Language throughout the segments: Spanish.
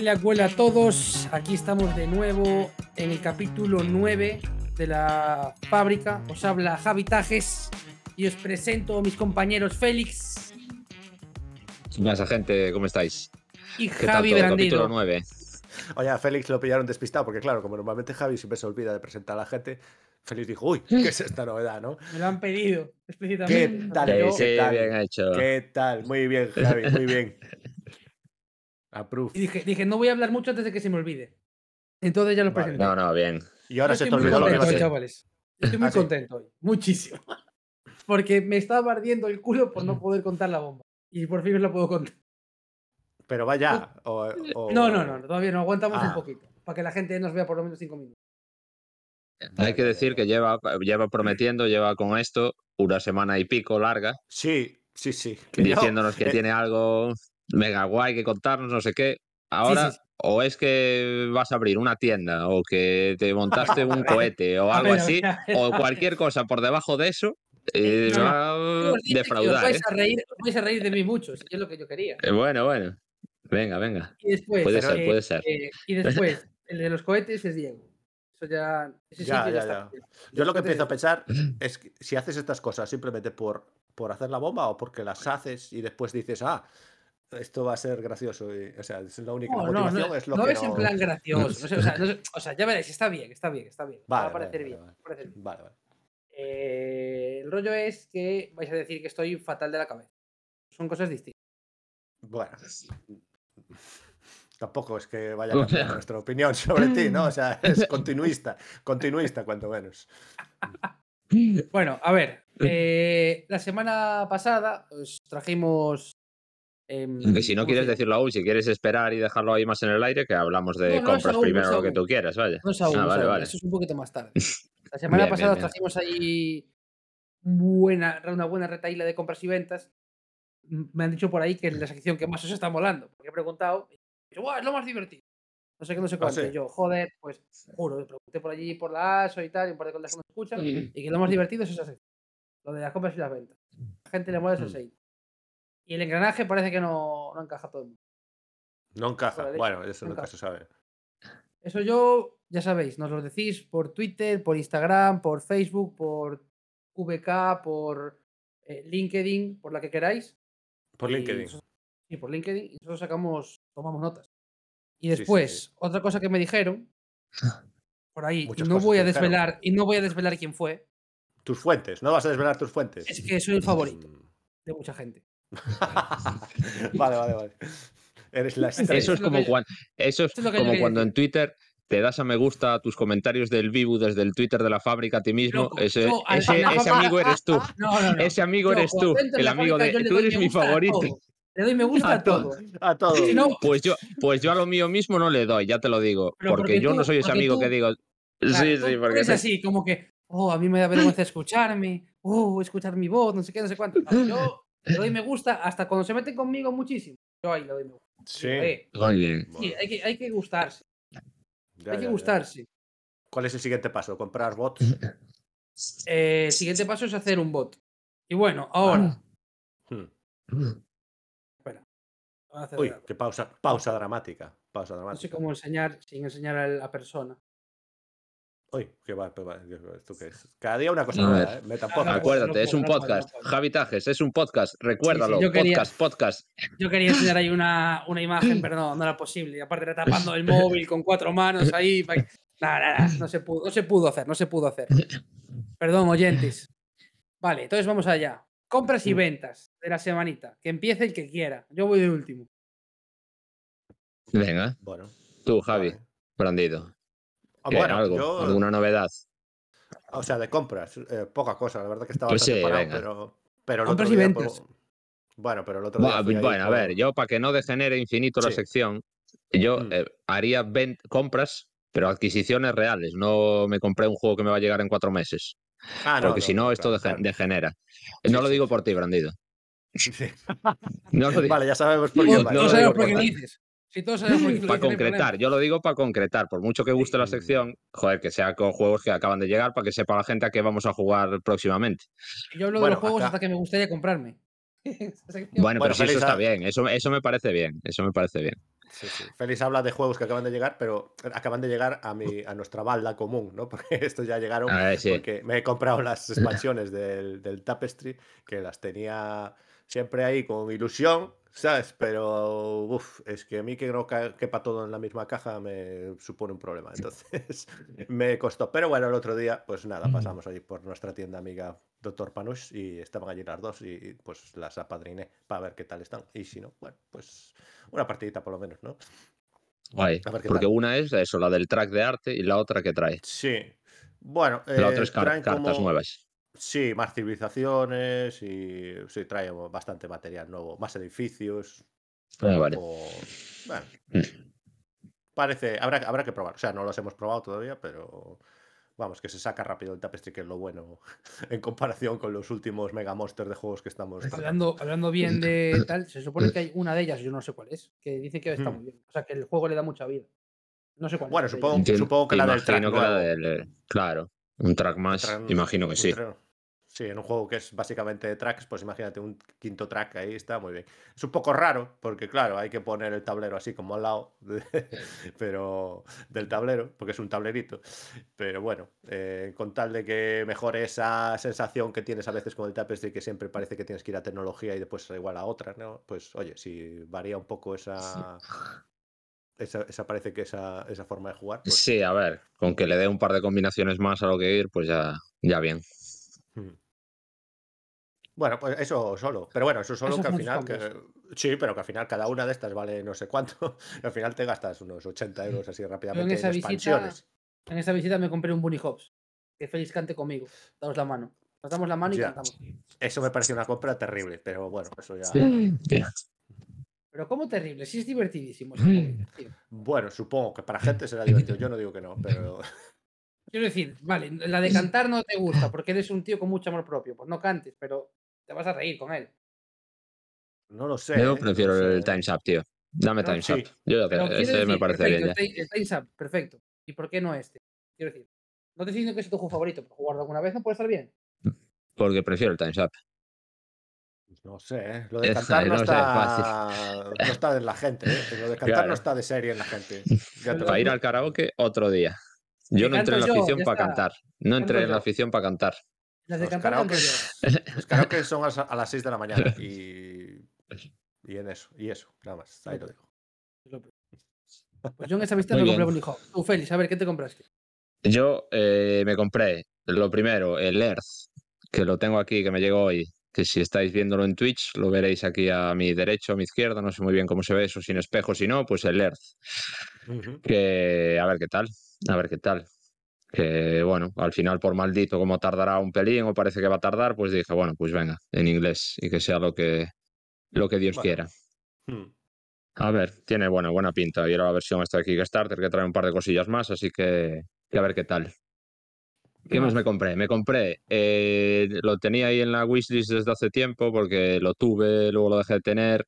Huele a huele a todos. Aquí estamos de nuevo en el capítulo 9 de la fábrica. Os habla Javi Tajes y os presento a mis compañeros Félix Más gente, ¿cómo estáis? y ¿Qué tal Javi todo? Brandido. Capítulo 9. Oye, a Félix lo pillaron despistado porque, claro, como normalmente Javi siempre se olvida de presentar a la gente, Félix dijo, uy, ¿qué es esta novedad, no? Me lo han pedido ¿Qué explícitamente. tal? Sí, yo? sí, ¿Qué tal? bien hecho. ¿Qué tal? Muy bien, Javi, muy bien. Approve. Y dije, dije, no voy a hablar mucho antes de que se me olvide. Entonces ya lo Vale. presenté. No, no, bien. Y ahora Yo se te estoy olvidó lo que ser. chavales. Estoy muy ¿Ah, sí? contento hoy. Muchísimo. Porque me estaba ardiendo el culo por no poder contar la bomba. Y por fin os la puedo contar. Pero vaya. O, o- No, no, no, todavía no. Aguantamos un Ah. poquito. Para que la gente nos vea por lo menos cinco minutos. Hay que decir que lleva, lleva prometiendo, lleva con esto una semana y pico larga, Sí, sí, sí. que diciéndonos que eh, tiene algo mega guay que contarnos, no sé qué. Ahora, sí, sí. o es que vas a abrir una tienda, o que te montaste un cohete, o algo ver, así, o cualquier cosa por debajo de eso, eh, No, va defraudar. vais ¿eh? a reír, os vais a reír de mí mucho, si es lo que yo quería. Eh, Bueno, bueno. Venga, venga. Y después, Puede ser, eh, puede ser. eh, y después, el de los cohetes es Diego. Eso ya. Ese Ya, sitio ya, está. Yo lo que empiezo a pensar es que si haces estas cosas simplemente por, por hacer la bomba o porque las haces y después dices, ah, esto va a ser gracioso. y- o sea, es la única No, no, no, motivación, es lo no que es no... en plan gracioso. no o, sea, no sé- o sea, ya veréis, está bien, está bien, está bien. Vale, va a parecer vale, bien. vale, va a parecer bien. Vale, vale. Eh, el rollo es que vais a decir que estoy fatal de la cabeza. Son cosas distintas. Bueno, tampoco es que vaya a cambiar nuestra opinión sobre ti, ¿no? O sea, es continuista, continuista cuanto menos. Bueno, a ver. eh, la semana pasada os trajimos. Em, Que si no ¿cómo quieres se- decirlo aún, si quieres esperar y dejarlo ahí más en el aire, que hablamos de No, no compras aún, no primero, es lo que tú quieras, vaya. No es aún, Ah, no vale, vale. Eso es un poquito más tarde. La semana Bien, pasada bien, bien. trajimos ahí buena, una buena retaíla de compras y ventas. Me han dicho por ahí que es la sección que más os está molando. Porque he preguntado. Y he dicho, "Buah, es lo más divertido. No sé qué, no sé cuánto. sí? Y yo, joder, pues juro, pregunté por allí por la ASO y tal, y un par de cosas que nos escuchan. Y que lo más divertido es esa sección. Lo de las compras y las ventas. A la gente le mola ese Mm. aceite. Y el engranaje parece que no, no encaja todo el mundo. No encaja. Bueno, eso no nunca encaja. se sabe. Eso yo, ya sabéis, nos lo decís por Twitter, por Instagram, por Facebook, por VK, por eh, LinkedIn, por la que queráis. Por Y LinkedIn. nosotros- Sí, por LinkedIn. Y nosotros sacamos, tomamos notas. Y Sí, sí, después, sí. otra cosa que me dijeron, por ahí, y no voy a desvelar, y no voy a desvelar quién fue, Tus fuentes, ¿no vas a desvelar tus fuentes? es que soy el favorito Mm. de mucha gente. vale, vale, vale. Eres la estrella. Eso es es como, que- cuan- eso es es como cuando en. Twitter te das a me gusta a tus comentarios del Vivu desde el Twitter de la fábrica a ti mismo. Loco, ese amigo eres tú. No, no, no. Ese amigo eres cuando tú. El amigo fábrica, de. Tú eres mi favorito. Le doy me gusta a todo. A. Si Pues yo, pues yo a lo mío mismo no le doy, ya te lo digo. Porque, porque yo tú- no soy ese amigo tú- que digo. Claro, sí, sí, porque. te- así, como que, oh, a mí me da vergüenza escucharme, oh, escuchar mi voz, no sé qué, no sé cuánto. No, yo le doy me gusta hasta cuando se meten conmigo muchísimo. Yo ahí le doy me gusta. Sí. Eh, Muy bien. sí, Bueno, hay que, hay que gustarse, ya, hay que ya, ya. gustarse. ¿Cuál es el siguiente paso? ¿Comprar bots? Eh, el siguiente paso es hacer un bot. Y bueno, ahora. Hmm. Espera. Uy, qué pausa, pausa dramática. Pausa no sé dramática. cómo enseñar sin enseñar a la persona. Uy, qué va, qué va, ¿esto qué es? Cada día una cosa nueva. ¿eh? Acuérdate, es un podcast. Javi Tajes, es un podcast. Recuérdalo. yo quería- Podcast, podcast. Yo quería enseñar ahí una, una imagen, pero no, no era posible. Y aparte era tapando el móvil con cuatro manos ahí. Nada, nada, no se pudo, no se pudo hacer, no se pudo hacer. Perdón, oyentes. Vale, entonces vamos allá. Compras y ventas de la semanita. Que empiece el que quiera. Yo voy de último. Venga, Bueno. tú, Javi, vale. brandido. Ah, ¿Qué, bueno, algo, yo- ¿Alguna novedad? O sea, de compras, eh, poca cosa, la verdad que estaba Pues bastante sí, parado, venga. pero, Compras otro y ventas. pues, bueno, pero el otro día ahí bueno, a por- ver, yo para que no degenere infinito la sección, yo Mm. eh, haría compras, pero adquisiciones reales. No me compré un juego que me va a llegar en cuatro meses. Ah, porque si no, no, esto claro, dege- claro. degenera. Sí, no lo digo sí. por ti, Brandido. Sí. No lo digo Vale, ya sabemos por qué. Todos lo sabemos por qué dices. Si todos sabemos para concretar. problema. Yo lo digo para concretar. Por mucho que guste la sección, joder, que sea con juegos que acaban de llegar para que sepa la gente a qué vamos a jugar próximamente. Yo hablo de los juegos acá- hasta que me gustaría comprarme. Bueno, Bueno, pero si eso está bien. Eso, eso me parece bien. Eso me parece bien. Sí, sí. Félix habla de juegos que acaban de llegar, pero acaban de llegar a, mi, a nuestra balda común, ¿no? Porque estos ya llegaron A ver, sí. porque me he comprado las expansiones del, del Tapestry, que las tenía siempre ahí con ilusión, ¿sabes? Pero, uff, es que a mí que no quepa todo en la misma caja me supone un problema. Entonces, me costó. Pero bueno, el otro día, pues nada, pasamos ahí por nuestra tienda amiga Doctor Panush y estaban allí las dos y pues las apadriné para ver qué tal están. Y si no, bueno, pues una partidita por lo menos, ¿no? Guay. Porque tal. una es eso, la del track de arte, y la otra que trae. Sí. Bueno, La otra eh, es car- cartas como- nuevas. Sí, más civilizaciones y sí, trae bastante material nuevo, más edificios. Ah, vale. o- bueno, Mm. parece, habrá, habrá que probar. O sea, no los hemos probado todavía, pero vamos, que se saca rápido el Tapestry, que es lo bueno en comparación con los últimos Mega Monsters de juegos que estamos. sacando. Hablando, hablando bien de tal, se supone que hay una de ellas, yo no sé cuál es, que dice que está muy bien. O sea, que el juego le da mucha vida. No sé cuál Bueno, es. supongo- supongo que la del track la del- Claro, un track más, imagino que sí. Sí, en un juego que es básicamente de tracks, pues imagínate un quinto track ahí, está muy bien. Es un poco raro, porque claro, hay que poner el tablero así como al lado de- pero del tablero, porque es un tablerito. Pero bueno, eh, con tal de que mejore esa sensación que tienes a veces con el Tapestry, que siempre parece que tienes que ir a tecnología y después igual a otra, ¿no? Pues oye, si varía un poco esa... Esa, esa parece que esa, esa forma de jugar. pues, Sí, a ver, con que le dé un par de combinaciones más a lo que ir, pues ya, ya bien. Mm. Bueno, pues eso solo. Pero bueno, eso solo Esos que al final. que- Sí, pero que al final cada una de estas vale no sé cuánto. y al final te gastas unos 80 euros así en rápidamente en esa visita, expansiones. en esa visita me compré un Bunny Hops. Que Félix cante conmigo. Daos la mano. Nos damos la mano y Ya. cantamos. Eso me pareció una compra terrible, pero bueno, eso ya. Pero como terrible, sí es divertidísimo. ese juego, tío. Bueno, supongo que para gente será divertido. Yo no digo que no, pero. Quiero decir, vale, la de cantar no te gusta porque eres un tío con mucho amor propio. Pues no cantes, pero te vas a reír con él. No lo sé. Yo ¿eh? prefiero No sé. el Time's Up, tío. Dame No, Time's sí. Up. Yo Pero quiero ese me decir, parece perfecto, bien. ya. el el Time's Up, perfecto. ¿Y por qué no este? Quiero decir, no te estoy diciendo que es tu juego favorito, pero jugarlo alguna vez no puede estar bien. Porque prefiero el Time's Up. No sé, ¿eh? Lo de cantar no, está... no está en la gente. ¿eh? Lo de cantar Claro. no está de serie en la gente. Ya te lo Para ir al karaoke, otro día. Yo no entré en la afición para cantar. No entré en la afición para cantar. Los yo. Los karaoke son a las- a las 6 de la mañana y, y en eso, y eso, nada más. Ahí lo digo. Pues yo en esa visita Muy me compré un hijo. Tú, Félix, a ver, ¿qué te compraste? Yo eh, me compré lo primero, el Earth, que lo tengo aquí, que me llegó hoy. Que si estáis viéndolo en Twitch, lo veréis aquí a mi derecho, a mi izquierda. No sé muy bien cómo se ve eso, sin espejo, si no, pues el Earth. Que a ver qué tal, a ver qué tal. Que bueno, al final, por maldito, como tardará un pelín o parece que va a tardar, pues dije, bueno, pues venga, en inglés y que sea lo que, lo que Dios Bueno. quiera. Hmm. A ver, tiene buena, buena pinta. Y era la versión esta de Kickstarter que trae un par de cosillas más, así que, que a ver qué tal. ¿Qué más me compré? Me compré, eh, lo tenía ahí en la wishlist desde hace tiempo porque lo tuve, luego lo dejé de tener.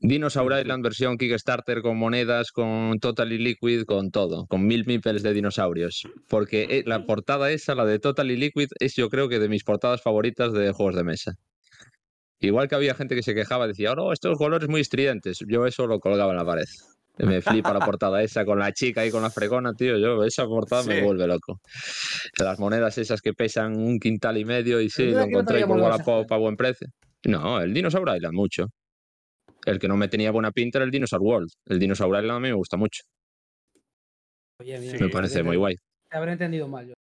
Dinosaur. Island versión Kickstarter con monedas, con Totally Liquid, con todo, con mil meeples de dinosaurios. Porque eh, la portada esa, la de Totally Liquid, es yo creo que de mis portadas favoritas de juegos de mesa. Igual que había gente que se quejaba, decía, oh, no, estos colores muy estridentes. Yo eso lo colgaba en la pared. Me flipa la portada esa con la chica ahí con la fregona, tío. Yo, esa portada me vuelve loco. Las monedas esas que pesan un quintal y medio y sí, lo no encontré por Wallapop a buen precio. No, el Dinosaur Island mucho. El que no me tenía buena pinta era el Dinosaur World. El Dinosaur Island a mí me gusta mucho. Oye, mira, Sí, Me Sí, parece muy guay. Te habré entendido mal yo.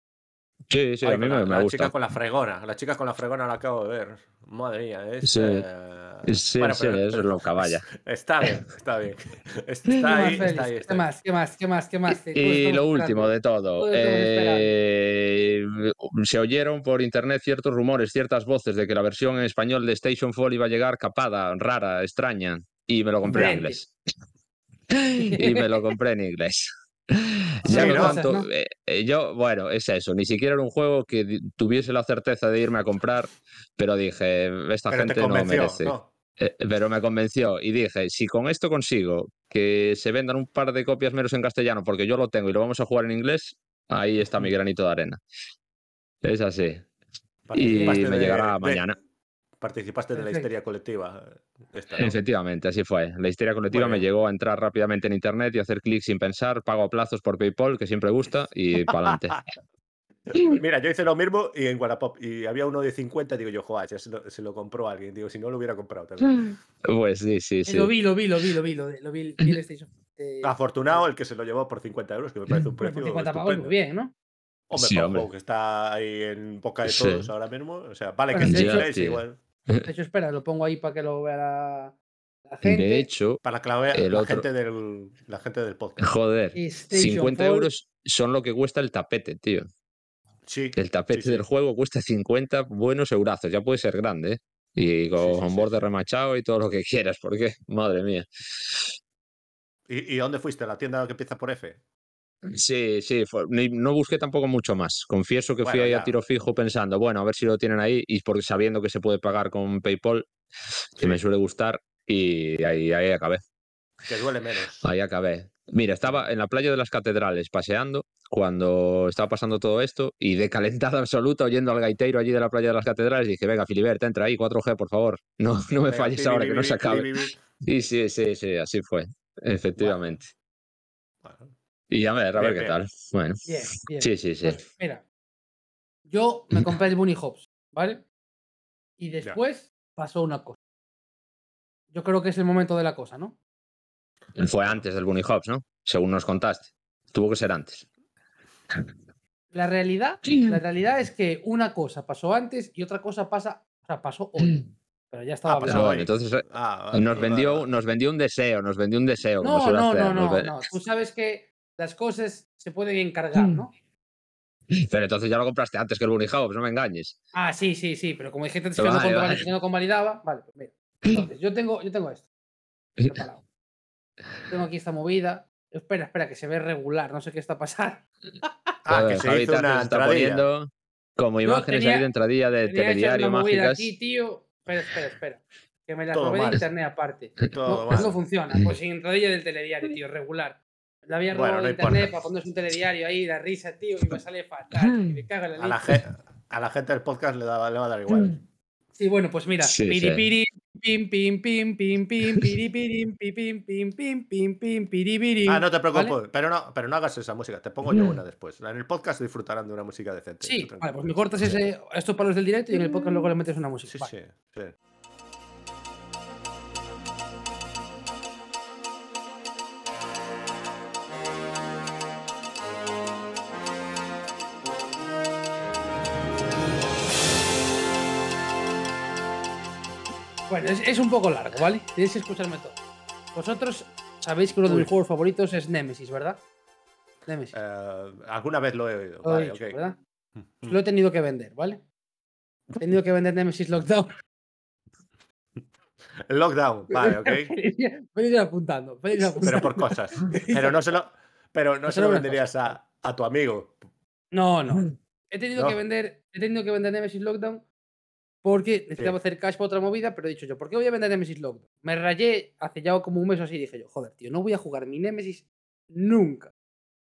Sí, sí, Ay, a mí la, me, me la gusta. chica con la fregona, la chica con la fregona la acabo de ver. Madre mía, es. Sí. eh, Sí, bueno, sí, pero- eso es pero- lo caballa. Está bien, está bien. Es- ¿Qué Está más, ahí, Félix? está ahí, ¿Qué está más? ¿Qué más? ¿Qué más? ¿Qué más? Y lo último de todo, eh, se oyeron por internet ciertos rumores, ciertas voces de que la versión en español de Station Fall iba a llegar capada, rara, extraña, y me lo compré en inglés. y me lo compré en inglés. Ya Sí, no tanto, ¿no? eh, eh, yo, bueno, es eso, ni siquiera era un juego que tuviese la certeza de irme a comprar, pero dije, esta Pero te gente no merece. ¿no? Eh, pero me convenció y dije, si con esto consigo que se vendan un par de copias menos en castellano, porque yo lo tengo y lo vamos a jugar en inglés, ahí está mi granito de arena. Es así. Y me de- llegará de- mañana. Participaste de la histeria colectiva. esta, ¿no? Efectivamente, así fue. La histeria colectiva me llegó a entrar rápidamente en internet y hacer clic sin pensar, pago a plazos por PayPal, que siempre gusta, y para adelante. Mira, yo hice lo mismo y en Wallapop. Y había uno de 50, digo yo, joder, ya se lo, se lo compró alguien. Digo, si no lo hubiera comprado también. Pues sí, sí, Eh, sí. Lo vi, lo vi, lo vi, lo vi, lo, lo vi, vi el Station. eh, Afortunado el que se lo llevó por 50 euros, que me parece un por precio 50 pavos, muy bien, ¿no? Hombre, Sí, hombre. que está ahí en boca de Sí. todos ahora mismo. O sea, vale que Bueno, meses tío. igual. De hecho, espera, lo pongo ahí para que lo vea la, la gente. De hecho, Para que la vea El la, otro- gente del, la gente del podcast. joder, Station 50 Four. euros son lo que cuesta el tapete, tío. Sí, El tapete sí, sí. del juego cuesta 50 buenos eurazos, ya puede ser grande, ¿eh? Y con sí, sí, borde sí. remachado y todo lo que quieras, porque, madre mía. ¿Y, y dónde fuiste? ¿La tienda que empieza por F? Sí, sí, fue- no busqué tampoco mucho más. Confieso que fui Bueno, ahí a ya. tiro fijo pensando, bueno, a ver si lo tienen ahí y porque sabiendo que se puede pagar con PayPal, que Sí. me suele gustar, y ahí, ahí acabé. Que duele menos. Ahí acabé. Mira, estaba en la playa de las catedrales paseando cuando estaba pasando todo esto y de calentada absoluta oyendo al gaiteiro allí de la playa de las catedrales dije, venga, Filibert, entra ahí, 4G, por favor. No, no me Venga, falles ahora que no se acabe. Y sí, sí, sí, así fue. Efectivamente. Bueno, Y a ver, a ver qué tal. Bueno, Bien, bien. sí, sí, sí. Pues mira, yo me compré el Bunny Hops, ¿vale? Y después pasó una cosa. Yo creo que es el momento de la cosa, ¿no? Fue antes del Bunny Hops, ¿no? Según nos contaste. Tuvo que ser antes. La realidad, la realidad es que una cosa pasó antes y otra cosa pasa, o sea, pasó hoy. Pero ya estaba Ah, pasó hoy. bueno, entonces ah, nos vendió, nos vendió un deseo, nos vendió un deseo. No, no, no, no, ve- no. Tú sabes que las cosas se pueden encargar, ¿no? Pero entonces ya lo compraste antes que el Bunny Hops, no me engañes. Ah, sí, sí, sí, pero como dijiste antes que no, Vale, convalida- vale. que no convalidaba, vale, pues mira. Entonces, yo tengo, yo tengo esto. preparado. Tengo aquí esta movida. Espera, espera, que se ve regular, no sé qué está pasando. Ah, que se hizo una se está poniendo como imágenes tenía- ahí de entradilla de telediario mágicas. aquí, tío. Espera, espera, espera. Que me la Todo robé de internet aparte. Todo No, mal. no funciona. Pues sin entradilla del telediario, tío, regular. La había Bueno, robado no de internet importa. para ponerse un telediario ahí, la risa, tío, y me sale fatal. Y me caga en la A la, leche. ge- a la gente del podcast le, da- le va a dar igual. Sí, bueno, pues mira. Sí, piri, sí. piri, pim, pim, pim, pim, pim, piri, pirim, pi, pim, pim, pim, pim, pim, piri, pirim, Ah, no te preocupes, ¿vale? pero, no, pero no hagas esa música. Te pongo yo una después. En el podcast disfrutarán de una música decente. Sí, vale, pues me cortas ese, estos palos del directo y en el podcast luego le metes una música. Sí, Vale. sí, sí. Bueno, es, es un poco largo, ¿vale? Tenéis que escucharme todo. Vosotros sabéis que uno de Uy. mis juegos favoritos es Nemesis, ¿verdad? Nemesis. Eh, alguna vez lo he oído. lo he Vale, dicho, ok. ¿verdad? Mm. Pues lo he tenido que vender, ¿vale? He tenido que vender Nemesis Lockdown. Lockdown, vale, ok. Podéis ir apuntando. podéis ir Pero apuntando. por cosas. Pero no se lo, pero no se lo venderías a, a tu amigo. No, no. He tenido No. que vender, he tenido que vender Nemesis Lockdown porque necesitaba hacer cash para otra movida, pero he dicho yo, ¿por qué voy a vender Nemesis Lockdown? Me rayé hace ya como un mes o así y dije yo, joder, tío, no voy a jugar mi Nemesis nunca.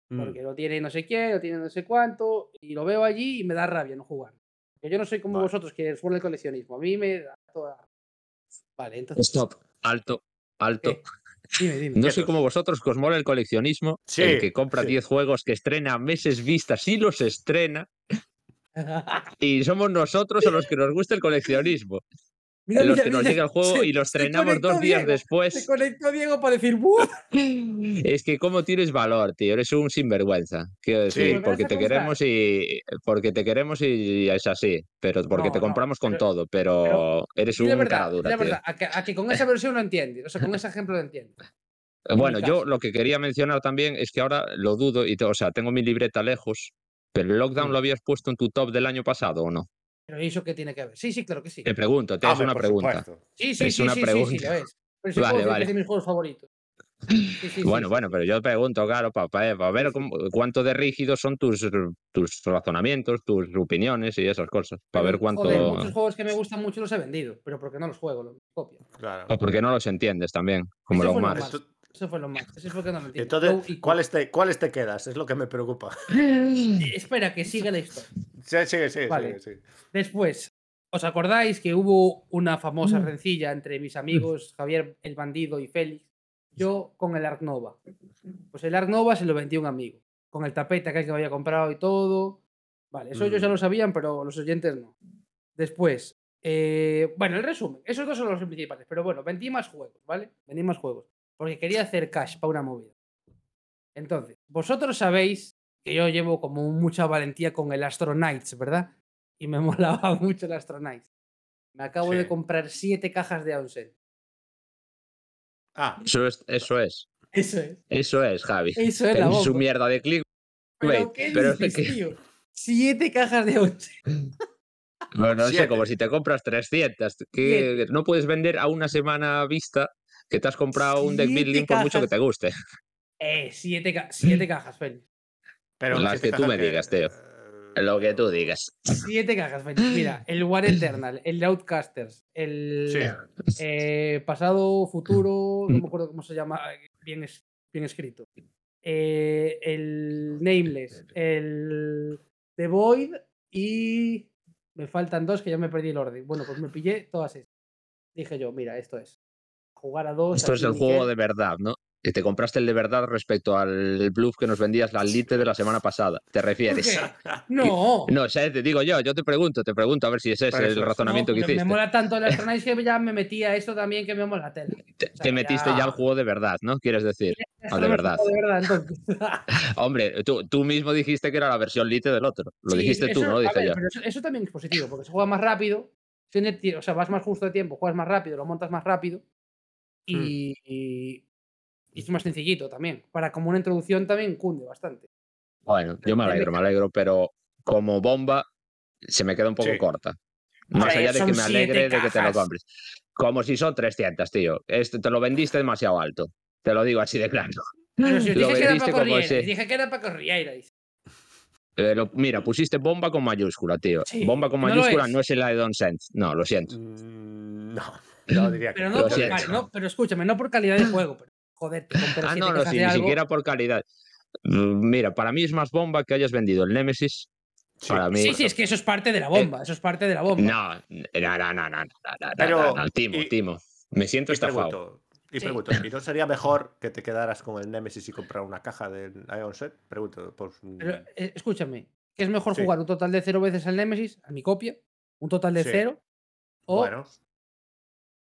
Mm. Porque lo tiene no sé quién, lo tiene no sé cuánto, y lo veo allí y me da rabia no jugar. Que yo no soy como Vale. vosotros que suele el coleccionismo. A mí me da toda. Vale, entonces. Stop, alto, alto. ¿Qué? Dime, dime. No soy como vosotros, que os mola el coleccionismo, Sí, el que compra sí. 10 juegos, que estrena a meses vistas y los estrena, y somos nosotros a los que nos gusta el coleccionismo. Mira, los mira, que nos mira, llega el juego se- y lo se estrenamos dos días Diego, Se después. conectó Diego para decir ¡Buah! Es que como tienes valor, tío, eres un sinvergüenza. Quiero Sí. decir, ¿Me porque te queremos y porque te queremos y es así, pero porque No, te no, compramos con pero- todo, pero, pero- eres un verdad, cara dura, tío. verdad, a que, a que con esa versión lo entiendes. O sea, con ese ejemplo lo entiendes. en Bueno, yo lo que quería mencionar también es que ahora lo dudo y, te- o sea, tengo mi libreta lejos, pero el lockdown Mm. lo habías puesto en tu top del año pasado o no? Pero ¿y eso qué tiene que ver? Sí, sí, claro que sí. Te pregunto, te hago Hombre, una pregunta. supuesto. Sí, sí, es sí, una sí, sí, sí, pregunta. lo es. Pero si Vale, vale. es de mis juegos favoritos. Sí, sí, sí, Bueno, sí. bueno, pero yo pregunto, claro, para ver sí. cómo- cuánto de rígidos son tus, tus razonamientos, tus opiniones y esas cosas. Para Pero, ver cuánto. Joder, muchos juegos que me gustan mucho los he vendido, pero porque no los juego, los copio. Claro. O porque no los entiendes también, como los más. más. Esto- Eso fue lo más. Eso fue que no Entonces, ¿cuáles te, ¿cuáles te quedas? Es lo que me preocupa. Eh, Espera, que siga la historia. Sí, sigue, sigue, Vale. sigue, sigue. Después, ¿Os acordáis que hubo una famosa Mm. rencilla entre mis amigos Javier el Bandido y Félix? Yo con el Arc Nova. Pues el Arc Nova se lo vendí a un amigo. Con el tapete aquel que me había comprado y todo. Vale, eso ellos ya Mm. lo sabían, pero los oyentes no. Después, eh, bueno, el resumen. Esos dos son los principales. Pero bueno, vendí más juegos, ¿vale? Vendí más juegos. Porque quería hacer cash para una movida. Entonces, vosotros sabéis que yo llevo como mucha valentía con el Astro Knights, ¿verdad? Y me molaba mucho el Astro Knights. Me acabo de comprar siete cajas de Onsen. Ah, Eso es, eso es. Eso es. Eso es, Javi. Eso es la En su bomba. mierda de click. ¿Pero qué pero es dices, que- tío? Siete cajas de Onsen. Bueno, no sé, Siete. como si te compras 300. Que no puedes vender a una semana vista que te has comprado un deck building por mucho que te guste. Eh, siete, ca- siete cajas, Félix. pero Las que tú me digas, tío. eh, Lo que tú digas. Siete cajas, Félix. Mira, el War Eternal, el Outcasters, el Sí. eh, pasado, futuro, no me acuerdo cómo se llama, bien, es- bien escrito. Eh, el Nameless, el The Void y me faltan dos que ya me perdí el orden. Bueno, pues me pillé todas esas. Dije yo, mira, esto es. Jugar a dos. Esto es el Miguel. juego de verdad, ¿no? Que te compraste el de verdad respecto al bluff que nos vendías la lite de la semana pasada. ¿Te ¿Por refieres? No. No, o sea, te digo yo, yo te pregunto, te pregunto a ver si ese es eso el razonamiento No, que hiciste. Me mola tanto el Astronauts que ya me metí a esto también que me mola la tela. Te, o sea, te metiste ya ya- al juego de verdad, ¿no? Quieres decir. De verdad. De verdad, entonces. Hombre, tú, tú mismo dijiste que era la versión lite del otro. Lo Sí, dijiste tú, eso- no lo a dije ver, yo. Pero eso, eso también es positivo, porque se juega más rápido, o sea, vas más justo de tiempo, juegas más rápido, lo montas más rápido y, y- y es más sencillito también. Para como una introducción también cunde bastante. Bueno, yo me alegro, me alegro, pero como bomba se me queda un poco Sí. corta. Más allá de que me alegre de que te lo compres. Como si son 300, tío. Este te lo vendiste demasiado alto. Te lo digo así de claro. Pero si dije que era para corrierais, si- dije que era para. Eh, lo- mira, pusiste bomba con mayúscula, tío. Sí, bomba con no mayúscula es. no es el I don't sense. No, lo siento. Mm, No, yo diría Pero no, por, no, pero escúchame, no por calidad de juego, pero joder, te compras Ah, no, no, de ni algo. siquiera por calidad. Mm, Mira, para mí es más bomba que hayas vendido el Nemesis. Sí, para mí- Sí, sí, es que eso es parte de la bomba, eso es parte de la bomba. No, no, no, no, no, no, no, no, Pero- no, no, Timo, y- Timo. Me siento Y estafado. pregunto, y Sí. pregunto, ¿y no sería mejor que te quedaras con el Nemesis y comprar una caja de Ion Set? Pregunto, pues. Pero eh, escúchame, ¿qué es mejor Sí. jugar un total de cero veces al Nemesis, a mi copia? ¿Un total de Sí. cero? O, Bueno,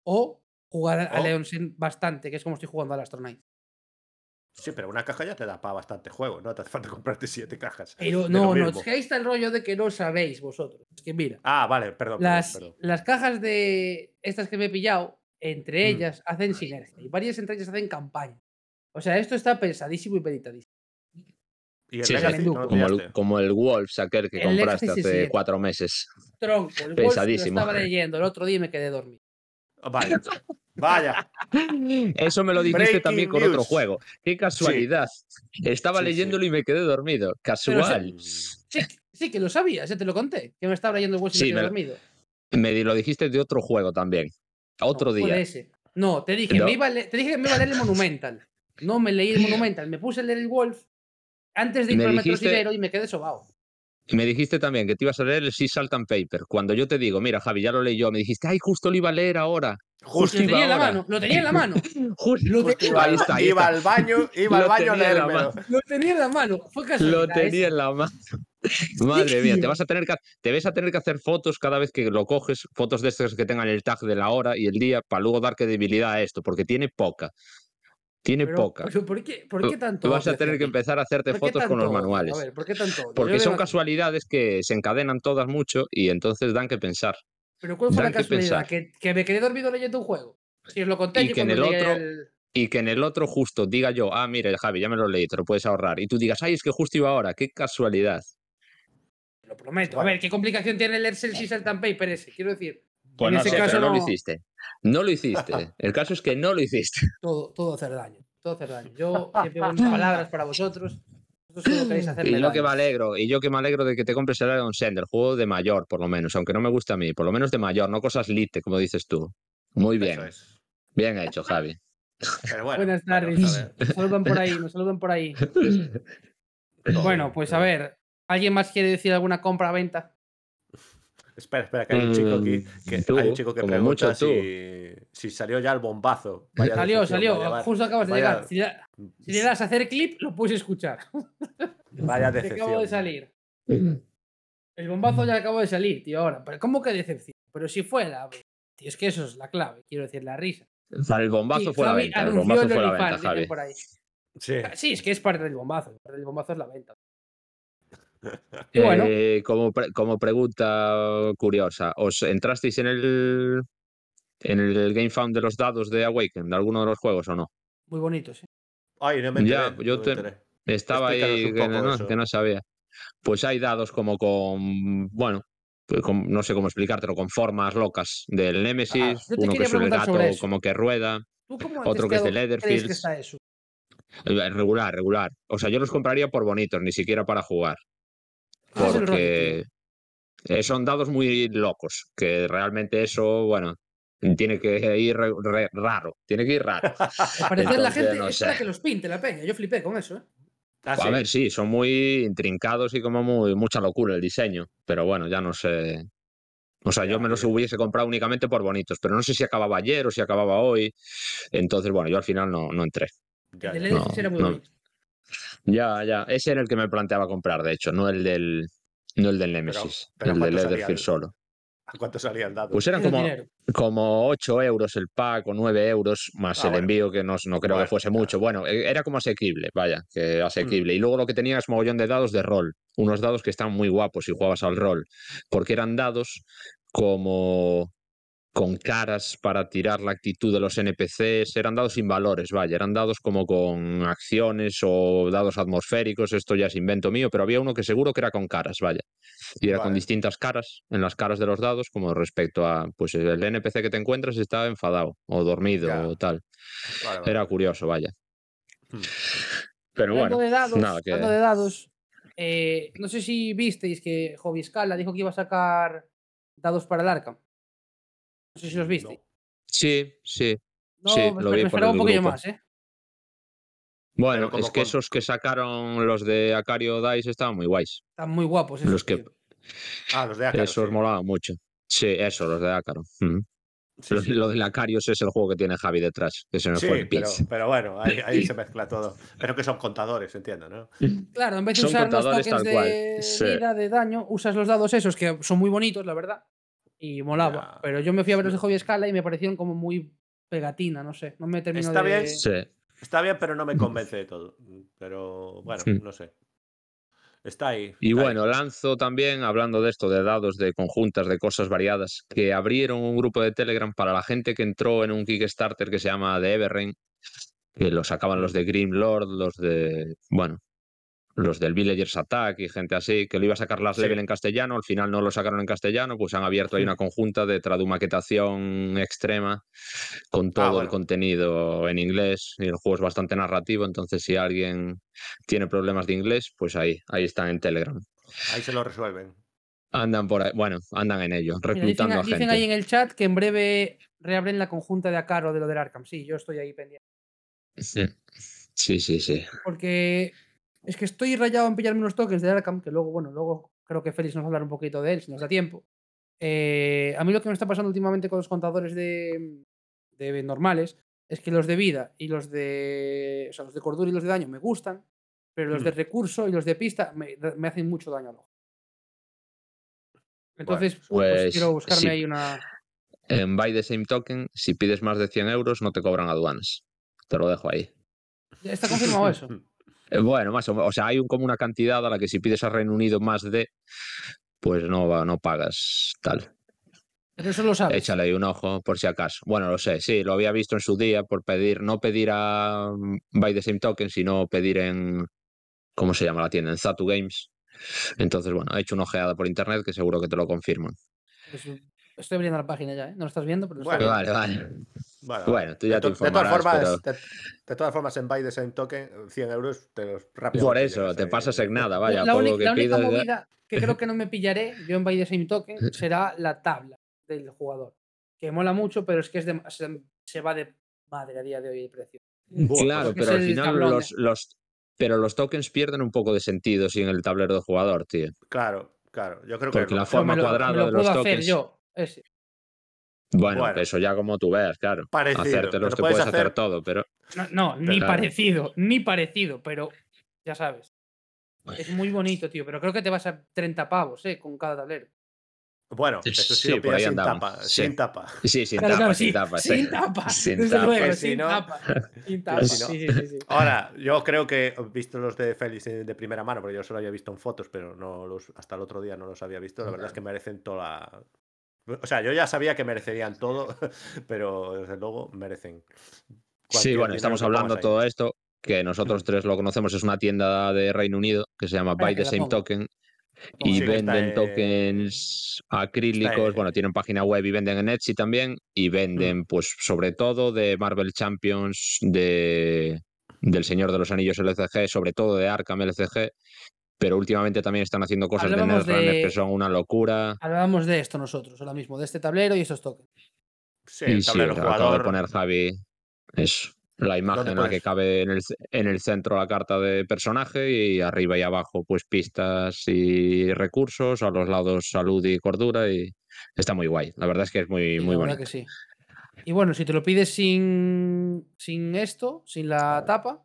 o jugar a Leon Sin bastante, que es como estoy jugando al Astro Knight. sí, pero una caja ya te da para bastante juego, no te hace falta comprarte siete cajas. Pero no, no, es que ahí está el rollo de que no sabéis vosotros. Es que mira, Ah, vale, perdón. perdón, las, perdón. las cajas de estas que me he pillado, entre Mm. ellas hacen sinergia y varias entre ellas hacen campaña. O sea, esto está pensadísimo y meditadísimo. Y el Sí, sí, Legacy, sí, ¿no lo Como el, como el Wolves, aquel que El compraste hace sí. cuatro meses. Tronco, el Wolf lo Pesadísimo. estaba leyendo el otro día y me quedé dormido. Vaya, vaya. Eso me lo dijiste Breaking también con otro juego. Qué casualidad. Estaba Sí, sí. leyéndolo y me quedé dormido. Casual. Sí, sí, que lo sabías, ya te lo conté. Que me estaba leyendo el Wolf y me quedé dormido. Me di- lo dijiste de otro juego también. Otro No, día. ese. No, te dije, No. Me iba a le- te dije que me iba a leer el Monumental. No me leí el Monumental, me puse a leer el Wolf antes de ir Me por el Metro y me quedé sobao. Me dijiste también que te ibas a leer el Sea Salt and Paper. Cuando yo te digo, mira, Javi, ya lo leí yo, me dijiste, ay, justo lo iba a leer ahora. Justo Lo iba tenía en la mano, lo tenía en la mano. Justo, Lo Justo iba, ahí al- está, ahí iba está. al baño, iba al baño a leérmelo. lo tenía en la mano. Fue casualidad. Lo tenía en la mano. Madre mía, te vas a tener que te ves a tener que hacer fotos cada vez que lo coges, fotos de estas que tengan el tag de la hora y el día para luego dar credibilidad a esto, porque tiene poca. Tiene Pero- poca. pero ¿por, qué, ¿Por qué tanto? Tú vas a tener que empezar a hacerte ¿Por qué fotos con los manuales. A ver, ¿por qué tanto? Porque son casualidades que se encadenan todas mucho y entonces dan que pensar. Pero ¿cuál fue dan la que casualidad? pensar. Que, que me quedé dormido leyendo un juego. Si os lo conté Y yo que en el otro- Y que en el otro justo diga yo, ah, mire, Javi, ya me lo leí, te lo puedes ahorrar. Y tú digas, ay, es que justo iba ahora, qué casualidad. Lo prometo. Bueno. A ver, ¿qué complicación tiene leerse el Salt and Paper ese? Quiero decir, Pues En no ese sé, caso pero no lo hiciste. No lo hiciste. El caso es que no lo hiciste. todo, todo hacer daño. Todo hacer daño. Yo siempre tengo mis palabras para vosotros. Y yo que me alegro, y yo que me alegro de que te compres el Iron Send, el juego de mayor, por lo menos, aunque no me gusta a mí, por lo menos de mayor, no cosas lite, como dices tú. Muy bien, es. bien hecho, Javi. Pero bueno, Buenas tardes. Nos saludan por ahí, nos saludan por ahí. Bueno, pues a ver, ¿alguien más quiere decir alguna compra-venta? Espera, espera, que hay un chico aquí. Que, Mm, tú, hay un chico que como pregunta si, si salió ya el bombazo. Vaya Salió, salió. Justo acabas de llegar. Si le, si le das a hacer clip, lo puedes escuchar. Vaya Que decepción. acabo de salir. El bombazo ya acabó de salir, tío, ahora. Pero ¿cómo que decepción? Pero si fue la... Tío, es que eso es la clave, quiero decir, la risa. El bombazo Sí, fue la venta. El bombazo el fue la venta, Javi. por ahí. Sí. Sí, es que es parte del bombazo. Parte del bombazo es la venta. Bueno. Eh, como, pre- como pregunta curiosa, ¿os entrasteis en el en el Game Found de los dados de Awaken, de alguno de los juegos o no? Muy bonito, sí. Ay, no me enteré. Ya, yo no me te- enteré. Estaba Explícanos ahí que no, que no sabía. Pues hay dados como con, bueno, pues con- no sé cómo explicártelo, con formas locas del Nemesis, Ah, uno que es el gato como que rueda, ¿Tú cómo Otro que es de eso? eh, regular, regular. O sea, yo los compraría por bonitos, ni siquiera para jugar. ¿Cuál es el rollo, Porque eh, son dados muy locos, que realmente eso, bueno, tiene que ir re- re- raro, tiene que ir raro. Al parecer la gente no es sé. la que los pinte, la peña. Yo flipé con eso, ¿eh? Ah, A sí. ver, sí, son muy intrincados y como muy mucha locura el diseño, pero bueno, ya no sé. O sea, yo me los hubiese comprado únicamente por bonitos, pero no sé si acababa ayer o si acababa hoy. Entonces, bueno, yo al final no, no entré. No, era muy no. Ya, ya. Ese era el que me planteaba comprar, de hecho, no el del, no el del Nemesis, pero el de ¿cuánto salía Leatherfield el- solo. ¿A cuánto salía el dado? Pues eran Era como, como 8 euros el pack o 9 euros más Ah, el bueno. envío, que no, no creo Bueno, que fuese mucho. Bueno, eh, era como asequible, vaya, que asequible. Mm. Y luego lo que tenía es mogollón de dados de rol. Unos dados que están muy guapos si jugabas al rol, porque eran dados como con caras para tirar la actitud de los NPCs, eran dados sin valores, vaya, eran dados como con acciones o dados atmosféricos, esto ya es invento mío, pero había uno que seguro que era con caras, vaya. Y era con distintas caras en las caras de los dados, como respecto a, pues el NPC que te encuentras está enfadado o dormido Ya. o tal. Vale, vale. Era curioso, vaya. Hmm. Pero bueno, de dados, nada, que- de dados, eh, no sé si visteis que Hobby Scala dijo que iba a sacar dados para el Arkham. No sé si los visteis. sí, sí. No, Sí, me, lo vi me esperaba un poquillo grupo. más, ¿eh? Bueno, es que con- esos que sacaron los de Acario Dice estaban muy guays. Están muy guapos esos. Los que- tío. Ah, los de Ácaro, esos sí. molaban mucho. Sí, eso, los de Acaro. Sí, lo, sí. lo del Acarios es el juego que tiene Javi detrás, que se me Sí, fue el pero, pero bueno, ahí, ahí se mezcla todo. Pero que son contadores, entiendo, ¿no? Claro, en vez de Son usar los contadores tokens de sí. vida, de daño, usas los dados esos que son muy bonitos, la verdad. Y molaba. Pero yo me fui a ver los de Hobby Scala y me parecieron como muy pegatina, no sé. No me termino Está de. bien. Sí. Está bien, pero no me convence de todo. Pero bueno, Sí. no sé. Está ahí. Y ahí. bueno, lanzo también, hablando de esto, de dados, de conjuntas, de cosas variadas, que abrieron un grupo de Telegram para la gente que entró en un Kickstarter que se llama The Everrain, que lo sacaban los de Grim Lord, los de, bueno, los del Villagers Attack y gente así, que lo iba a sacar Last Sí. Level en castellano, al final no lo sacaron en castellano, pues han abierto ahí una conjunta de tradumaquetación extrema con todo el bueno. contenido en inglés y el juego es bastante narrativo, entonces si alguien tiene problemas de inglés, pues ahí, ahí están en Telegram. Ahí se lo resuelven. Andan por ahí, bueno, andan en ello, Mira, dicen, reclutando a dicen gente. ahí en el chat que en breve reabren la conjunta de Acaro de lo del Arkham. Sí, yo estoy ahí pendiente. Sí, sí, sí. sí. Porque es que estoy rayado en pillarme unos tokens de Arkham, que luego, bueno, luego creo que Félix nos va a hablar un poquito de él, si nos da tiempo. Eh, a mí lo que me está pasando últimamente con los contadores de, de normales es que los de vida y los de. O sea, los de cordura y los de daño me gustan, pero los de Mm. recurso y los de pista me, me hacen mucho daño al ojo. Entonces, pues, pues, quiero buscarme ahí una. En Buy the Same Token, si pides más de 100 euros, no te cobran aduanas. Te lo dejo ahí. Está confirmado eso. Eh, Bueno, más o menos. O sea, hay un, como una cantidad a la que si pides a Reino Unido más de, pues no, va, no pagas tal. Pero eso lo sabes. Échale ahí un ojo por si acaso. Bueno, lo sé, sí, lo había visto en su día por pedir, no pedir a mm, Buy the Same Token, sino pedir en, ¿cómo se llama la tienda? En Zatu Games. Entonces, bueno, he hecho una ojeada por internet que seguro que te lo confirman. Pues, estoy abriendo la página ya, ¿eh? No lo estás viendo, pero lo Bueno, estoy Vale, viendo. vale. Bueno, Bueno, tú ya de, te to- de todas informarás, formas, de, de todas formas, en Buy the Same Token, 100 euros te los rápidamente Por eso, te pasas en nada, vaya, la, por uni- lo que la única pidas. movida que creo que no me pillaré yo en Buy the Same Token será la tabla del jugador. Que mola mucho, pero es que es de- se, se va de madre a día de hoy el precio. Buah, Claro, pero al final tablón, los, los, pero los tokens pierden un poco de sentido sin el tablero de jugador, tío. Claro, Claro, yo creo que Porque lo la forma lo, cuadrada lo de los tokens. yo. Ese. Bueno, Bueno. eso ya como tú veas, claro. Parecido, Hacértelos pero te puedes puedes hacer hacer- todo, pero No, no, ni Claro. parecido, ni parecido, pero ya sabes. Es muy bonito, tío, pero creo que te vas a 30 pavos, ¿eh? Con cada tablero. Bueno, eso sí, Sí, lo por ahí sin andaban, tapa. sí. Sin tapa. sí, sin Claro, tapa, claro, sin sí, tapa, sí. sin tapa. Sin desde tapa. luego, sin no- tapa. Sin tapa, si no- sí, sí, sí, sí. Ahora, yo creo que he visto los de Félix eh, de primera mano, porque yo solo había visto en fotos, pero no los, hasta el otro día no los había visto. La verdad es que merecen toda la. O sea, yo ya sabía que merecerían todo, pero desde luego merecen. Sí, bueno, estamos hablando todo esto, que nosotros tres lo conocemos, es una tienda de Reino Unido que se llama Buy the Same. Token Pongo. y Sí, que está venden en- tokens acrílicos, en- bueno, tienen página web y venden en Etsy también y venden pues sobre todo de Marvel Champions, de del Señor de los Anillos LCG, sobre todo de Arkham LCG, pero últimamente también están haciendo cosas de Netrunner de- que son una locura. Hablábamos de esto nosotros, ahora mismo, de este tablero y esos tokens. Sí, Y el sí, tablero acaba de poner Javi eso, la imagen en la que cabe en el, en el centro la carta de personaje y arriba y abajo pues pistas y recursos, a los lados salud y cordura y está muy guay. La verdad es que es muy, Sí, muy bonito. que sí. Y bueno, si te lo pides sin, sin esto, sin la tapa,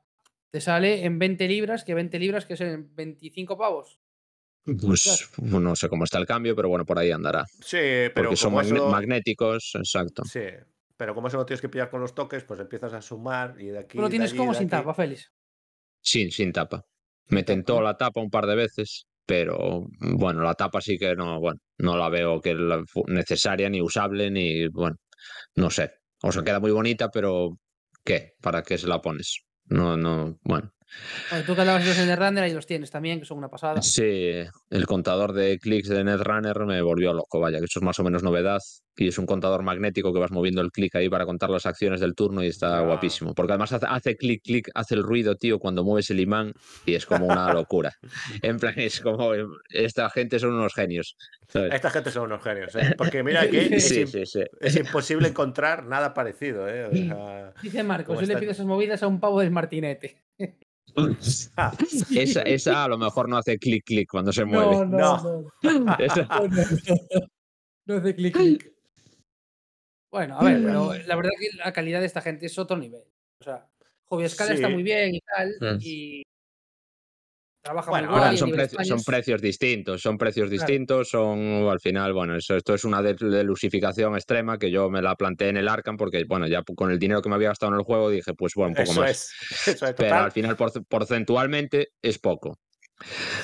te sale en 20 libras, que 20 libras que son 25 pavos. Pues no sé cómo está el cambio, pero bueno, por ahí andará. Sí, pero Porque son eso- magnéticos, exacto. Sí, pero como eso no tienes que pillar con los toques, pues empiezas a sumar y de aquí. Tú lo tienes allí, como sin aquí. tapa, Félix. Sin, sin tapa. Me tentó la tapa un par de veces, pero bueno, la tapa sí que no, bueno, no la veo que la necesaria ni usable ni, bueno, no sé. O sea, queda muy bonita, pero ¿qué? ¿Para qué se la pones? No, no, bueno. Bueno, tú que hablabas de los Netrunner, ahí los tienes también, que son una pasada. Sí, el contador de clics de Netrunner me volvió loco, vaya, que eso es más o menos novedad. Y es un contador magnético que vas moviendo el clic ahí para contar las acciones del turno y está Ah. guapísimo. Porque además hace, hace clic, clic, hace el ruido, tío, cuando mueves el imán y es como una locura. En plan, es como, esta gente son unos genios. ¿sabes? Esta gente son unos genios, ¿eh? Porque mira que es, Sí, im- sí, sí. es imposible encontrar nada parecido, ¿eh? O sea, Dice Marcos, ¿Cómo yo le pido esas movidas a un pavo del martinete. Esa, esa a lo mejor no hace clic, clic cuando se mueve. No, no, No. no. Esa- hace clic, clic. Bueno, a ver, pero la verdad que la calidad de esta gente es otro nivel. O sea, Hobby Escala está Sí. muy bien y tal, Mm. y trabaja Bueno, muy ahora son, precios distintos, son precios Claro. distintos, son al final, bueno, eso, esto es una de- delusificación extrema que yo me la planteé en el Arkham porque, bueno, ya con el dinero que me había gastado en el juego dije, pues bueno, un poco eso más. es. Eso es Pero al final porce- porcentualmente es poco.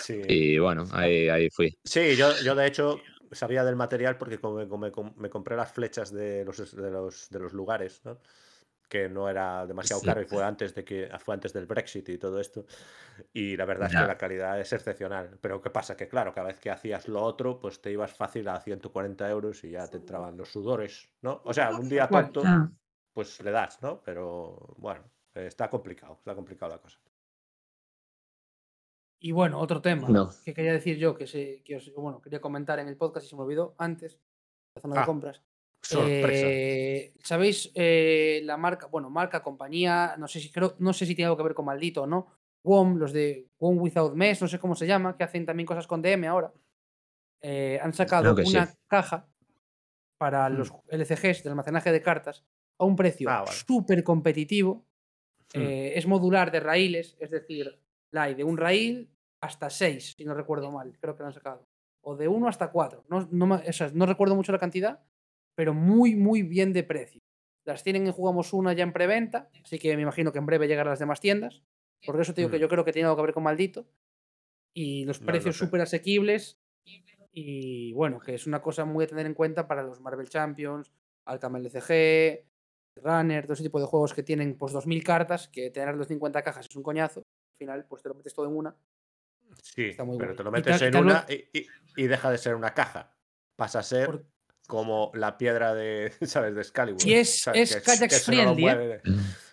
Sí. Y bueno, ahí, ahí fui. Sí, yo, yo de hecho sabía del material porque como me, me compré las flechas de los, de los, de los lugares, ¿no? Que no era demasiado Sí. caro y fue antes de que fue antes del Brexit y todo esto. Y la verdad es que la calidad es excepcional. Pero ¿qué pasa? Que claro, cada vez que hacías lo otro, pues te ibas fácil a 140 euros y ya te entraban los sudores, ¿no? O sea, un día tonto, pues le das, ¿no? Pero bueno, está complicado, está complicado la cosa. Y bueno, otro tema No. que quería decir yo, que, se, que os- bueno, quería comentar en el podcast y se me olvidó antes, la zona Ah, de compras. Sorpresa. Eh, ¿Sabéis eh, la marca, bueno, marca, compañía, no sé si creo, no sé si tiene algo que ver con maldito o no? WOM, los de WOM Without Mess, no sé cómo se llama, que hacen también cosas con DM ahora. eh, han sacado sí. una caja para Hmm. los LCGs de almacenaje de cartas a un precio Ah, vale. súper competitivo. Hmm. Eh, es modular de raíles, es decir, la hay de un raíl hasta 6, si no recuerdo mal, creo que lo han sacado. O de 1 hasta 4. No, no, o sea, no recuerdo mucho la cantidad, pero muy, muy bien de precio. Las tienen en Jugamos Una ya en preventa, así que me imagino que en breve llegarán las demás tiendas. Por eso te digo que Mm. yo creo que tiene algo que ver con Maldito. Y los No precios súper asequibles. Y bueno, que es una cosa muy a tener en cuenta para los Marvel Champions, Arkham LCG, Runner, todo ese tipo de juegos que tienen pues 2.000 cartas, que tener los 50 cajas es un coñazo. Al final, pues te lo metes todo en una. Sí, Está muy pero te lo metes y en una y, y- y deja de ser una caja. Pasa a ser Por- como la piedra de, ¿sabes? De Excalibur. Y es- ¿sabes? es Que Kayak que eso no friendly, ¿eh?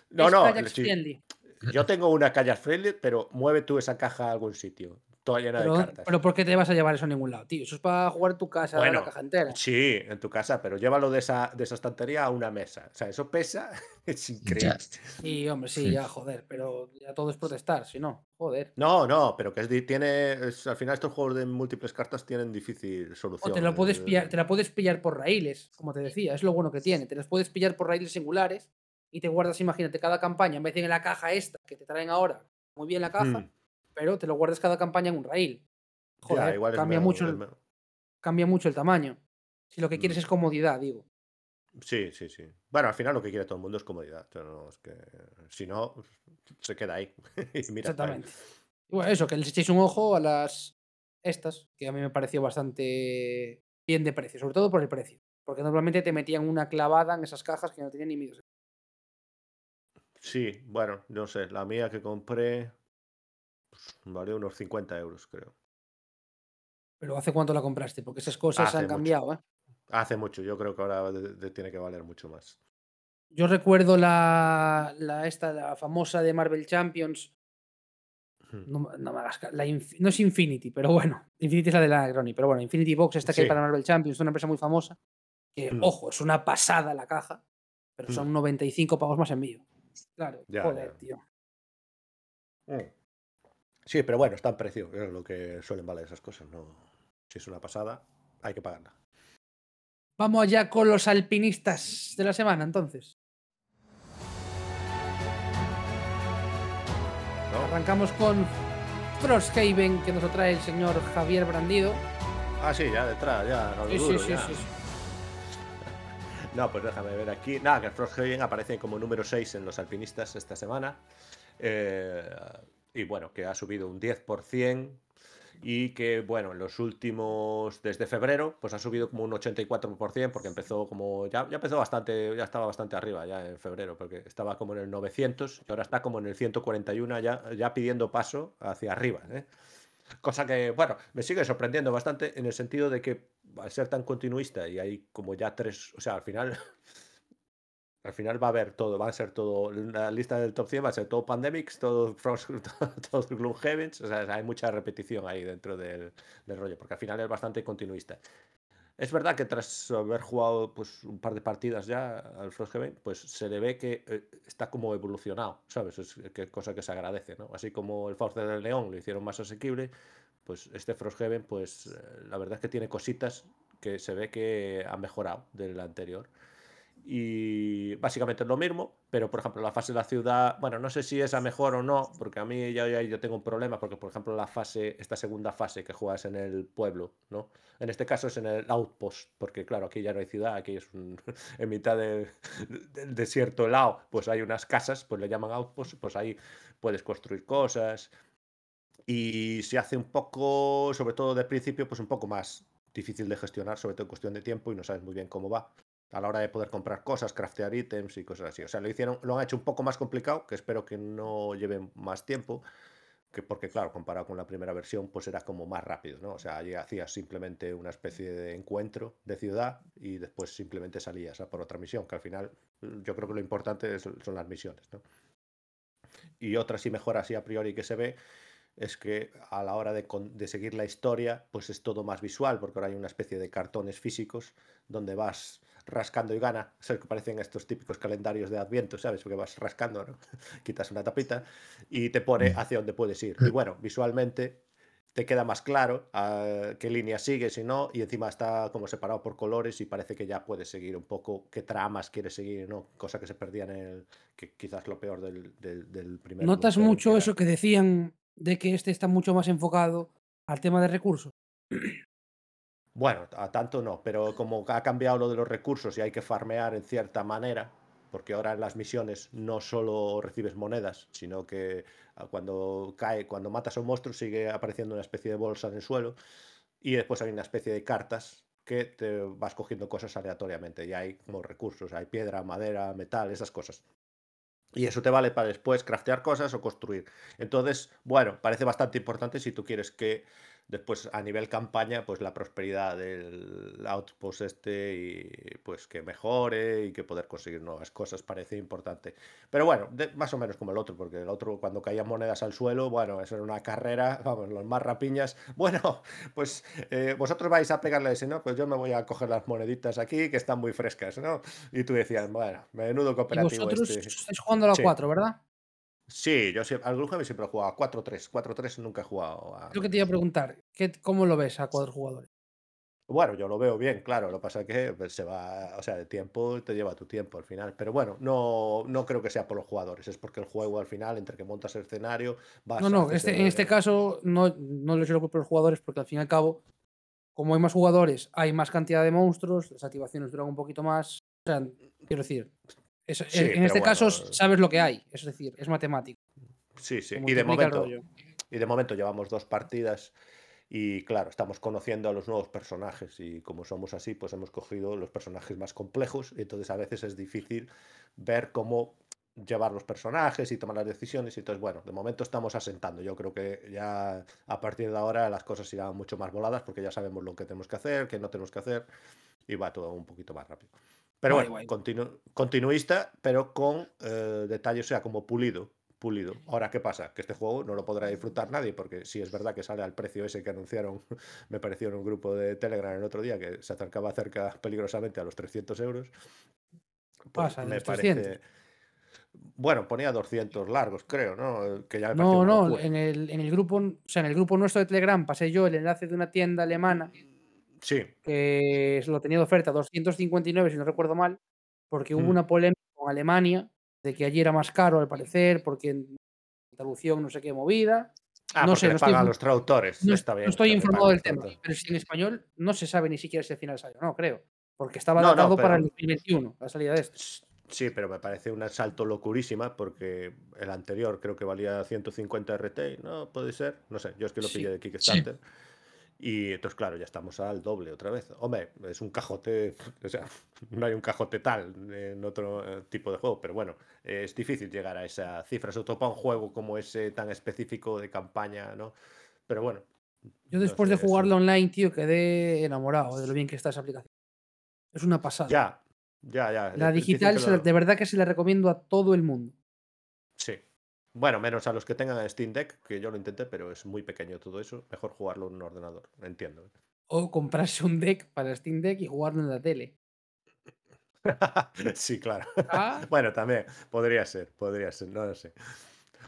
No, Es no, Kayak sí, friendly. yo tengo una Kayak Friendly, pero mueve tú esa caja a algún sitio. Toda llena Pero, de cartas. pero ¿por qué te vas a llevar eso a ningún lado, tío? Eso es para jugar en tu casa Bueno, la caja entera. Sí, en tu casa, pero llévalo de esa, de esa estantería a una mesa. O sea, eso pesa, es increíble. Sí, hombre, sí, ya, joder. Pero ya todo es protestar, si no, joder. No, no, pero que es, tiene. es- al final, estos juegos de múltiples cartas tienen difícil O solución. te lo puedes Eh, pillar, te la puedes pillar por raíles, como te decía, es lo bueno que tiene. Te las puedes pillar por raíles singulares y te guardas, imagínate, cada campaña, en vez de en la caja esta que te traen ahora, muy bien la caja, hmm, pero te lo guardas cada campaña en un raíl. ya, Joder, igual cambia, mucho el, cambia mucho el tamaño. Si lo que quieres Mm. es comodidad, digo. Sí, sí, sí. Bueno, al final lo que quiere todo el mundo es comodidad. no, es que, si no, se queda ahí. mira. Exactamente. Y bueno, eso, que les echéis un ojo a las estas, que a mí me pareció bastante bien de precio, sobre todo por el precio. Porque normalmente te metían una clavada en esas cajas que no tenían ni medios. Sí, bueno, no sé. La mía que compré valió unos 50 euros, creo. Pero ¿hace cuánto la compraste? Porque esas cosas Hace han mucho. cambiado, ¿eh? Hace mucho, yo creo que ahora de- de- tiene que valer mucho más. Yo recuerdo la, la esta, la famosa de Marvel Champions. Hmm. No, no me hagas ca- la Infi- no es Infinity, pero bueno. Infinity es la de la Grony, pero bueno, Infinity Box, esta que hay para Marvel Champions, una empresa muy famosa. Que, Hmm. ojo, es una pasada la caja, pero Hmm. son 95 pavos más envío. Claro, Ya, joder, ya. tío. Sí, pero bueno, está en precio, es lo que suelen valer esas cosas. No, si es una pasada, hay que pagarla. Vamos allá con los alpinistas de la semana, entonces. ¿no? Arrancamos con Frosthaven, que nos lo trae el señor Javier Brandido. Ah, sí, ya detrás, ya, no lo Sí, sí, dudo, sí, ya. sí, sí. No, pues déjame ver aquí. Nada, que Frosthaven aparece como número 6 en los alpinistas esta semana. Eh, y bueno, que ha subido un 10%. Y que, bueno, en los últimos, desde febrero, pues ha subido como un 84%, porque empezó como, ya, ya empezó bastante, ya estaba bastante arriba ya en febrero, porque estaba como en el 900 y ahora está como en el 141, ya, ya pidiendo paso hacia arriba. ¿eh? Cosa que, bueno, me sigue sorprendiendo bastante en el sentido de que al ser tan continuista y hay como ya tres, o sea, al final, al final va a haber todo, va a ser todo, la lista del top 100 va a ser todo Pandemics, todo Frost, todo, todo Gloomhavens, o sea, hay mucha repetición ahí dentro del, del rollo, porque al final es bastante continuista. Es verdad que tras haber jugado pues, un par de partidas ya al Frosthaven, pues se le ve que eh, está como evolucionado, ¿sabes? Es que, cosa que se agradece, ¿no? Así como el Fauce del León lo hicieron más asequible, pues este Frosthaven, pues eh, la verdad es que tiene cositas que se ve que ha mejorado del anterior. Y básicamente es lo mismo, pero por ejemplo la fase de la ciudad, bueno, no sé si es a mejor o no, porque a mí ya, yo tengo un problema, porque por ejemplo la fase, esta segunda fase que juegas en el pueblo, ¿no? En este caso es en el outpost, porque claro, aquí ya no hay ciudad, aquí es un, en mitad de- del desierto helado, pues hay unas casas, pues le llaman outpost, pues ahí puedes construir cosas y se hace un poco, sobre todo de principio, pues un poco más difícil de gestionar, sobre todo en cuestión de tiempo y no sabes muy bien cómo va a la hora de poder comprar cosas, craftear ítems y cosas así. O sea, lo hicieron, lo han hecho un poco más complicado, que espero que no lleve más tiempo, que porque claro, comparado con la primera versión, pues era como más rápido, ¿no? O sea, allí hacías simplemente una especie de encuentro de ciudad y después simplemente salías por otra misión, que al final yo creo que lo importante son las misiones, ¿no? Y otra sí mejora así a priori que se ve es que a la hora de, de seguir la historia, pues es todo más visual, porque ahora hay una especie de cartones físicos donde vas rascando y gana, es el que parecen estos típicos calendarios de Adviento, ¿sabes? Porque vas rascando, ¿no? Quitas una tapita y te pone hacia dónde puedes ir. Y bueno, visualmente te queda más claro ah, qué línea sigues y no, y encima está como separado por colores y parece que ya puedes seguir un poco qué tramas quieres seguir, ¿no? Cosa que se perdía en el, que quizás lo peor del, del, del primer ¿Notas mucho que eso que decían de que este está mucho más enfocado al tema de recursos? Bueno, a tanto no, pero como ha cambiado lo de los recursos y hay que farmear en cierta manera, porque ahora en las misiones no solo recibes monedas, sino que ah, cuando cae, cuando matas a un monstruo sigue apareciendo una especie de bolsa en el suelo y después hay una especie de cartas que te vas cogiendo cosas aleatoriamente y hay como recursos, hay piedra, madera, metal, esas cosas. Y eso te vale para después craftear cosas o construir. Entonces, bueno, parece bastante importante si tú quieres que Después, a nivel campaña, pues la prosperidad del outpost este y pues que mejore y que poder conseguir nuevas cosas parece importante. Pero bueno, de- más o menos como el otro, porque el otro cuando caían monedas al suelo, bueno, eso era una carrera, vamos, los más rapiñas. Bueno, pues eh, vosotros vais a pegarle ese, ¿no? Pues yo me voy a coger las moneditas aquí que están muy frescas, ¿no? Y tú decías, bueno, menudo Y cooperativo vosotros este. estáis jugando a la Sí. 4, ¿verdad? Sí, yo siempre, al Gloomhaven siempre he jugado a 4-3. 4-3 nunca he jugado a lo que te iba a preguntar. ¿qué, ¿Cómo lo ves a cuatro jugadores? Bueno, yo lo veo bien, claro. Lo que pasa es que pues, se va, o sea, de tiempo te lleva tu tiempo al final. Pero bueno, no, no creo que sea por los jugadores, es porque el juego al final, entre que montas el escenario, vas No, no, este, el- en este caso no, no lo culpo a los jugadores porque al fin y al cabo, como hay más jugadores, hay más cantidad de monstruos, las activaciones duran un poquito más. O sea, quiero decir, es- Sí, en este caso bueno. sabes lo que hay, es decir, es matemático. Sí, sí. Y de momento, y de momento llevamos dos partidas y claro, estamos conociendo a los nuevos personajes y como somos así, pues hemos cogido los personajes más complejos y entonces a veces es difícil ver cómo llevar los personajes y tomar las decisiones y entonces bueno, de momento estamos asentando. Yo creo que ya a partir de ahora las cosas irán mucho más voladas porque ya sabemos lo que tenemos que hacer, qué no tenemos que hacer y va todo un poquito más rápido. Pero bueno, continu- continuista, pero con eh, detalles, o sea, como pulido. Pulido. Ahora, ¿qué pasa? Que este juego no lo podrá disfrutar nadie, porque si es verdad que sale al precio ese que anunciaron, me pareció en un grupo de Telegram el otro día, que se acercaba cerca peligrosamente a los 300 euros. Pues Pasa me parece. 300. Bueno, ponía 200 largos, creo, ¿no? Que ya me No, no, en el, en el grupo, o sea, en el grupo nuestro de Telegram pasé yo el enlace de una tienda alemana Sí, que lo tenía de oferta 259, si no recuerdo mal, porque hubo Mm. una polémica con Alemania de que allí era más caro al parecer, porque en traducción no sé qué movida. Ah, No sé, no estoy pagan infor- los traductores. No, Está no bien. estoy que le informado del tema, pero si en español no se sabe ni siquiera si al final salió, no creo, porque estaba No, no, datado para el pero- 2021, la salida de esto. Sí, pero me parece un asalto locurísima porque el anterior creo que valía 150 RT, ¿no? Puede ser. No sé, yo es que lo Sí, pillé de Kickstarter. Y entonces, claro, ya estamos al doble otra vez. Hombre, es un cajote, o sea, no hay un cajote tal en otro eh, tipo de juego, pero bueno, es difícil llegar a esa cifra, sobre todo para un juego como ese tan específico de campaña, ¿no? Pero bueno. Yo no después sé, de jugarlo online, tío, quedé enamorado de lo bien que está esa aplicación. Es una pasada. Ya, ya, ya. la digital, lo- de verdad que se la recomiendo a todo el mundo. Sí. Bueno, menos a los que tengan Steam Deck, que yo lo intenté, pero es muy pequeño todo eso. Mejor jugarlo en un ordenador, entiendo. O comprarse un deck para Steam Deck y jugarlo en la tele. sí, claro. Ah, Bueno, también podría ser, podría ser, no lo sé.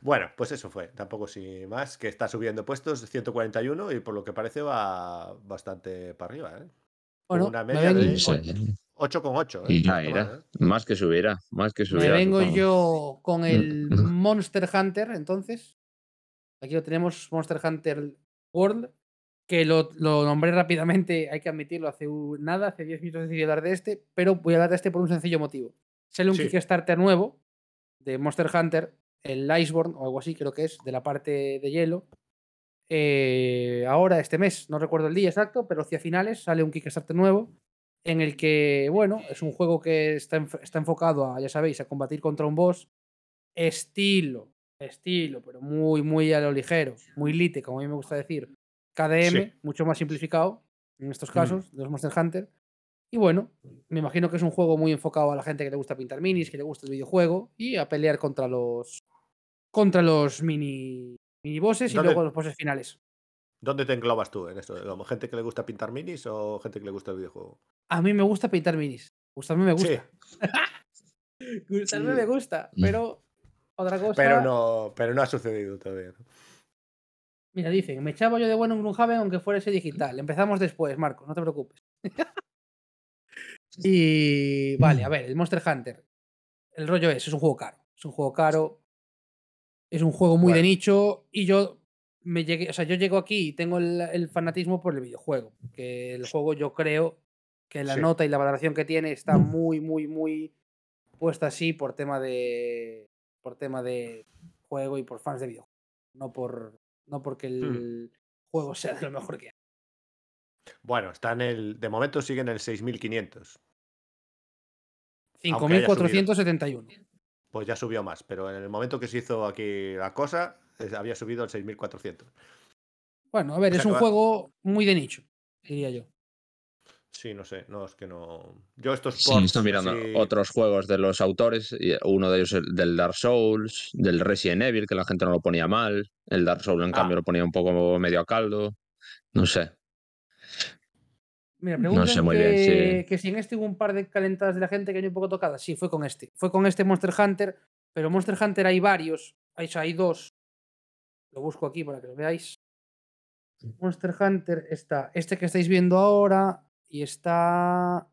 Bueno, pues eso fue, tampoco sin más, que está subiendo puestos 141 y por lo que parece va bastante para arriba, ¿eh? Bueno, una me, media ven- de. 8,8. ¿eh? Ya era. ¿eh? Más que subirá, más que me subirá. vengo yo con el Mm. Monster Hunter, entonces. Aquí lo tenemos, Monster Hunter World, que lo, lo nombré rápidamente, hay que admitirlo, hace un- nada, hace 10 minutos decidí hablar de este, pero voy a hablar de este por un sencillo motivo. Sale un Sí. Kickstarter nuevo de Monster Hunter, el Iceborne o algo así, creo que es, de la parte de hielo. Eh, ahora, este mes, no recuerdo el día exacto, pero hacia finales sale un Kickstarter nuevo en el que, bueno, es un juego que está, enf- está enfocado a, ya sabéis, a combatir contra un boss estilo, estilo, pero muy, muy a lo ligero, muy lite, como a mí me gusta decir, KDM, Sí. mucho más simplificado en estos Mm. casos, de los Monster Hunter. Y bueno, me imagino que es un juego muy enfocado a la gente que le gusta pintar minis, que le gusta el videojuego y a pelear contra los contra los mini mini bosses y ¿Dónde- luego los bosses finales. ¿Dónde te englobas tú en esto? ¿Como gente que le gusta pintar minis o gente que le gusta el videojuego? A mí me gusta pintar minis. Gustarme me gusta. Gustarme Sí. me gusta, pero otra cosa. Pero no, pero no ha sucedido todavía. ¿no? Mira, dicen, me echaba yo de bueno en Gloomhaven aunque fuera ese digital. Empezamos después, Marco, no te preocupes. y vale, a ver, el Monster Hunter. El rollo es, es un juego caro. Es un juego caro. Es un juego muy de nicho. Y yo me llegué, o sea, yo llego aquí y tengo el, el fanatismo por el videojuego. Que el juego yo creo que la Sí. nota y la valoración que tiene está muy, muy, muy puesta así por tema de. por tema de juego y por fans de videojuegos. No por. No porque el juego sea de lo mejor que hay. Bueno, está en el. De momento sigue en el 6500. Aunque haya 5.471. Pues ya subió más, pero en el momento que se hizo aquí la cosa, había subido al 6400. Bueno, a ver, O sea es un va- juego muy de nicho, diría yo. Sí, no sé, no, es que no. Yo estos Sí, estoy mirando otros juegos de los autores, uno de ellos el del Dark Souls, del Resident Evil, que la gente no lo ponía mal, el Dark Souls en Ah. cambio lo ponía un poco medio a caldo, no sé. Mira, No sé muy que, bien, sí. que si en este hubo un par de calentadas de la gente que hay un poco tocadas. Sí, fue con este. Fue con este Monster Hunter, pero Monster Hunter hay varios. Hay, o sea, hay dos. Lo busco aquí para que lo veáis. Monster Hunter está este que estáis viendo ahora y está...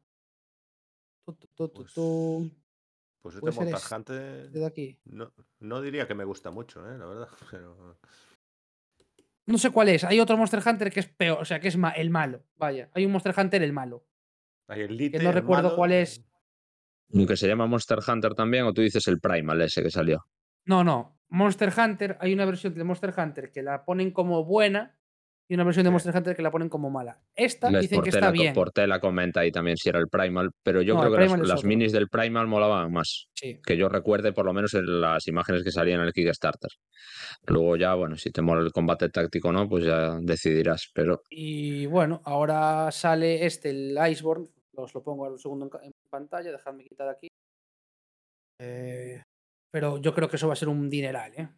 tu, tu, tu, tu, Pues, tu, Pues este Monster este Hunter de aquí. no, no diría que me gusta mucho, ¿eh? la verdad. Pero... No sé cuál es. Hay otro Monster Hunter que es peor, o sea, que es ma- el malo. Vaya, hay un Monster Hunter el malo. Hay el Lite, no el recuerdo malo, cuál es. ¿Y que se llama Monster Hunter también o tú dices el Primal ese que salió? No, no. Monster Hunter, hay una versión de Monster Hunter que la ponen como buena y una versión de Sí. Monster Hunter que la ponen como mala. Esta Les dicen que Portela, está co- bien. Portela comenta ahí también si era el Primal, pero yo No, creo que las, minis del Primal molaban más. Sí. que yo recuerde por lo menos en las imágenes que salían en el Kickstarter. Luego ya, bueno, si te mola el combate táctico o no, pues ya decidirás, pero Y bueno, ahora sale este, el Iceborne. Os lo pongo al segundo en pantalla. Dejadme quitar aquí. Eh, pero yo creo que eso va a ser un dineral, ¿eh?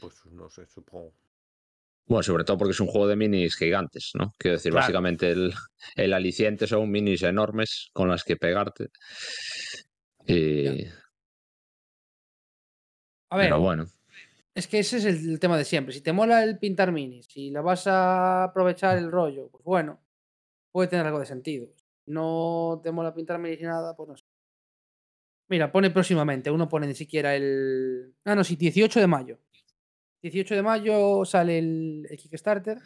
Pues no sé, supongo. Bueno, sobre todo porque es un juego de minis gigantes, ¿no? Quiero decir, Claro. básicamente el, el aliciente son minis enormes con las que pegarte. Y, A ver, pero bueno, es que ese es el, el tema de siempre. Si te mola el pintar minis, si la vas a aprovechar el rollo, pues bueno, puede tener algo de sentido. No te mola pintar minis ni nada, pues no sé. Mira, pone próximamente, uno pone ni siquiera el. Ah, no, sí, 18 de mayo. 18 de mayo sale el, el Kickstarter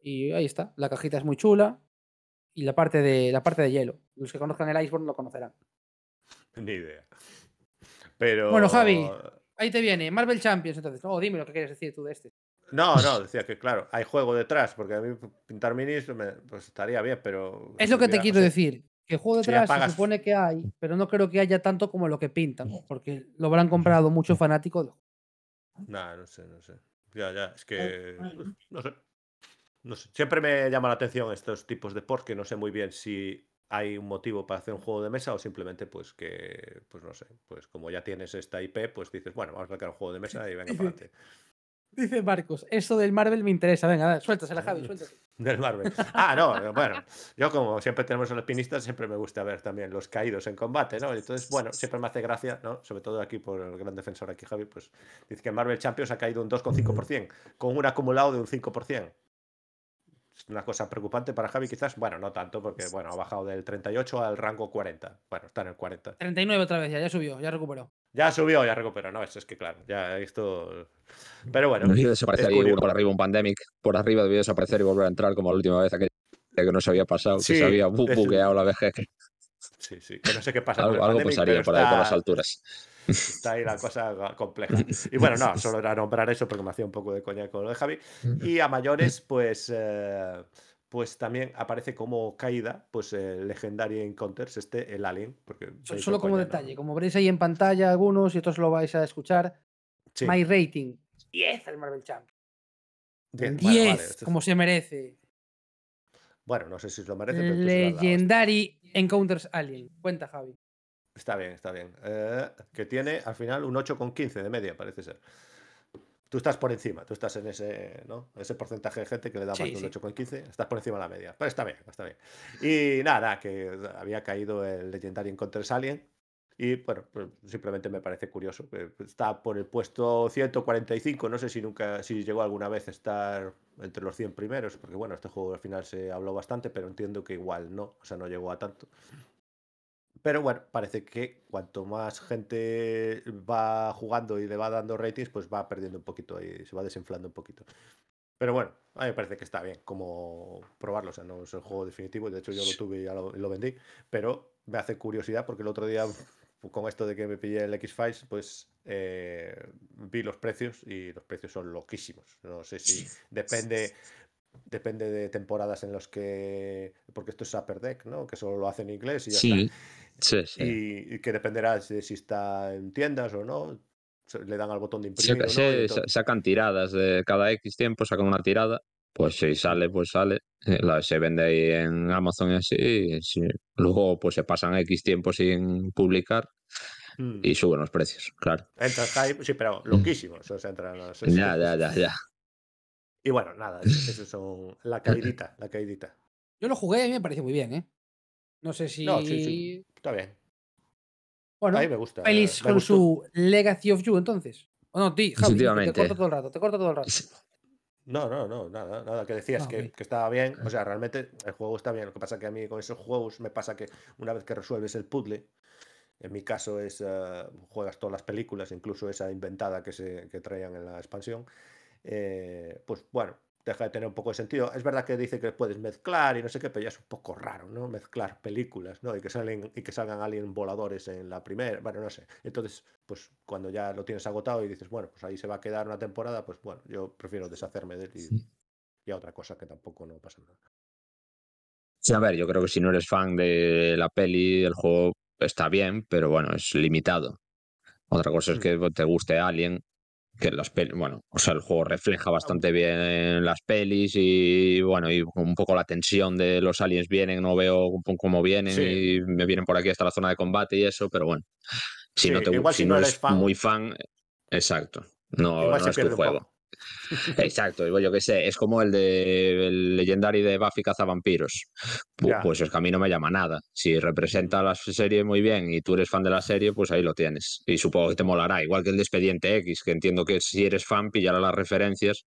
y ahí está. La cajita es muy chula y la parte de la parte de hielo. Los que conozcan el Iceborne lo conocerán. Ni idea. Pero. Bueno, Javi. Ahí te viene, Marvel Champions, entonces. Oh, dime lo que quieres decir tú de este. No, no, decía que claro, hay juego detrás, porque a mí pintar minis me- pues estaría bien, pero. Es si lo que te quiero decir. Que juego si ya detrás se pagas- supone que hay, pero no creo que haya tanto como lo que pintan, porque lo habrán comprado mucho fanático. Nah, no sé, no sé. Ya, ya, es que. No sé. No sé. Siempre me llama la atención estos tipos de ports que no sé muy bien si hay un motivo para hacer un juego de mesa o simplemente pues que, pues no sé, pues como ya tienes esta IP, pues dices, bueno, vamos a sacar un juego de mesa y venga para adelante. Dice Marcos, eso del Marvel me interesa. Venga, suéltasela, Javi, suéltasela. Del Marvel. Ah, no, bueno, yo como siempre tenemos a los pinistas, siempre me gusta ver también los caídos en combate, ¿no? Entonces, bueno, siempre me hace gracia, ¿no? Sobre todo aquí por el gran defensor aquí, Javi, pues dice que Marvel Champions ha caído un 2,5%, con un acumulado de un 5%. Es una cosa preocupante para Javi, quizás, bueno, no tanto, porque, bueno, ha bajado del 38 al rango 40. Bueno, está en el 40. 39 otra vez, ya, ya subió, ya recuperó. Ya subió, ya recuperó, ¿no? Eso es que, claro, ya esto... Pero bueno, debió desaparecer es ahí curioso. por arriba un pandemic, por arriba debió desaparecer y volver a entrar como la última vez aquella que no se había pasado, Sí, que se había bu- es- bugueado la VG. sí, sí, que no sé qué pasa. con el Algo, algo pandemic, pasaría por ahí por las alturas. Está ahí la cosa compleja. Y bueno, no, solo era nombrar eso porque me hacía un poco de coña con lo de Javi. Y a mayores, pues, eh, pues también aparece como caída, pues el Legendary Encounters, este, el Alien. Porque Solo como coña, ¿no? detalle, como veréis ahí en pantalla algunos y otros lo vais a escuchar, Sí, My Rating, 10 al Marvel Champ. bien, 10, bueno, vale, esto es- como se merece. bueno, no sé si lo merece, pero. Legendary Encounters Alien. Cuenta, Javi. Está bien, está bien. Eh, que tiene al final un 8,15 de media, parece ser. Tú estás por encima, tú estás en ese, ¿no? ese porcentaje de gente que le da Sí, más de sí. un 8,15, estás por encima de la media. Pero está bien, está bien. Y nada, nada, que había caído el Legendary Encounters Alien. Y bueno, pues simplemente me parece curioso. que Está por el puesto 145, no sé si nunca, si llegó alguna vez a estar entre los 100 primeros, porque bueno, este juego al final se habló bastante, pero entiendo que igual no, o sea, no llegó a tanto. Pero bueno, parece que cuanto más gente va jugando y le va dando ratings, pues va perdiendo un poquito y se va desinflando un poquito. Pero bueno, a mí me parece que está bien como probarlo. O sea, no es el juego definitivo. De hecho, yo lo tuve y ya lo, lo vendí. Pero me hace curiosidad porque el otro día, con esto de que me pillé el X-Files, pues eh, vi los precios y los precios son loquísimos. No sé si depende. Depende de temporadas en los que. Porque esto es Upper Deck, ¿no? Que solo lo hace en inglés y ya está Sí, sí, sí. y, y que dependerá de si está en tiendas o no. le dan al botón de imprimir. Sí, entonces- sacan tiradas de cada X tiempo, sacan una tirada, pues si sale, pues sale. eh, La, se vende ahí en Amazon y así. y si- luego pues se pasan X tiempo sin publicar Mm. y suben los precios, claro. Entra hype, sí, pero loquísimos. O sea, entran los- Ya, ya, ya, ya. Y bueno, nada, es- eso son la caidita, la caidita. Yo lo jugué y a mí me pareció muy bien, ¿eh? No sé si. No, sí, sí. Está bien. Bueno, a mí me gusta. feliz me con gustó. su Legacy of You, entonces. O no, ti, Javi, te corto todo el rato, te corto todo el rato. No, no, no, nada, nada, que decías Ah, que, que estaba bien, o sea, realmente el juego está bien, lo que pasa que a mí con esos juegos me pasa que una vez que resuelves el puzzle, en mi caso es, eh, juegas todas las películas, incluso esa inventada que, se, que traían en la expansión, eh, pues bueno, deja de tener un poco de sentido. Es verdad que dice que puedes mezclar y no sé qué, pero ya es un poco raro, ¿no? Mezclar películas, ¿no? Y que, salen, y que salgan alien voladores en la primera, bueno, no sé. Entonces, pues cuando ya lo tienes agotado y dices, bueno, pues ahí se va a quedar una temporada, pues bueno, yo prefiero deshacerme de él y, y a otra cosa que tampoco no pasa nada. Sí, a ver, yo creo que si no eres fan de la peli, el juego está bien, pero bueno, es limitado. Otra cosa es Mm. que te guste Alien, que las pelis, bueno, o sea, el juego refleja bastante bien las pelis y bueno, y un poco la tensión de los aliens vienen, no veo cómo vienen Sí. y me vienen por aquí hasta la zona de combate y eso, pero bueno, si Sí, no te gu- igual si no eres fan- muy fan, exacto, no, no es tu juego. Exacto, digo yo que sé, es como el de el Legendary de Buffy cazavampiros. Pu- Ya. Pues es que a mí no me llama nada. Si representa la serie muy bien y tú eres fan de la serie, pues ahí lo tienes. Y supongo que te molará, igual que el de Expediente X, que entiendo que si eres fan pillará las referencias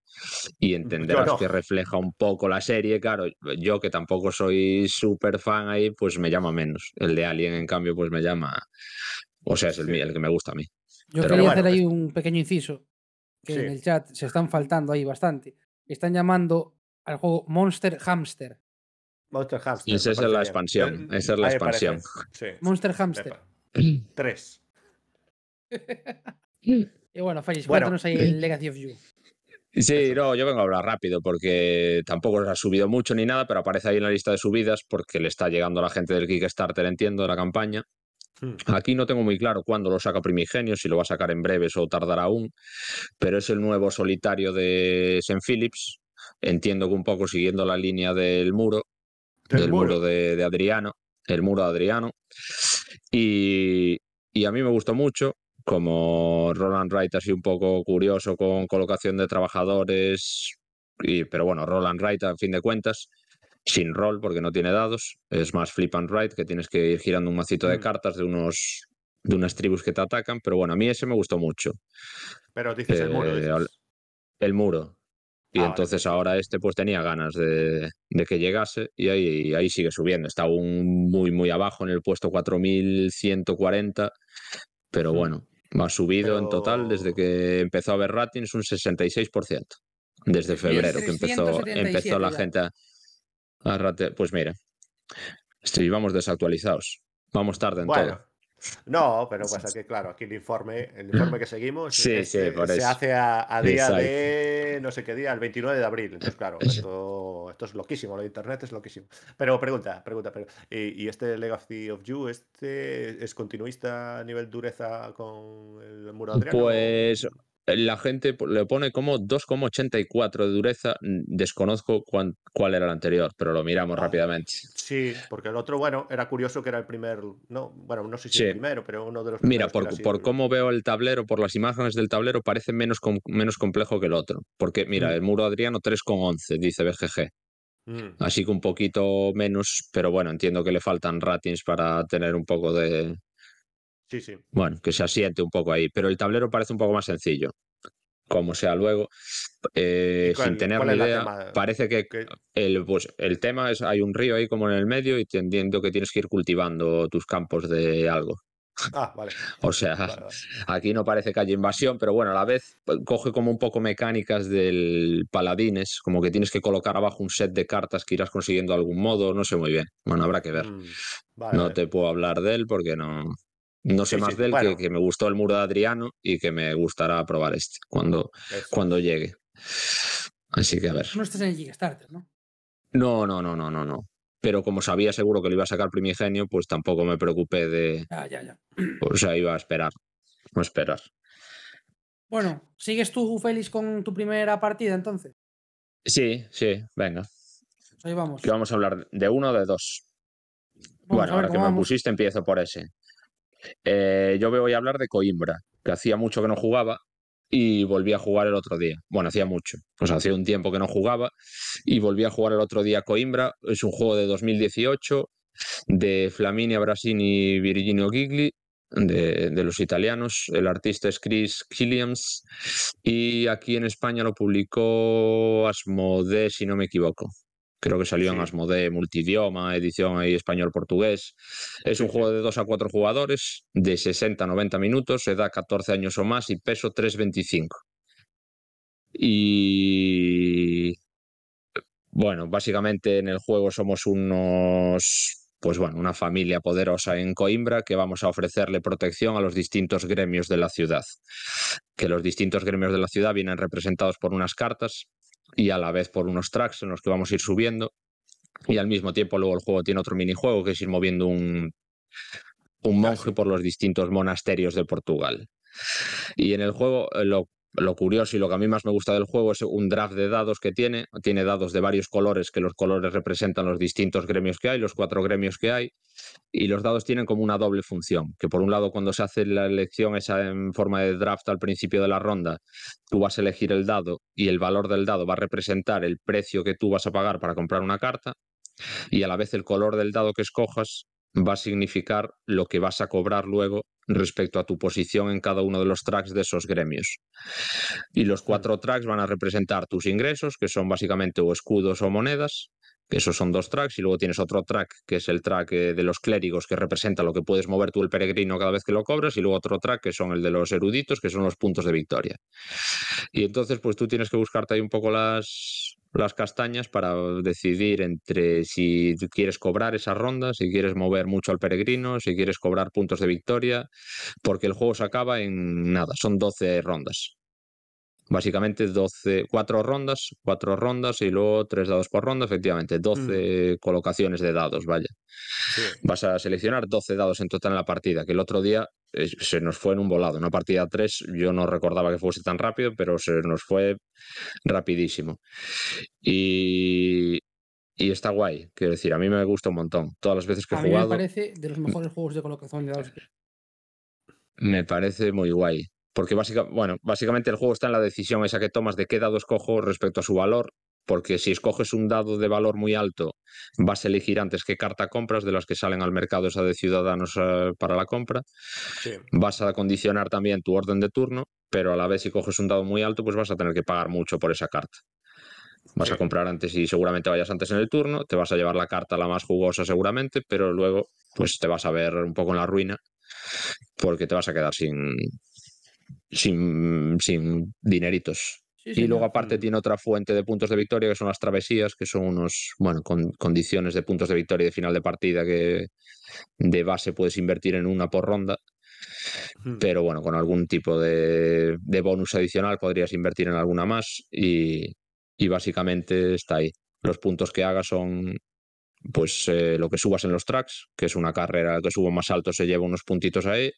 y entenderás no. que refleja un poco la serie. Claro, yo que tampoco soy súper fan ahí, pues me llama menos. El de Alien, en cambio, pues me llama. O sea, es el, el que me gusta a mí. Yo Pero quería bueno, hacer ahí un pequeño inciso, que Sí. en el chat se están faltando ahí bastante. Están llamando al juego Monster Hamster. Monster Hamster. Esa me es parece la bien. expansión, Eh, esa es la expansión. Sí. Monster Hamster. Tres. Y bueno, Félix, Bueno. cuéntanos ahí el Legacy of You. Sí, no, yo vengo a hablar rápido porque tampoco se ha subido mucho ni nada, pero aparece ahí en la lista de subidas porque le está llegando a la gente del Kickstarter, entiendo, de la campaña. Hmm. Aquí no tengo muy claro cuándo lo saca Primigenio, si lo va a sacar en breves o tardará aún, pero es el nuevo solitario de St. Phillips. Entiendo que un poco siguiendo la línea del muro, Del del muro, muro. de, de Adriano, el muro de Adriano. Y, y a mí me gustó mucho, como Roland Wright así un poco curioso con colocación de trabajadores, y, pero bueno, Roland Wright a fin de cuentas, sin rol porque no tiene dados, es más flip and write, que tienes que ir girando un macito de Mm. cartas de unos de unas tribus que te atacan, pero bueno, a mí ese me gustó mucho, Pero dices el muro. Eh, dices. el muro. Y Ah, vale. entonces ahora este pues tenía ganas de, de que llegase y ahí, ahí sigue subiendo. Está aún muy, muy abajo en el puesto 4140, pero bueno, ha subido en total desde que empezó a haber ratings un 66%. Desde febrero que empezó, 1377 empezó la ya. gente a, Pues mira, sí, vamos desactualizados. Vamos tarde en Bueno, todo. no, pero pasa que, claro, aquí el informe, el informe que seguimos Sí, es- sí, por se hace a, a día Exacto. de no sé qué día, el 29 de abril. Entonces, claro, esto, esto es loquísimo, lo de internet es loquísimo. Pero pregunta, pregunta, pero, ¿y, y este Legacy of You, este es continuista a nivel dureza con el muro de Adriano? Pues la gente le pone como 2,84 de dureza. Desconozco cuán- cuál era el anterior, pero lo miramos Vale. rápidamente. Sí, porque el otro, bueno, era curioso que era el primer, no, bueno, no sé si Sí. el primero, pero uno de los Mira, por, así cómo veo el tablero, por las imágenes del tablero, parece menos, com- menos complejo que el otro. Porque, mira, Mm. el muro Adriano 3,11, dice BGG. Mm, Así que un poquito menos, pero bueno, entiendo que le faltan ratings para tener un poco de. Sí, sí. Bueno, que se asiente un poco ahí. Pero el tablero parece un poco más sencillo. Como sea luego, eh, ¿Y cuál- sin tener ni idea, parece que el, pues, el tema es, hay un río ahí como en el medio y te entiendo que tienes que ir cultivando tus campos de algo. Ah, vale. O sea, vale, vale. aquí no parece que haya invasión, pero bueno, a la vez pues, coge como un poco mecánicas del Paladines, como que tienes que colocar abajo un set de cartas que irás consiguiendo de algún modo, no sé muy bien. Bueno, habrá que ver. Mm, vale, No te puedo hablar de él porque no, no sé Sí, más sí, de él bueno. que, que me gustó el muro de Adriano y que me gustará probar este cuando, Eso. cuando llegue. Así que a ver. No estás en el Kickstarter, ¿no? No, no, no, no, no, no. Pero como sabía seguro que lo iba a sacar Primigenio, pues tampoco me preocupé de. Ya, ya, ya. O sea, iba a esperar. No esperar. Bueno, ¿sigues tú, Félix, con tu primera partida entonces? Sí, sí, venga. Ahí vamos. Que vamos a hablar de uno o de dos. Vamos bueno, a ver ahora que me pusiste, empiezo por ese. Eh, yo voy a hablar de Coimbra, que hacía mucho que no jugaba y volví a jugar el otro día. Bueno, hacía mucho, pues hacía un tiempo que no jugaba y volví a jugar el otro día Coimbra. Es un juego de 2018 de Flaminia Brasini y Virginio Gigli, de, de los italianos. El artista es Chris Killiams y aquí en España lo publicó Asmodee, si no me equivoco. Creo que salió en. Asmodee multidioma, edición ahí español-portugués. Es un juego de 2 a 4 jugadores, de 60 a 90 minutos, edad 14 años o más y peso 325. Y bueno, básicamente en el juego somos unos, pues bueno, una familia poderosa en Coimbra que vamos a ofrecerle protección a los distintos gremios de la ciudad. Que los distintos gremios de la ciudad vienen representados por unas cartas y a la vez por unos tracks en los que vamos a ir subiendo. Y al mismo tiempo luego el juego tiene otro minijuego que es ir moviendo un, un monje por los distintos monasterios de Portugal. Y en el juego eh, lo, lo curioso y lo que a mí más me gusta del juego es un draft de dados que tiene. Tiene dados de varios colores, que los colores representan los distintos gremios que hay, los cuatro gremios que hay. Y los dados tienen como una doble función, que por un lado cuando se hace la elección esa en forma de draft al principio de la ronda, tú vas a elegir el dado y el valor del dado va a representar el precio que tú vas a pagar para comprar una carta y a la vez el color del dado que escojas va a significar lo que vas a cobrar luego respecto a tu posición en cada uno de los tracks de esos gremios. Y los cuatro tracks van a representar tus ingresos, que son básicamente o escudos o monedas, que esos son dos tracks, y luego tienes otro track, que es el track eh, de los clérigos, que representa lo que puedes mover tú el peregrino cada vez que lo cobras, y luego otro track, que son el de los eruditos, que son los puntos de victoria. Y entonces, pues tú tienes que buscarte ahí un poco las, las castañas para decidir entre si quieres cobrar esa ronda, si quieres mover mucho al peregrino, si quieres cobrar puntos de victoria, porque el juego se acaba en nada, son 12 rondas. Básicamente 12, cuatro rondas, cuatro rondas y luego tres dados por ronda, efectivamente, 12 colocaciones de dados, vaya. Sí. Vas a seleccionar 12 dados en total en la partida, que el otro día eh, se nos fue en un volado. Una partida 3, yo no recordaba que fuese tan rápido, pero se nos fue rapidísimo. Y, y está guay, quiero decir, a mí me gusta un montón. Todas las veces que he A mí me jugado parece de los mejores juegos de colocación de dados. me parece muy guay. Porque básica, bueno, básicamente el juego está en la decisión esa que tomas de qué dado escojo respecto a su valor. Porque si escoges un dado de valor muy alto, vas a elegir antes qué carta compras de las que salen al mercado esa de ciudadanos eh, para la compra. Sí. Vas a condicionar también tu orden de turno, pero a la vez si coges un dado muy alto, pues vas a tener que pagar mucho por esa carta. Vas a comprar antes y seguramente vayas antes en el turno, te vas a llevar la carta la más jugosa seguramente, pero luego pues te vas a ver un poco en la ruina porque te vas a quedar sin, sin, sin dineritos. Sí, Y luego aparte tiene otra fuente de puntos de victoria que son las travesías, que son unos, bueno, con condiciones de puntos de victoria y de final de partida que de base puedes invertir en una por ronda, Mm. pero bueno, con algún tipo de, de bonus adicional podrías invertir en alguna más y, y básicamente está ahí. Los puntos que hagas son pues eh, lo que subas en los tracks, que es una carrera, que subo más alto se lleva unos puntitos ahí,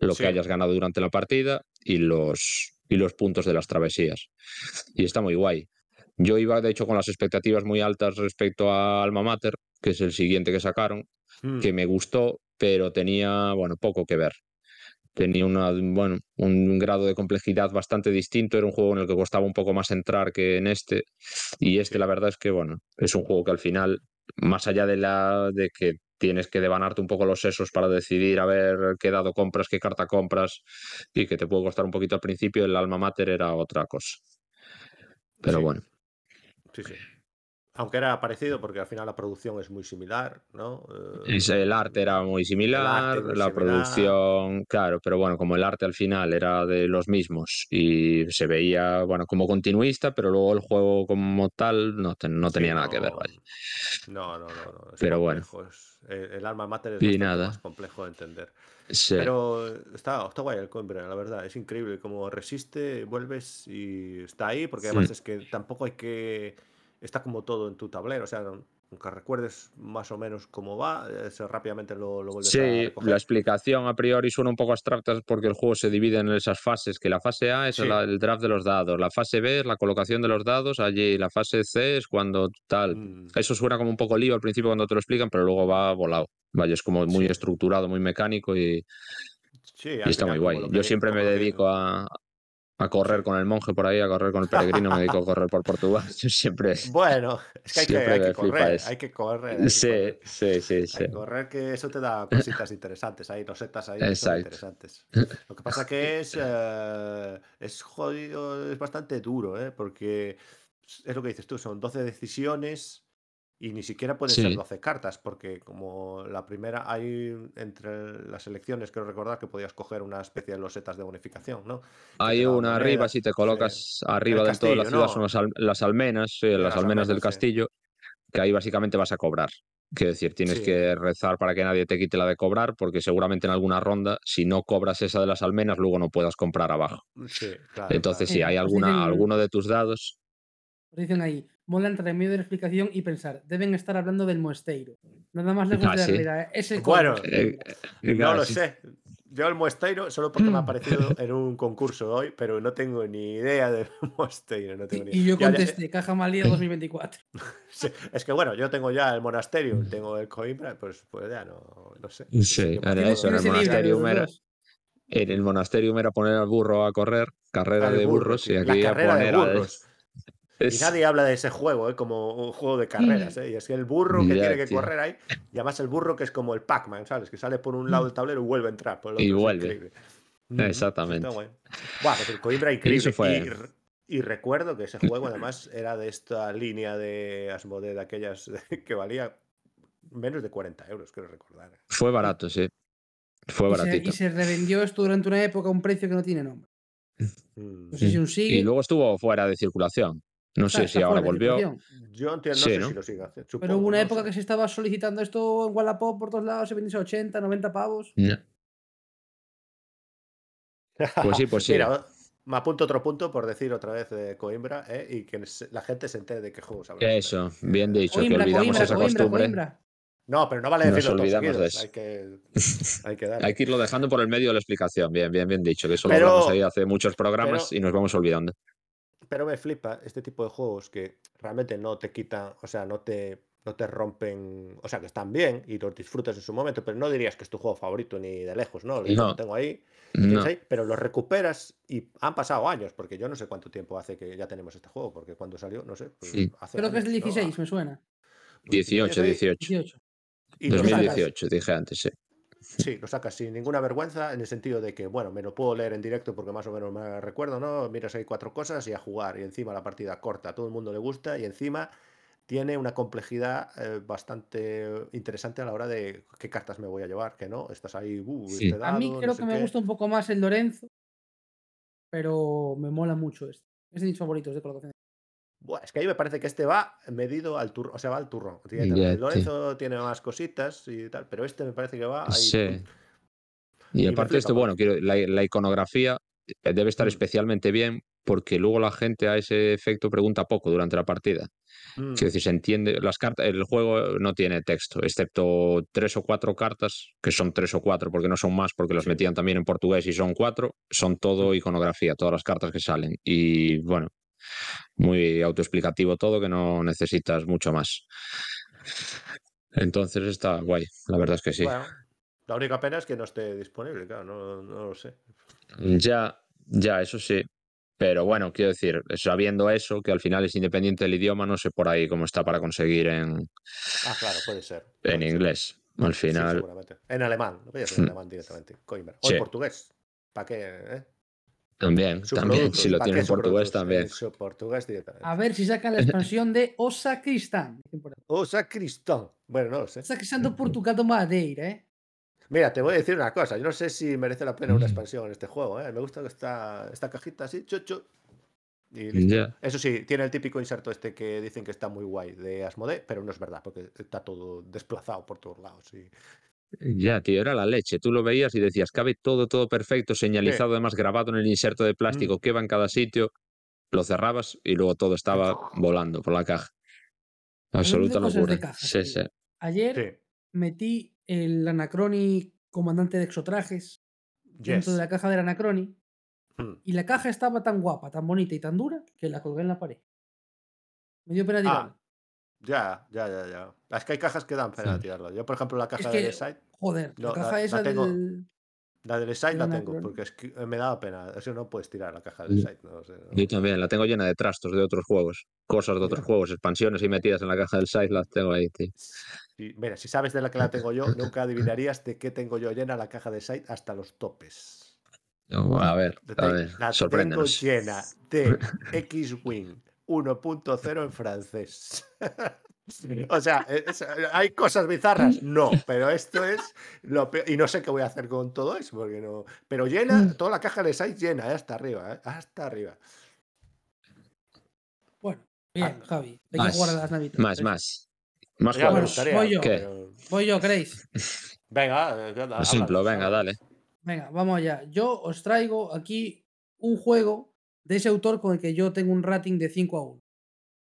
lo Sí. que hayas ganado durante la partida y los, y los puntos de las travesías. Y está muy guay. Yo iba, de hecho, con las expectativas muy altas respecto a Alma Mater, que es el siguiente que sacaron, Mm. que me gustó, pero tenía, bueno, poco que ver. Tenía una, bueno, un grado de complejidad bastante distinto. Era un juego en el que costaba un poco más entrar que en este. Y este, la verdad es que, bueno, es un juego que al final, más allá de la de que tienes que devanarte un poco los sesos para decidir a ver qué dado compras, qué carta compras, y que te puede costar un poquito al principio, el alma mater era otra cosa. Pero Sí. bueno. Sí, sí. Aunque era parecido porque al final la producción es muy similar, ¿no? Eh, El arte era muy similar, muy la similar. producción, claro, pero bueno, como el arte al final era de los mismos y se veía, bueno, como continuista, pero luego el juego como tal no, te- no sí, tenía nada que ver, no- vaya. No, no, no. no, es Pero bueno. complejo, es- eh, el alma mater es Y nada. más complejo de entender. Sí. Pero está, está guay el Coimbra, la verdad. Es increíble cómo resiste, vuelves y está ahí, porque además Mm. es que tampoco hay que. Está como todo en tu tablero, o sea, aunque recuerdes más o menos cómo va, rápidamente lo, lo vuelves a Sí, la explicación a priori suena un poco abstracta porque el juego se divide en esas fases, que la fase A es Sí. la- el draft de los dados, la fase B es la colocación de los dados, allí la fase C es cuando tal. Mm, Eso suena como un poco lío al principio cuando te lo explican, pero luego va volado. Vaya, es como muy Sí. estructurado, muy mecánico y, sí, y está muy guay. Yo siempre me dedico a, a correr con el monje por ahí, a correr con el peregrino, me dedico a correr por Portugal. Yo siempre... Bueno, es que hay que, hay que correr, hay que correr. hay que Sí, correr. sí, sí, Hay sí. que correr que eso te da cositas interesantes ahí, rosetas ahí interesantes. Lo que pasa que es, eh, es jodido, es bastante duro, ¿eh? porque es lo que dices tú, son 12 decisiones y ni siquiera pueden ser Sí. 12 cartas, porque como la primera hay entre las elecciones, quiero recordar que podías coger una especie de losetas de bonificación, ¿no? Hay una arriba, si te sí. colocas arriba del todo de la ciudad, ¿no? son las, al- las almenas, sí, las, las almenas del sí. castillo, que ahí básicamente vas a cobrar. Quiero decir, tienes Sí. que rezar para que nadie te quite la de cobrar, porque seguramente en alguna ronda, si no cobras esa de las almenas, luego no puedas comprar abajo. Sí, claro. Entonces, claro. si hay Eh, os alguna, alguno de tus dados, Os dicen ahí, mola entrar en medio de la explicación y pensar, deben estar hablando del moesteiro. Nada más lejos Ah, de la sí. realidad. ¿eh? Es el Bueno, eh, eh, No lo sé. Yo el Mosteiro solo porque me ha aparecido en un concurso hoy, pero no tengo ni idea del. No tengo ni Y yo Ya, ya, contesté, Caja Malía 2024. sí, es que bueno, yo tengo ya el monasterio, tengo el Coimbra, pues, pues ya no, no sé. Sí, era eso, en el monasterio era-. En el monasterio era poner al burro a correr, carrera de burro, burros, y aquí la a carrera de poner al- Y nadie habla de ese juego, ¿eh? como un juego de carreras. ¿eh? Y es que el burro que Ya, tiene que tío. correr ahí, y además el burro que es como el Pac-Man, ¿sabes? Que sale por un lado del tablero y vuelve a entrar. Por el Y otro, vuelve. increíble. Mm, Exactamente. Buah, pues el Coimbra increíble. fue- Y, re- y recuerdo que ese juego además era de esta línea de Asmodee, de aquellas que valía menos de 40 euros, quiero recordar. Fue barato, sí. Fue Y se, baratito. y se revendió esto durante una época a un precio que no tiene nombre. Mm. No sé si aún sigue. Y luego estuvo fuera de circulación. No sé si ahora volvió. Yo entiendo, no Sí, sé ¿no? si lo sigue haciendo. Pero hubo una no época sé. que se estaba solicitando esto en Wallapop por todos lados, se vendiese a 80, 90 pavos. No. Pues sí, pues sí. Mira, me apunto otro punto por decir otra vez de Coimbra ¿eh? y que la gente se entere de qué juegos hablamos. Eso, bien dicho, que Coimbra, olvidamos Coimbra, esa Coimbra, costumbre. Coimbra. No, pero no vale Nos decirlo olvidamos de eso. Hay que, hay que darle. Hay que irlo dejando por el medio de la explicación. Bien, bien, bien dicho, que eso Pero- lo hablamos ahí hace muchos programas pero- y nos vamos olvidando. Pero me flipa este tipo de juegos que realmente no te quitan, o sea, no te, no te rompen, o sea, que están bien y los disfrutas en su momento, pero no dirías que es tu juego favorito ni de lejos, ¿no? Lo No. tengo ahí, No. tienes ahí, pero los recuperas y han pasado años, porque yo no sé cuánto tiempo hace que ya tenemos este juego, porque cuando salió, no sé, pues Sí. hace Creo que es ¿no? 16, me suena. 18, 18. 18. Y lo sacas- 2018, dije antes, sí. Sí, lo sacas sin ninguna vergüenza, en el sentido de que, bueno, me lo puedo leer en directo porque más o menos me recuerdo, ¿no? Miras ahí cuatro cosas y a jugar, y encima la partida corta, a todo el mundo le gusta, y encima tiene una complejidad eh, bastante interesante a la hora de qué cartas me voy a llevar, que no, estás ahí, uh, Sí. este A mí creo no que me qué. gusta un poco más el Lorenzo, pero me mola mucho este. Es de mis favoritos de colocación. Buah, es que ahí me parece que este va medido al turrón, o sea, va al El sí. Lorenzo tiene más cositas y tal, pero este me parece que va ahí. Sí. Y Y aparte de esto, bueno, quiero, la, la iconografía eh, debe estar Mm. especialmente bien porque luego la gente a ese efecto pregunta poco durante la partida. Mm, Quiero decir, se entiende, las cartas, el juego no tiene texto, excepto tres o cuatro cartas, que son tres o cuatro porque no son más, porque las metían también en portugués y son cuatro, son todo Mm. iconografía, todas las cartas que salen. Y bueno, muy autoexplicativo todo, que no necesitas mucho más. Entonces está guay, la verdad es que sí. Bueno, la única pena es que no esté disponible, claro, no, no lo sé. Ya, ya, eso sí. Pero bueno, quiero decir, sabiendo eso, que al final es independiente del idioma, no sé por ahí cómo está para conseguir en, Ah, claro, puede ser. en ser. inglés. Al Sí, final, seguramente. En alemán, lo podías en Hmm. alemán directamente. Coimbra. O Sí. en portugués. ¿Para qué? eh? También, también, si lo ¿pa' tiene qué en portugués, también. En su portugués directamente. A ver si sacan la expansión de O Sacristán. dicen por ahí. O sacristán. Bueno, no lo sé. Sacristando por tu gato Madeira, ¿eh? Mira, te voy a decir una cosa. Yo no sé si merece la pena una expansión en este juego. ¿eh? Me gusta que esta, esta cajita así, chuchu. Y listo. Eso sí, tiene el típico inserto este que dicen que está muy guay de Asmodee, pero no es verdad, porque está todo desplazado por todos lados. Y... Ya, tío, era la leche. Tú lo veías y decías, cabe todo, todo perfecto, señalizado, además grabado en el inserto de Mm. plástico que va en cada sitio. Lo cerrabas y luego todo estaba volando por la caja. Absoluta locura. Sí, sí. Ayer Sí. metí el Anacroni comandante de exotrajes dentro de la caja del Anacroni Hmm. y la caja estaba tan guapa, tan bonita y tan dura que la colgué en la pared. Me dio pena Ah, tirarla. Ya, ya, ya, ya. Es que hay cajas que dan pena Sí. tirarlo. Yo, por ejemplo, la Es caja que, del site, joder, No, la caja la- la esa tengo. del... la del site la del tengo, porque es que eh, me daba pena. Eso no puedes tirar la caja del Mm. site. No, sé, no. Yo también, la tengo llena de trastos de otros juegos. Cosas de otros juegos, expansiones y metidas en la caja del site, las tengo ahí, tío. Y, mira, si sabes de la que la tengo yo, nunca adivinarías de qué tengo yo llena la caja de site hasta los topes. No, A ver, La a ver, la tengo llena de X-Wing 1.0 en francés. O sea, es- ¿hay cosas bizarras? No, pero esto es lo peor. Y no sé qué voy a hacer con todo eso, porque no. Pero llena, toda la caja de site llena, eh, hasta arriba, eh, hasta arriba. Bueno, bien, Ah, Javi. Hay que más, jugar a las navitas. Más, más. Más Ya me bueno, voy yo. ¿Qué? pero- Voy yo, ¿queréis? Venga, eh, háblanos, venga, dale. Venga, vamos allá. Yo os traigo aquí un juego de ese autor con el que yo tengo un rating de 5 a 1.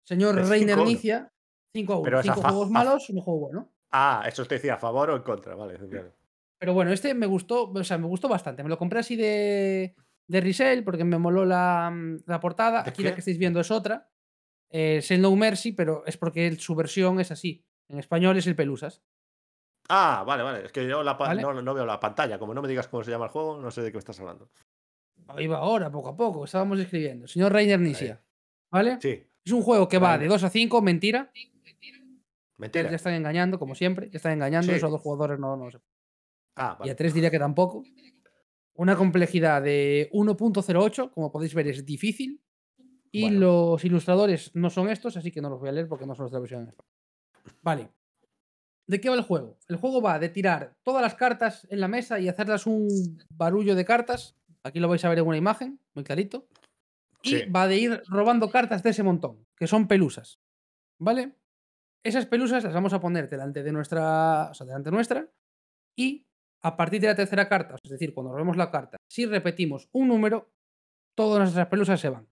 Señor Reiner 5 a 1. Nicia, 5 a 1. Pero es a 5 fa- juegos malos, un juego bueno. Ah, eso te decía a favor o en contra, vale. claro. Pero bueno, este me gustó, o sea, me gustó bastante. Me lo compré así de, de resale porque me moló la, mm, la portada. ¿De Aquí la que estáis viendo es otra. Eh, es el No Mercy, pero es porque su versión es así. En español es el Pelusas. Ah, vale, vale. Es que yo la pa- ¿Vale? no, no veo la pantalla. Como no me digas cómo se llama el juego, no sé de qué me estás hablando. Va ahora, poco a poco, estábamos escribiendo. Señor Reiner Nicia. ¿Vale? Sí, Es un juego que va de 2 a 5, mentira. mentira. Ya están engañando, como siempre. Ya están engañando. Sí. Esos dos jugadores no, no se Ah, Y vale. a 3 diría que tampoco. Una complejidad de 1.08, como podéis ver, es difícil. Y Bueno. los ilustradores no son estos, así que no los voy a leer porque no son los de la versión en español. Vale. ¿De qué va el juego? El juego va de tirar todas las cartas en la mesa y hacerlas un barullo de cartas. Aquí lo vais a ver en una imagen, muy clarito. Y Sí. va de ir robando cartas de ese montón, que son pelusas. ¿Vale? Esas pelusas las vamos a poner delante de nuestra. O sea, delante nuestra. Y a partir de la tercera carta, es decir, cuando robemos la carta, si repetimos un número, todas nuestras pelusas se van.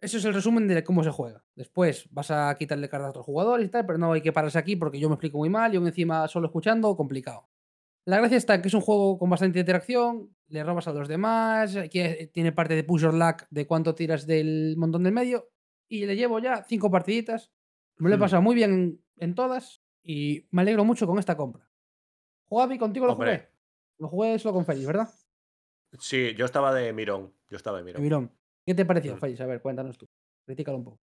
Eso es el resumen de cómo se juega. Después vas a quitarle cartas a otros jugadores y tal, pero no hay que pararse aquí porque yo me explico muy mal y aún encima solo escuchando, complicado. La gracia está que es un juego con bastante interacción, le robas a los demás, aquí eh, tiene parte de push or luck de cuánto tiras del montón del medio y le llevo ya cinco partiditas. Me lo he Hmm. pasado muy bien en, en todas y me alegro mucho con esta compra. Jugavi, contigo lo Hombre. jugué. Lo jugué solo con Félix, ¿verdad? Sí, yo estaba de mirón. Yo estaba de mirón. Mirón. ¿Qué te pareció. Félix? A ver, cuéntanos tú. Critícalo un poco.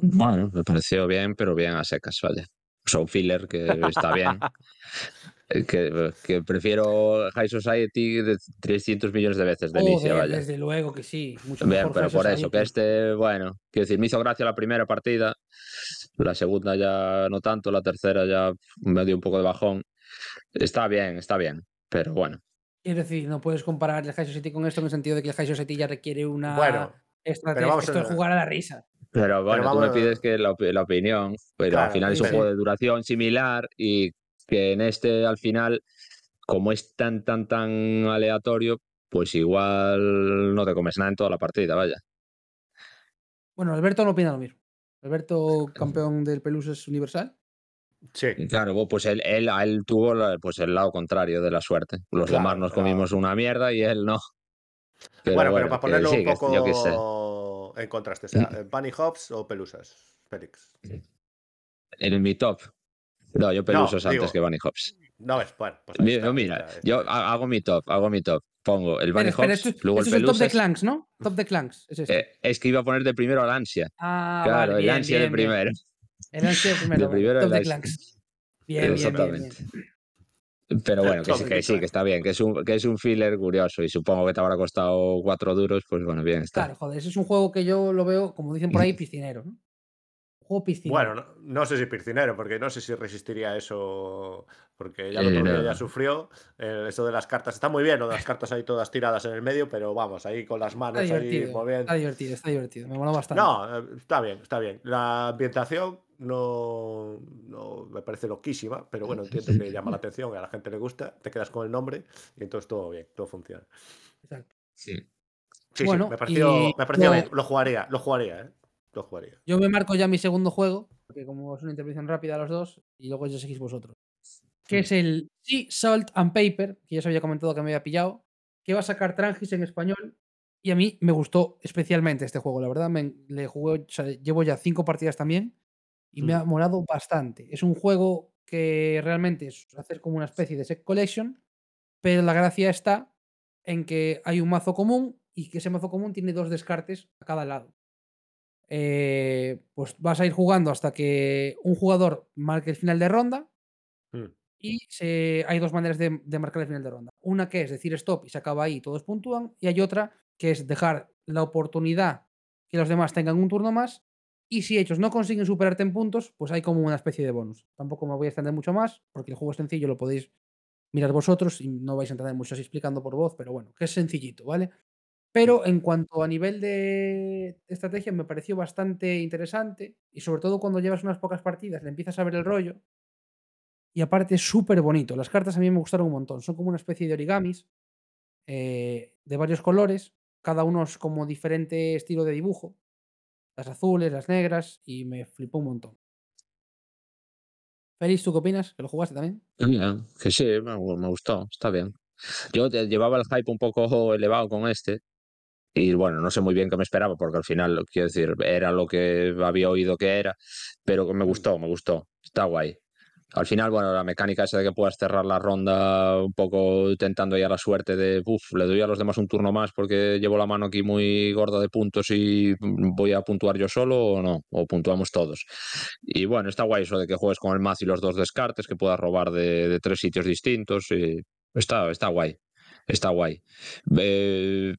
Bueno, me pareció bien, pero bien a secas, vale. Un filler que está bien. Que, que prefiero High Society de 300 millones de veces de inicio, Joder, vaya. desde luego que sí. Mucho Bien, mejor pero High por eso, que Society. este, bueno, quiero decir, me hizo gracia la primera partida, la segunda ya no tanto, la tercera ya me dio un poco de bajón. Está bien, está bien, pero bueno. Es decir, no puedes comparar el High Society con esto en el sentido de que el High Society ya requiere una Bueno, estrategia. vamos Esto a- es jugar a la risa. Pero bueno, tú me vamos- pides que la, la opinión, pero Claro, al final es un sí. juego de duración similar y que en este al final, como es tan, tan, tan aleatorio, pues igual no te comes nada en toda la partida, vaya. Bueno, Alberto no opina lo mismo. Alberto, campeón del Peluses Universal. sí. Claro, pues él, él, a él tuvo pues el lado contrario de la suerte. Los Claro, demás nos comimos una mierda y él no. Pero bueno, pero para ponerlo sí, un que poco en contraste, o sea, Bunny Hops o Pelusas, Félix. En mi top. No, yo pelusos digo- antes que Bunny Hops. No ves, bueno, pues Mira, está, mira, está, está yo hago mi top, hago mi top. Pongo el Bunny Hops, esto, es- luego esto el es top de. Clanks, ¿no? Top de Clanks. Es este. Eh, es que iba a poner de primero al ansia. ah, claro, vale, el bien, ansia de bien. primero. El ansia de primero. De primero top de. Clanks. Bien, bien, bien, Exactamente. bien. Pero bueno, que sí, que sí, que está bien, que es un, que es un filler curioso y supongo que te habrá costado cuatro duros, pues bueno, bien está. Claro, joder, ese es un juego que yo lo veo, como dicen por ahí, piscinero, ¿no? Juego piscinero. Bueno, no, no sé si piscinero, porque no sé si resistiría eso, porque ya lo Eh, otro día no. ya sufrió. eh, eso de las cartas, está muy bien, lo de las cartas ahí todas tiradas en el medio, pero vamos, ahí con las está manos ahí moviendo. está divertido, está divertido. Me mola bastante. No, eh, está bien, está bien. La ambientación no, no me parece loquísima, pero bueno, entiendo que llama la atención, que a la gente le gusta, te quedas con el nombre y entonces todo bien, todo funciona. Exacto. Sí. Sí, Bueno, sí, me pareció, y me pareció lo- bien, lo jugaría, lo jugaría, ¿eh? Lo jugaría. Yo me marco ya mi segundo juego, porque como es una intervención rápida a los dos, y luego ya seguís vosotros. Que es el Sea, Salt and Paper, que ya os había comentado que me había pillado, que va a sacar Trangis en español. Y a mí me gustó especialmente este juego, la verdad. Me, le jugué, o sea, llevo ya cinco partidas también y me Mm. ha molado bastante. Es un juego que realmente es hacer como una especie de set collection, pero la gracia está en que hay un mazo común y que ese mazo común tiene dos descartes a cada lado. Eh, pues vas a ir jugando hasta que un jugador marque el final de ronda Mm. y se- hay dos maneras de, de marcar el final de ronda. Una que es decir stop y se acaba ahí y todos puntúan. Y hay otra que es dejar la oportunidad que los demás tengan un turno más. Y si ellos no consiguen superarte en puntos, pues hay como una especie de bonus. Tampoco me voy a extender mucho más, porque el juego es sencillo, lo podéis mirar vosotros y no vais a entender mucho así explicando por voz, pero bueno, que es sencillito, ¿vale? Pero en cuanto a nivel de estrategia me pareció bastante interesante y sobre todo cuando llevas unas pocas partidas le empiezas a ver el rollo y aparte es súper bonito. Las cartas a mí me gustaron un montón. Son como una especie de origamis eh, de varios colores, cada uno es como diferente estilo de dibujo. Las azules, las negras y me flipó un montón. Félix, ¿tú qué opinas? ¿Que lo jugaste también? Bien, que sí, me, gu- me gustó, está bien. Yo llevaba el hype un poco elevado con este. Y bueno, no sé muy bien qué me esperaba, porque al final, quiero decir, era lo que había oído que era, pero me Mm. gustó, me gustó. Está guay. Al final, bueno, la mecánica esa de que puedas cerrar la ronda un poco tentando ya la suerte de, uff, le doy a los demás un turno más porque llevo la mano aquí muy gorda de puntos y voy a puntuar yo solo o no, o puntuamos todos. Y bueno, está guay eso de que juegues con el mazo y los dos descartes, que puedas robar de, de tres sitios distintos. Y está, está guay. Está guay. Eh,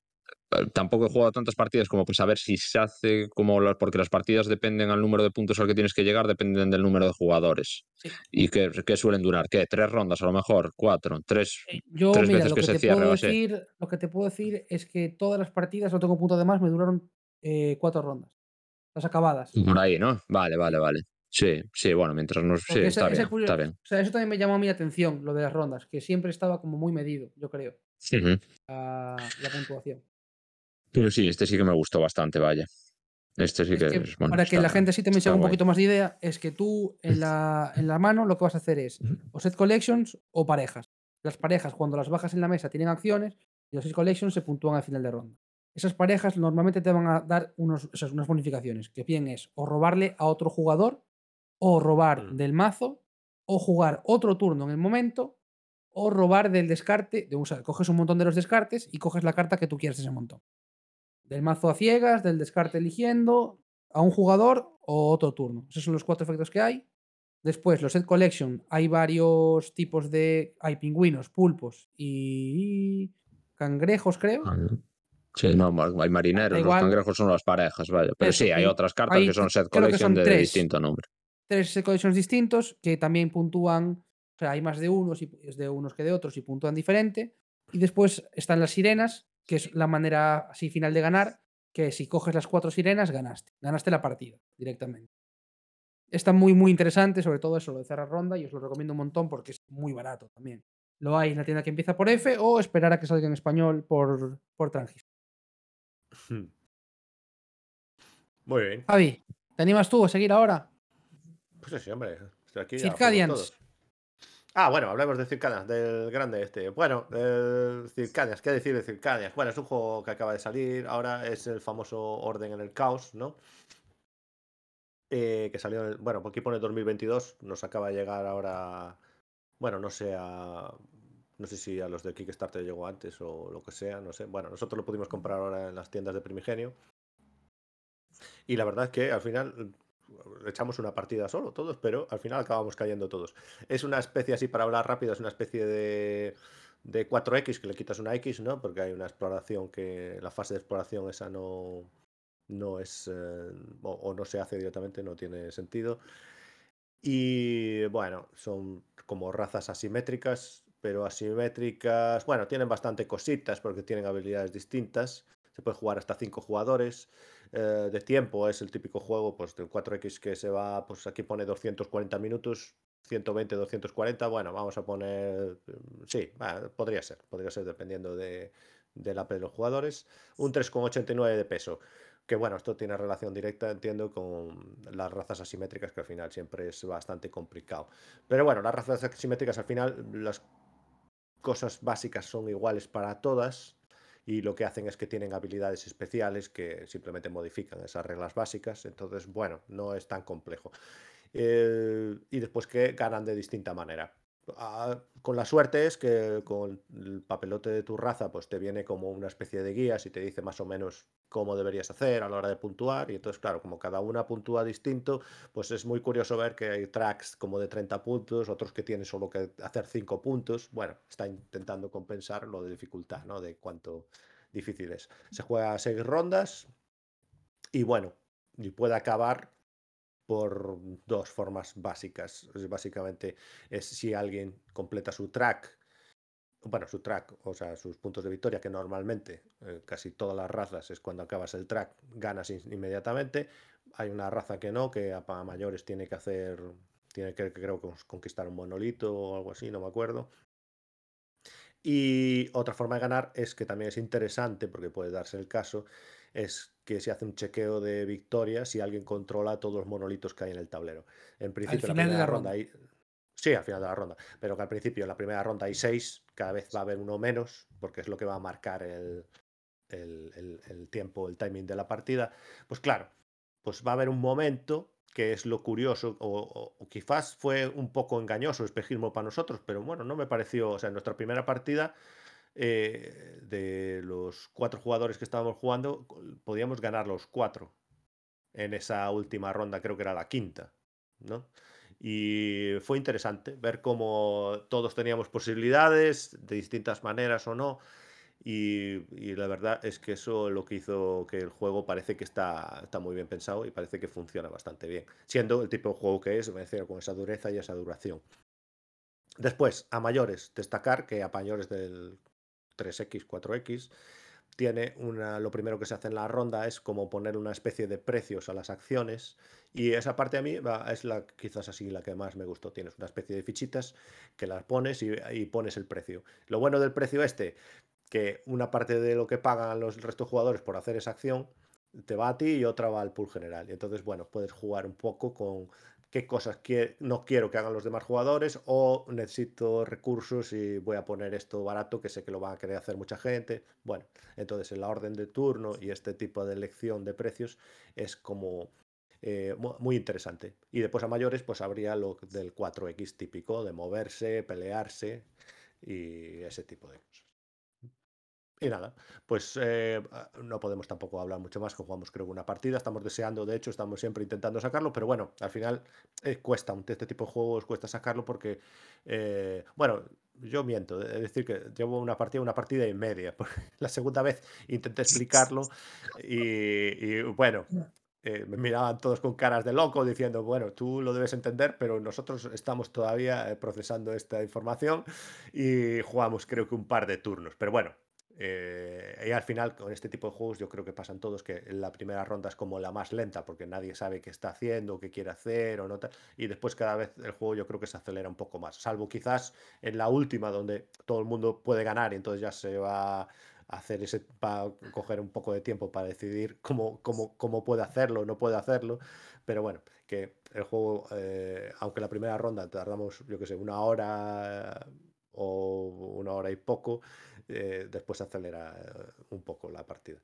tampoco he jugado tantas partidas como pues saber si se hace como las, porque las partidas dependen al número de puntos al que tienes que llegar, dependen del número de jugadores. Sí. Y que, que suelen durar, ¿qué? ¿Tres rondas a lo mejor? ¿Cuatro? ¿Tres? Eh, Yo, tres mira, veces lo que que, se cierre decir, lo que te puedo decir es que todas las partidas, no tengo punto de más, me duraron eh, cuatro rondas. Las acabadas. Por ahí, ¿no? Vale, vale, vale. Sí, sí, bueno, mientras nos... Sí, ese- está bien, curio- está bien. O sea, eso también me llamó a mi atención, lo de las rondas, que siempre estaba como muy medido, yo creo, la puntuación. Pero sí, este sí que me gustó bastante, vaya. Este sí Es que, que es, bueno, para que la gente sí también se haga un guay. poquito más de idea, es que tú en la, en la mano lo que vas a hacer es o set collections o parejas. Las parejas, cuando las bajas en la mesa, tienen acciones y los set collections se puntúan al final de ronda. Esas parejas normalmente te van a dar unos, unas bonificaciones, que bien es o robarle a otro jugador, o robar Mm. del mazo, o jugar otro turno en el momento, o robar del descarte. De, o sea, coges un montón de los descartes y coges la carta que tú quieres de ese montón. Del mazo a ciegas, del descarte eligiendo a un jugador o otro turno. Esos son los cuatro efectos que hay. Después, los set collection, hay varios tipos de. Hay pingüinos, pulpos y cangrejos, creo. Sí, no, hay marineros, los cangrejos son las parejas, vaya. Pero sí, hay otras cartas hay que son set collection son de tres. distinto nombre. Tres set collections distintos que también puntúan. O sea, hay más de unos y es de unos que de otros y puntúan diferente. Y después están las sirenas, que es la manera así final de ganar, que si coges las cuatro sirenas, ganaste. Ganaste la partida directamente. Está muy, muy interesante, sobre todo eso, lo de cerrar ronda, y os lo recomiendo un montón porque es muy barato también. Lo hay en la tienda que empieza por F o esperar a que salga en español por, por Trangis. Muy bien. Javi, ¿te animas tú a seguir ahora? Pues sí, hombre. estoy aquí Circadians. Ah, bueno, hablemos de Circadians, del grande este. Bueno, el Circadians, ¿qué decir de Circadians? Bueno, es un juego que acaba de salir, ahora es el famoso Orden en el Caos, ¿no? Eh, que salió, en bueno, aquí pone 2022, nos acaba de llegar ahora, bueno, no sé, a, no sé si a los de Kickstarter llegó antes o lo que sea, no sé. Bueno, nosotros lo pudimos comprar ahora en las tiendas de Primigenio. Y la verdad es que al final echamos una partida solo todos, pero al final acabamos cayendo todos. Es una especie así, para hablar rápido, es una especie de, de 4X que le quitas una X, ¿no? Porque hay una exploración que la fase de exploración esa no, no es, eh, o, o no se hace directamente, no tiene sentido. Y bueno, son como razas asimétricas, pero asimétricas, bueno, tienen bastante cositas porque tienen habilidades distintas. Se puede jugar hasta 5 jugadores. Eh, de tiempo es el típico juego pues del 4X que se va, pues aquí pone 240 minutos, 120, 240. Bueno, vamos a poner, mm, sí, podría ser, podría ser dependiendo de, del AP de los jugadores. Un 3,89 de peso. Que bueno, esto tiene relación directa, entiendo, con las razas asimétricas, que al final siempre es bastante complicado. Pero bueno, las razas asimétricas al final, las cosas básicas son iguales para todas y lo que hacen es que tienen habilidades especiales que simplemente modifican esas reglas básicas. Entonces, bueno, no es tan complejo. Eh, y después que ganan de distinta manera. Ah, con la suerte es que con el papelote de tu raza, pues te viene como una especie de guías y te dice más o menos cómo deberías hacer a la hora de puntuar. Y entonces, claro, como cada una puntúa distinto, pues es muy curioso ver que hay tracks como de 30 puntos, otros que tienen solo que hacer 5 puntos. Bueno, está intentando compensar lo de dificultad, ¿no? De cuánto difícil es. Se juega a 6 rondas y bueno, y puede acabar por dos formas básicas. Básicamente es si alguien completa su track, bueno, su track, o sea, sus puntos de victoria, que normalmente eh, casi todas las razas es cuando acabas el track, ganas inmediatamente. Hay una raza que no, que a mayores tiene que hacer, tiene que creo conquistar un monolito o algo así, no me acuerdo. Y otra forma de ganar es que también es interesante, porque puede darse el caso, es que se hace un chequeo de victoria si alguien controla todos los monolitos que hay en el tablero. En principio, al la final de primera la ronda ronda. hay. Sí, al final de la ronda. Pero que al principio, en la primera ronda hay seis, cada vez va a haber uno menos, porque es lo que va a marcar el, el, el- el tiempo, el timing de la partida. Pues claro, pues va a haber un momento que es lo curioso, o, o- o quizás fue un poco engañoso espejismo para nosotros, pero bueno, no me pareció, o sea, en nuestra primera partida eh, de los cuatro jugadores que estábamos jugando, podíamos ganar los cuatro en esa última ronda, creo que era la quinta, ¿no? Y fue interesante ver cómo todos teníamos posibilidades de distintas maneras o no. Y, y la verdad es que eso lo que hizo que el juego parece que está, está muy bien pensado y parece que funciona bastante bien. Siendo el tipo de juego que es, con esa dureza y esa duración. Después, a mayores, destacar que a mayores del 3X, 4X, tiene una, lo primero que se hace en la ronda es como poner una especie de precios a las acciones y esa parte a mí es la quizás así la que más me gustó. Tienes una especie de fichitas que las pones y, y pones el precio. Lo bueno del precio este, que una parte de lo que pagan los restos jugadores por hacer esa acción te va a ti y otra va al pool general. Y entonces, bueno, puedes jugar un poco con qué cosas quie- no quiero que hagan los demás jugadores o necesito recursos y voy a poner esto barato que sé que lo van a querer hacer mucha gente. Bueno, entonces en la orden de turno y este tipo de elección de precios es como eh, mu- muy interesante. Y después a mayores pues habría lo del 4X típico de moverse, pelearse y ese tipo de cosas. Y nada, pues eh, no podemos tampoco hablar mucho más, que jugamos creo una partida, estamos deseando, de hecho, estamos siempre intentando sacarlo, pero bueno, al final eh, cuesta, este tipo de juegos cuesta sacarlo porque, eh, bueno, yo miento, es decir, que llevo una partida, una partida y media, la segunda vez intenté explicarlo y, bueno, me miraban todos con caras de loco diciendo, bueno, tú lo debes entender, pero nosotros estamos todavía procesando esta información y jugamos creo que un par de turnos, pero bueno. Eh, y al final, con este tipo de juegos, yo creo que pasan todos que la primera ronda es como la más lenta, porque nadie sabe qué está haciendo, qué quiere hacer o no tal. Y después, cada vez el juego, yo creo que se acelera un poco más. Salvo quizás en la última, donde todo el mundo puede ganar y entonces ya se va a hacer ese. va a coger un poco de tiempo para decidir cómo, cómo, cómo puede hacerlo o no puede hacerlo. Pero bueno, que el juego, eh, aunque la primera ronda tardamos, yo qué sé, una hora o una hora y poco, eh, después acelera eh, un poco la partida.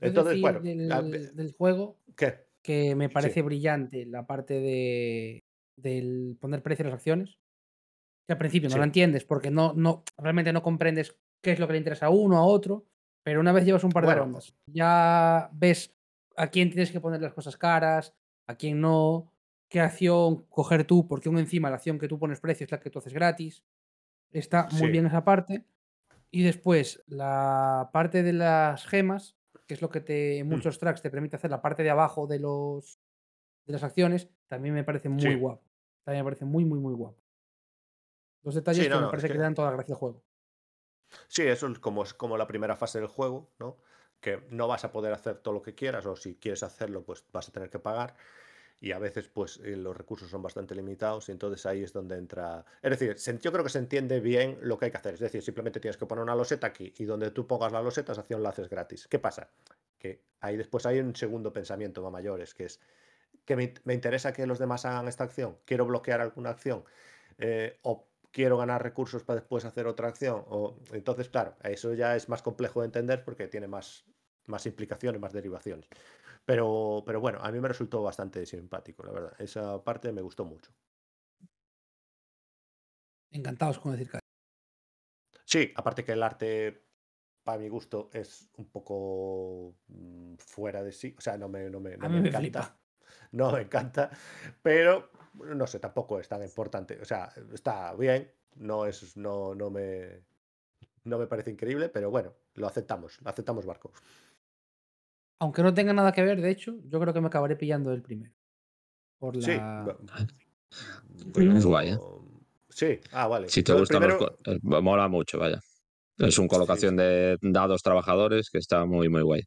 Entonces, bueno, del, del juego ¿qué? que me Sí, parece brillante la parte de del poner precio a las acciones. Que al principio no la sí, entiendes porque no, no realmente no comprendes qué es lo que le interesa a uno, a otro, pero una vez llevas un par de bueno, rondas, ya ves a quién tienes que poner las cosas caras, a quién no, qué acción coger tú, porque aún encima la acción que tú pones precio es la que tú haces gratis. Está muy sí, bien esa parte. Y después, la parte de las gemas, que es lo que te, en mm, muchos tracks te permite hacer la parte de abajo de los de las acciones, también me parece muy sí, guapo. También me parece muy, muy, muy guapo. Dos detalles sí, que me no, parece que que dan toda la gracia al juego. sí, eso es como, es como la primera fase del juego, ¿no? Que no vas a poder hacer todo lo que quieras, o si quieres hacerlo, pues vas a tener que pagar. Y a veces pues eh, los recursos son bastante limitados y entonces ahí es donde entra... Es decir, yo creo que se entiende bien lo que hay que hacer. Es decir, simplemente tienes que poner una loseta aquí y donde tú pongas la loseta, esa acción la gratis. ¿Qué pasa? que ahí después hay un segundo pensamiento más mayores, que es que me, me interesa que los demás hagan esta acción, quiero bloquear alguna acción, eh, o quiero ganar recursos para después hacer otra acción. O, entonces, claro, eso ya es más complejo de entender porque tiene más, más implicaciones, más derivaciones. Pero, pero bueno, a mí me resultó bastante simpático, la verdad. Esa parte me gustó mucho. Encantados con decir que. Sí, aparte que el arte, para mi gusto, es un poco mm, fuera de sí. O sea, no me, no me, no A me mí me encanta. flipa. No me encanta. Pero no sé, tampoco es tan importante. O sea, está bien. No es, no, no me. No me parece increíble, pero bueno, lo aceptamos, lo aceptamos barco. Aunque no tenga nada que ver, de hecho, yo creo que me acabaré pillando el primero. Por la. Sí. es guay, ¿eh? Sí, ah, vale. Si te gustan primero- los... eh, Mola mucho, vaya. Es una colocación de dados trabajadores que está muy, muy guay.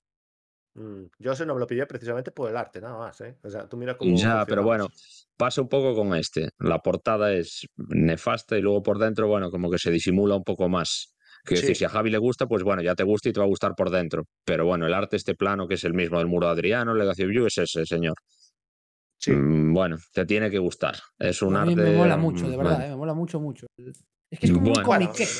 Mm, Yo ese no me lo pillé precisamente por el arte, nada más, ¿eh? O sea, tú mira cómo. Ya, pero bueno, pasa un poco con este. La portada es nefasta y luego por dentro, bueno, como que se disimula un poco más. Quiero decir, Sí. si a Javi le gusta, pues bueno, ya te gusta y te va a gustar por dentro. Pero bueno, el arte, este plano, que es el mismo del muro de Adriano, Legacy of You, es ese, señor. Sí. Mm, Bueno, te tiene que gustar. Es un a arte. mí me mola mucho, de mm, verdad, bueno. eh, me mola mucho, mucho. Es que es como un Bueno. Bueno, comiquero.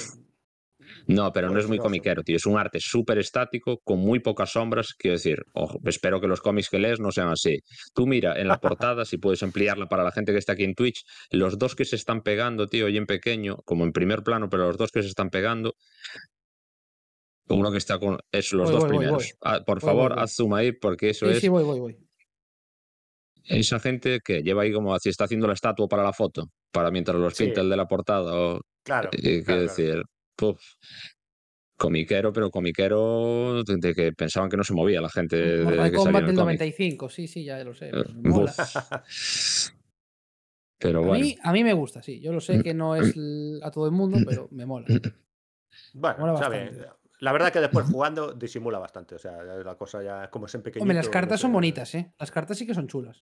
No, pero no es muy comiquero, tío. Es un arte súper estático, con muy pocas sombras. Quiero decir, ojo, espero que los cómics que lees no sean así. Tú mira, en la portada, si puedes ampliarla para la gente que está aquí en Twitch, los dos que se están pegando, tío, y en pequeño, como en primer plano, pero los dos que se están pegando, uno que está con. Es los Voy, dos voy, primeros. voy. Ah, por favor, haz zoom ahí, porque eso Sí, es sí, voy, voy, voy. esa gente que lleva ahí como si está haciendo la estatua para la foto, para mientras los Sí. pinta el de la portada. O, Claro. eh, claro, quiero claro. decir, puf, comiquero, pero comiquero de, de que pensaban que no se movía la gente de, Mortal de que salió Kombat en el del cómic. 95, sí, sí, ya lo sé. Eh, pero mola. Pero A bueno, mí, a mí me gusta, sí. Yo lo sé que no es a todo el mundo, pero me mola. Bueno, Mola bastante. bien. La verdad que después jugando disimula bastante. O sea, ya la cosa ya como es en pequeñito. Hombre, las no cartas son bonitas, ¿eh? Las cartas sí que son chulas.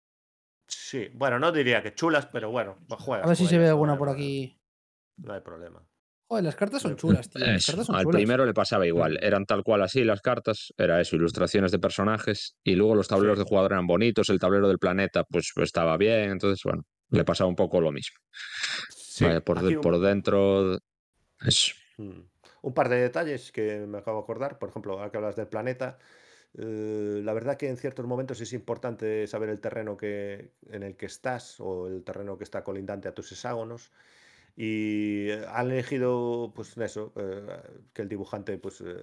Sí, bueno, no diría que chulas, pero bueno, pues juegas. A ver si se ve alguna por aquí. No hay problema. Joder, las cartas son Eso, chulas, tío. Las eso, cartas son al chulas. primero le pasaba igual. Eran tal cual así las cartas, era eso, ilustraciones de personajes, y luego los tableros Sí. de jugador eran bonitos, el tablero del planeta pues estaba bien, entonces bueno, le pasaba un poco lo mismo. Sí, por, un- por dentro, eso. Mm. Un par de detalles que me acabo de acordar. Por ejemplo, ahora que hablas del planeta, eh, la verdad que en ciertos momentos es importante saber el terreno que, en el que estás o el terreno que está colindante a tus hexágonos. Y han elegido, pues eso, eh, que el dibujante, pues, eh,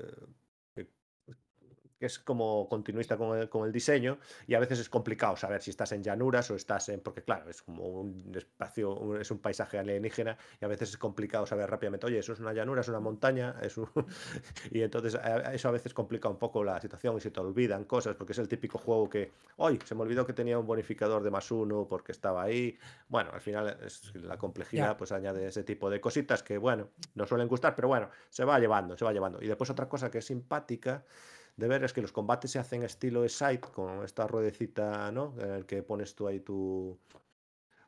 que es como continuista con el, con el diseño y a veces es complicado saber si estás en llanuras o estás en, porque claro, es como un espacio, un- es un paisaje alienígena y a veces es complicado saber rápidamente, oye, eso es una llanura, es una montaña, es un... y entonces eso a veces complica un poco la situación y se te olvidan cosas porque es el típico juego que, hoy se me olvidó que tenía un bonificador de más uno porque estaba ahí. Bueno, al final es la complejidad pues añade ese tipo de cositas que, bueno, no suelen gustar, pero bueno, se va llevando, se va llevando. Y después otra cosa que es simpática de ver es que los combates se hacen estilo side con esta ruedecita, ¿no? En el que pones tú ahí tu...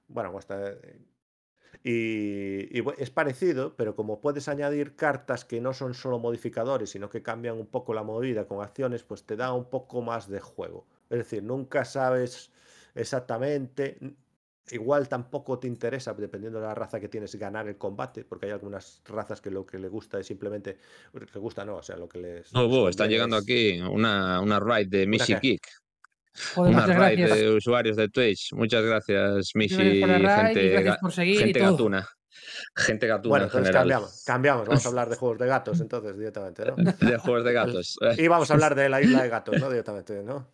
Bueno, esta- Y, y bu- es parecido, pero como puedes añadir cartas que no son solo modificadores, sino que cambian un poco la movida con acciones, pues te da un poco más de juego. Es decir, nunca sabes exactamente. Igual tampoco te interesa, dependiendo de la raza que tienes, ganar el combate, porque hay algunas razas que lo que le gusta es simplemente. Le gusta, no, o sea, lo que les. Están conviene llegando es- aquí una, una raid de Mishi qué? Kick, Joder, una raid gracias. de usuarios de Twitch. Muchas gracias, Muchas Mishi, gracias por la raid y gente, gracias por seguir y gente todo. gatuna. Gente gatuna Bueno, en entonces general. cambiamos, cambiamos. Vamos a hablar de juegos de gatos, entonces, directamente, ¿no? De juegos de gatos. Y vamos a hablar de la isla de gatos, ¿no? Directamente, ¿no?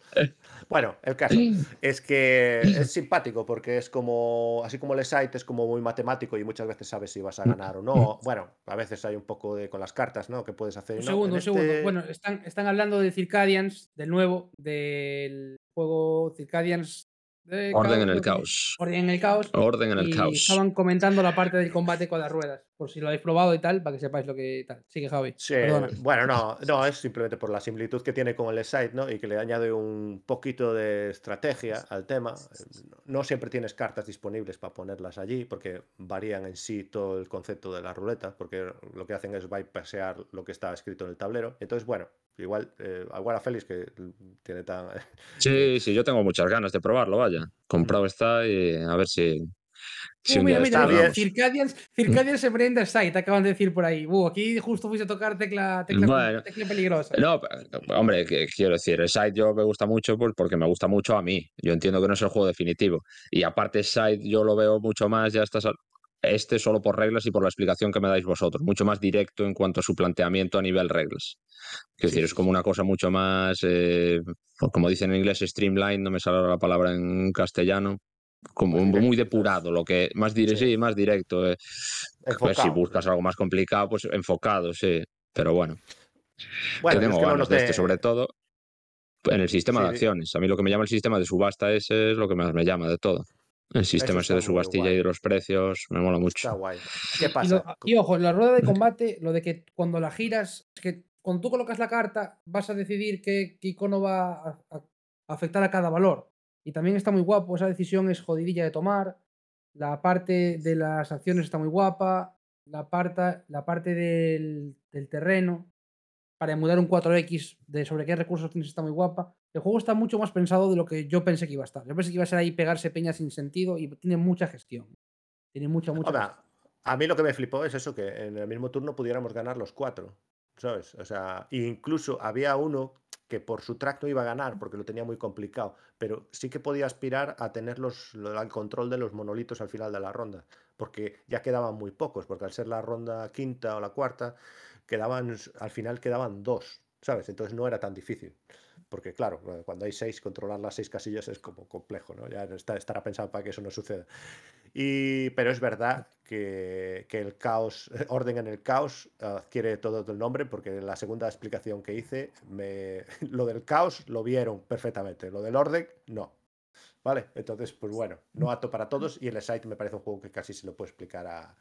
Bueno, el caso es que es simpático porque es como, así como el site es como muy matemático y muchas veces sabes si vas a ganar o no. Bueno, a veces hay un poco de con las cartas, ¿no? Que puedes hacer. Segundo, un segundo. este- Bueno, están, están hablando de Circadians, del nuevo, del juego Circadians. De Orden en el caos. Orden en el caos. Orden en el y caos. estaban comentando la parte del combate con las ruedas. Por si lo habéis probado y tal, para que sepáis lo que tal. Sigue Javi. Sí, Perdona. bueno, no, no, es simplemente por la similitud que tiene con el site, ¿no? Y que le añade un poquito de estrategia al tema. No siempre tienes cartas disponibles para ponerlas allí, porque varían en sí todo el concepto de la ruleta, porque lo que hacen es bypassear lo que está escrito en el tablero. Entonces, bueno, igual, eh, igual a Félix que tiene tan... Sí, sí, yo tengo muchas ganas de probarlo, vaya. Comprado está y a ver si, un mira, mira, bien. Circadians, Circadians site, acaban de decir por ahí. Uh, aquí justo fuiste a tocar tecla, tecla, Bueno. tecla peligrosa. No, hombre, que quiero decir, el site yo me gusta mucho pues, porque me gusta mucho a mí. Yo entiendo que no es el juego definitivo. Y aparte, site yo lo veo mucho más, ya estás. Este solo por reglas y por la explicación que me dais vosotros, mucho más directo en cuanto a su planteamiento a nivel reglas. Sí, decir, sí, es como sí. una cosa mucho más, eh, pues como dicen en inglés, streamline, no me sale la palabra en castellano, como Pues muy directo, quizás. depurado, lo que más dire, Sí. sí, más directo. eh. Pues si buscas algo más complicado, pues enfocado, sí. Pero bueno, Bueno, tengo es que ganas de este, noté- sobre todo en el sistema Sí, de acciones. A mí lo que me llama el sistema de subasta ese es lo que más me llama de todo. El sistema ese de muy subastilla y de los precios me mola mucho. Está guay. ¿Qué Y, pasa? lo- y ojo, en la rueda de combate, lo de que cuando la giras, es que cuando tú colocas la carta, vas a decidir qué, qué icono va a- a afectar a cada valor. Y también está muy guapo, esa decisión es jodidilla de tomar. La parte de las acciones está muy guapa. La parte, la parte del, del terreno para emular un 4X de sobre qué recursos tienes está muy guapa. El juego está mucho más pensado de lo que yo pensé que iba a estar. Yo pensé que iba a ser ahí pegarse peñas sin sentido y tiene mucha gestión. Tiene mucha, mucha gestión. a mí lo que me flipó es eso, que en el mismo turno pudiéramos ganar los cuatro, ¿sabes? O sea, incluso había uno que por su track iba a ganar porque lo tenía muy complicado, pero sí que podía aspirar a tener los, lo- al control de los monolitos al final de la ronda, porque ya quedaban muy pocos, porque al ser la ronda quinta o la cuarta, quedaban, al final quedaban dos, ¿sabes? Entonces no era tan difícil. Porque claro, cuando hay seis, controlar las seis casillas es como complejo, ¿no? Ya estará pensado para que eso no suceda. Y, pero es verdad que, que el caos, orden en el caos, adquiere todo el nombre, porque en la segunda explicación que hice, me, lo del caos lo vieron perfectamente, lo del orden, no. ¿Vale? Entonces, pues bueno, no apto para todos y el site me parece un juego que casi se lo puede explicar a,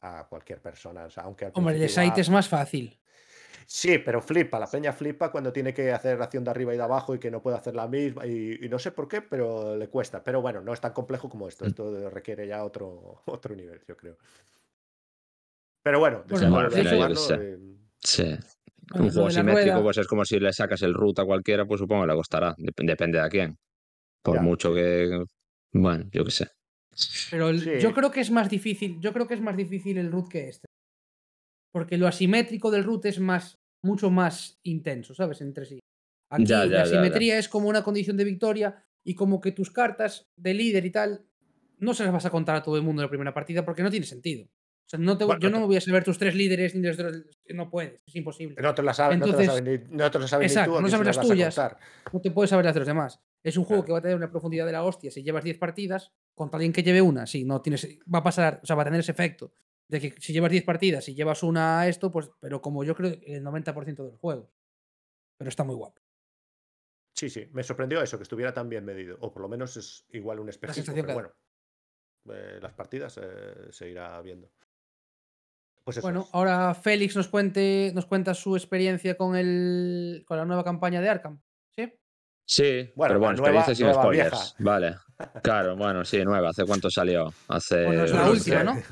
a cualquier persona. o sea, aunque al Hombre, el va- es más fácil. Sí, pero flipa, la peña flipa cuando tiene que hacer acción de arriba y de abajo y que no puede hacer la misma y, y no sé por qué, pero le cuesta. Pero bueno, no es tan complejo como esto, esto requiere ya otro, otro nivel, yo creo. Pero bueno, de jugarlo, eh, Sí. Bueno, Un juego rueda- pues es como si le sacas el root a cualquiera, pues supongo que le costará. Dep- depende de a quién. Por Ya, mucho que. Bueno, yo qué sé. Pero el- Sí. yo creo que es más difícil, yo creo que es más difícil el root que este. Porque lo asimétrico del root es más, mucho más intenso, ¿sabes? Entre sí. Aquí Ya, ya, la ya, ya. asimetría es como una condición de victoria y como que tus cartas de líder y tal no se las vas a contar a todo el mundo en la primera partida porque no tiene sentido. O sea, no te- Bueno, yo no no te- me voy a saber tus tres líderes ni los tres. No puedes, es imposible. no te la sabes, no te Entonces- sabes ni, no te la sabes ni Exacto, tú, ¿a no quién se sabes las las tuyas. No te puedes saber las de los demás. Es un juego Claro. que va a tener una profundidad de la hostia si llevas 10 partidas. Contra alguien que lleve una, sí, no tienes. Va a pasar, o sea, va a tener ese efecto. De que si llevas 10 partidas y llevas una a esto, pues. Pero como yo creo el 90% de los juegos. Pero está muy guapo. Sí, sí, me sorprendió eso, que estuviera tan bien medido. O por lo menos es igual un espejismo, pero que bueno, eh, las partidas eh, se irá viendo. Pues eso Bueno, es. ahora Félix nos cuente, nos cuenta su experiencia con el. con la nueva campaña de Arkham. ¿Sí? Sí, Bueno, pero bueno, experiencia sin nueva spoilers. vieja. Vale. Claro, bueno, sí, nueva. ¿Hace cuánto salió? Hace. Bueno, es la última. ¿no?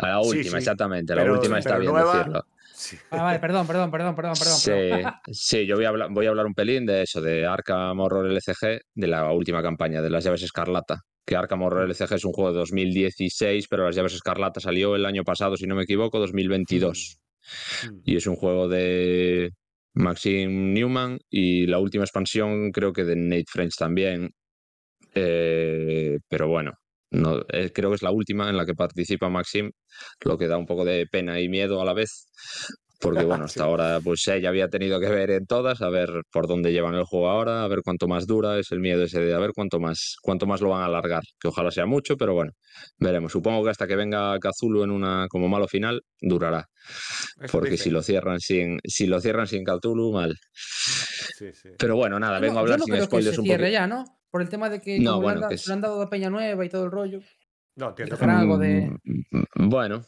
A la última, sí. exactamente. Pero- la última está bien nueva- decirlo. Sí. Ah, vale, perdón, perdón, perdón, perdón, perdón. Sí, perdón. sí, yo voy a, hablar, voy a hablar un pelín de eso, de Arkham Horror LCG, de la última campaña, de las llaves escarlata. Que Arkham Horror LCG es un juego de 2016, pero las llaves escarlata salió el año pasado, si no me equivoco, 2022. Mm. Y es un juego de Maxim Newman y la última expansión creo que de Nate French también. Eh, pero bueno, no, eh, creo que es la última en la que participa Maxim, lo que da un poco de pena y miedo a la vez. Porque bueno, hasta Sí. ahora pues ella había tenido que ver en todas, a ver por dónde llevan el juego ahora, a ver cuánto más dura, es el miedo ese de a ver cuánto más, cuánto más lo van a alargar, que ojalá sea mucho, pero bueno, veremos. Supongo que hasta que venga Cthulhu en una como malo final, durará. Eso Porque si lo cierran sin, si lo cierran sin Cthulhu, mal. Sí, sí. Pero bueno, nada, vengo no- a hablar yo no sin creo que spoilers se un poquito. ya, ¿no? Por el tema de que, No, como le han bueno, que lo han dado a Peña Nueva y todo el rollo. No, entiendo que algo de- Mm, Bueno,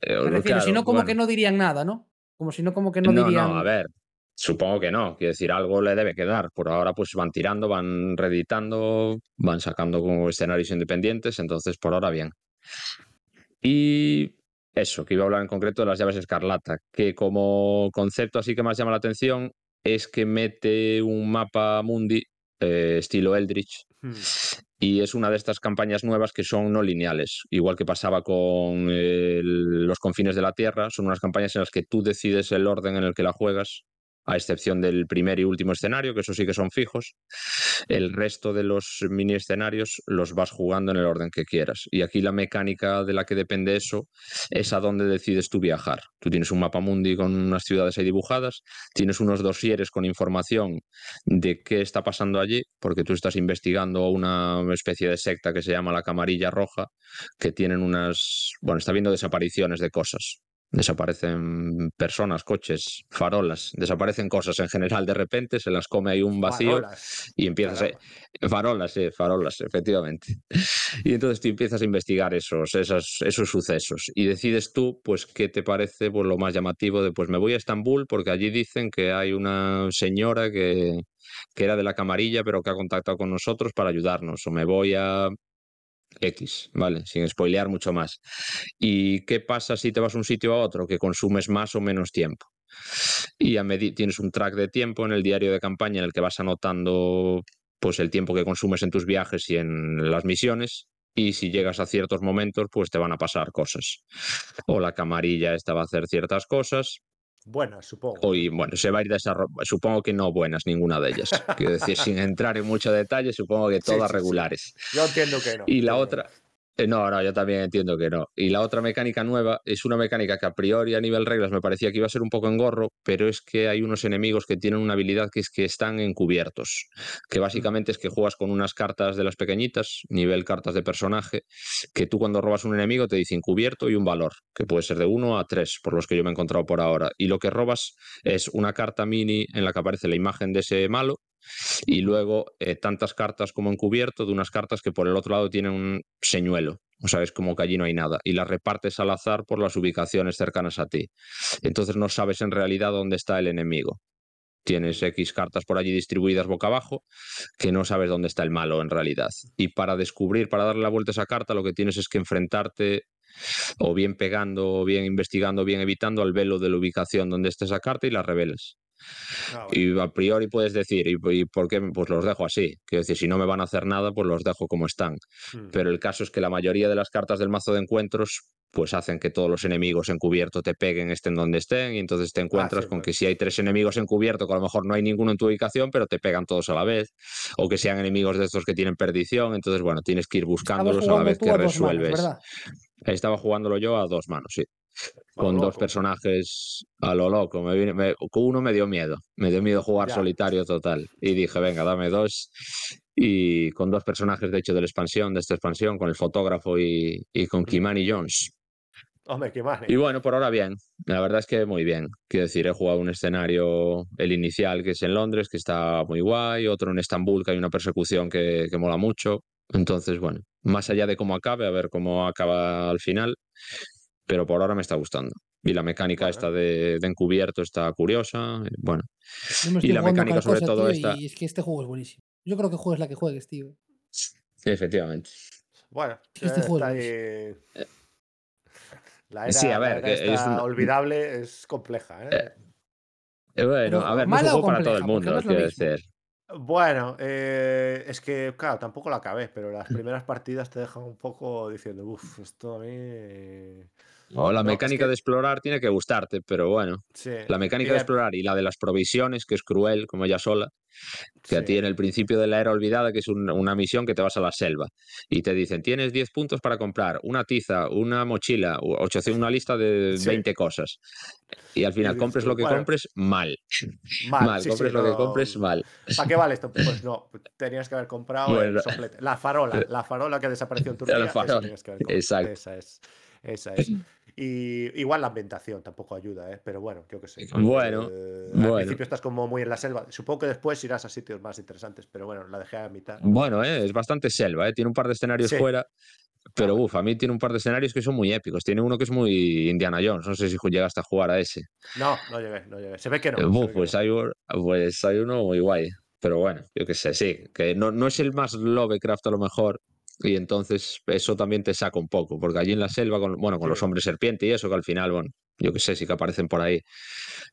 Eh, Me refiero, si no, como bueno. que no dirían nada, ¿no? Como si no, como que no, No, dirían. no, a ver, supongo que no. Quiero decir, algo le debe quedar. Por ahora, pues van tirando, van reeditando, van sacando como escenarios independientes, entonces por ahora bien. Y eso, que iba a hablar en concreto de las llaves escarlata, que como concepto así que más llama la atención es que mete un mapa mundi eh, estilo Eldritch Hmm. Y es una de estas campañas nuevas que son no lineales, igual que pasaba con el- los confines de la Tierra, son unas campañas en las que tú decides el orden en el que la juegas, a excepción del primer y último escenario, que eso sí que son fijos. El resto de los mini escenarios los vas jugando en el orden que quieras. Y aquí la mecánica de la que depende eso es a dónde decides tú viajar. Tú tienes un mapa mundi con unas ciudades ahí dibujadas, tienes unos dosieres con información de qué está pasando allí, porque tú estás investigando una especie de secta que se llama la Camarilla Roja, que tienen unas, bueno, está viendo desapariciones de cosas. Desaparecen personas, coches, farolas, desaparecen cosas en general de repente, se las come ahí un vacío Farolas. y empiezas a, farolas, sí, farolas, efectivamente. Y entonces tú empiezas a investigar esos, esas- esos sucesos y decides tú, pues, qué te parece pues, lo más llamativo de, pues, me voy a Estambul porque allí dicen que hay una señora que, que era de la camarilla pero que ha contactado con nosotros para ayudarnos, o me voy a X, ¿vale? Sin spoilear mucho más. ¿Y qué pasa si te vas de un sitio a otro? Que consumes más o menos tiempo. Y a tienes un track de tiempo en el diario de campaña en el que vas anotando pues el tiempo que consumes en tus viajes y en las misiones. Y si llegas a ciertos momentos, pues te van a pasar cosas. O la camarilla esta va a hacer ciertas cosas. Buenas, supongo. Y, bueno, se va a ir desarrollando. Supongo que no buenas ninguna de ellas. Quiero decir, sin entrar en mucho detalle, supongo que todas sí, sí. regulares. Yo entiendo que no. Y la otra, no, no, yo también entiendo que no. Y la otra mecánica nueva es una mecánica que a priori a nivel reglas me parecía que iba a ser un poco engorro, pero es que hay unos enemigos que tienen una habilidad que es que están encubiertos, que básicamente es que juegas con unas cartas de las pequeñitas, nivel cartas de personaje, que tú cuando robas un enemigo te dice encubierto y un valor, que puede ser de 1 a 3, por los que yo me he encontrado por ahora. Y lo que robas es una carta mini en la que aparece la imagen de ese malo y luego eh, tantas cartas como encubierto de unas cartas que por el otro lado tienen un señuelo. O sea, es como que allí no hay nada. Y las repartes al azar por las ubicaciones cercanas a ti. Entonces no sabes en realidad dónde está el enemigo. Tienes X cartas por allí distribuidas boca abajo que no sabes dónde está el malo en realidad. Y para descubrir, para darle la vuelta a esa carta, lo que tienes es que enfrentarte o bien pegando, o bien investigando, o bien evitando al velo de la ubicación donde está esa carta y la reveles. Ah, bueno. Y a priori puedes decir, ¿y, y por qué? Pues los dejo así. Quiero decir, si no me van a hacer nada, pues los dejo como están. Hmm. Pero el caso es que la mayoría de las cartas del mazo de encuentros pues hacen que todos los enemigos encubierto te peguen, estén donde estén, y entonces te encuentras sí, con pues. que si hay tres enemigos encubierto, que a lo mejor no hay ninguno en tu ubicación, pero te pegan todos a la vez, o que sean enemigos de estos que tienen perdición, entonces bueno, tienes que ir buscándolos a la vez que manos, resuelves. Estaba jugándolo yo a dos manos, sí. Con dos personajes a lo loco. Me vine- me- con uno me dio miedo. Me dio miedo jugar Ya. solitario total. Y dije, venga, dame dos. Y con dos personajes, de hecho, de la expansión, de esta expansión, con el fotógrafo y, y con Kimani Jones. Hombre, qué mal. Y bueno, por ahora bien. La verdad es que muy bien. Quiero decir, he jugado un escenario, el inicial, que es en Londres, que está muy guay. Otro en Estambul, que hay una persecución que, que mola mucho. Entonces, bueno, más allá de cómo acabe, a ver cómo acaba al final. Pero por ahora me está gustando. Y la mecánica esta de, de encubierto está curiosa. y Bueno, Y la mecánica sobre todo tío, esta- Y es que este juego es buenísimo. Yo creo que juegues la que juegues, tío. efectivamente. Bueno, este ya juego está es ahí. La era, Sí, a la ver, era que es olvidable es compleja. ¿eh? Eh, bueno, a ver, no es un ¿mala o juego para todo el mundo, quiero decir. Bueno, eh, es que, claro, tampoco la acabé, pero las primeras partidas te dejan un poco diciendo, uff, esto a mí. O la No, es mecánica que- de explorar tiene que gustarte, pero bueno. Sí. La mecánica de explorar y la de las provisiones, que es cruel, como ella sola, que a sí. ti en el principio de la era olvidada, que es un- una misión que te vas a la selva y te dicen, tienes 10 puntos para comprar una tiza, una mochila, u 800, una lista de Sí. 20 cosas. Y al final dices compres lo que bueno, compres, mal. Mal, Mal, compres lo que no- compres, mal. ¿Para qué vale esto? Pues no, tenías que haber comprado el Bueno. soplete. La farola, la farola que desapareció en que comprado. exacto. Esa es. Esa es. Y igual la ambientación tampoco ayuda, ¿eh? pero bueno, yo qué sé. Bueno, Eh, bueno. Al principio estás como muy en la selva. Supongo que después irás a sitios más interesantes, pero bueno, la dejé a mitad. Bueno, eh, es bastante selva, eh, tiene un par de escenarios Sí. fuera, Pero uff, a mí tiene un par de escenarios que son muy épicos. Tiene uno que es muy Indiana Jones. No sé si llegaste a jugar a ese. No, no llegué, no llegué. Se ve que no. Eh, uf, ve que pues, no. hay, un- pues hay uno muy guay. Pero bueno, yo qué sé, sí. Que no, no es el más Lovecraft a lo mejor. Y entonces eso también te saca un poco. Porque allí en la selva, con, bueno, con los hombres serpiente y eso, que al final, bueno, yo qué sé, sí que aparecen por ahí.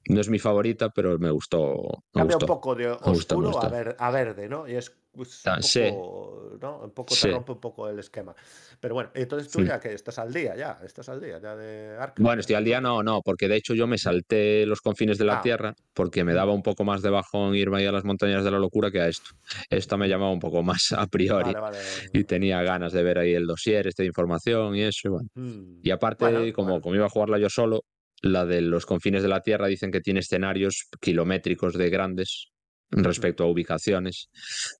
No es mi favorita, pero me gustó. Me Cambia un poco de gustó, me oscuro a, ver- a verde, ¿no? Y es pues, un sí. poco, ¿no? Un poco te rompe un poco el esquema. Pero bueno, entonces tú Sí. ya que estás al día, ya, estás al día, ya de Arkham. Bueno, estoy al día, no, no, porque de hecho yo me salté los confines de la Ah. Tierra porque me daba un poco más de bajón irme ahí a las montañas de la locura que a esto. Esto me llamaba un poco más a priori Vale, vale. y tenía ganas de ver ahí el dossier, de información y eso. Y, bueno. Mm. y aparte, Bueno, como, bueno. como iba a jugarla yo solo, la de los confines de la Tierra dicen que tiene escenarios kilométricos de grandes respecto a ubicaciones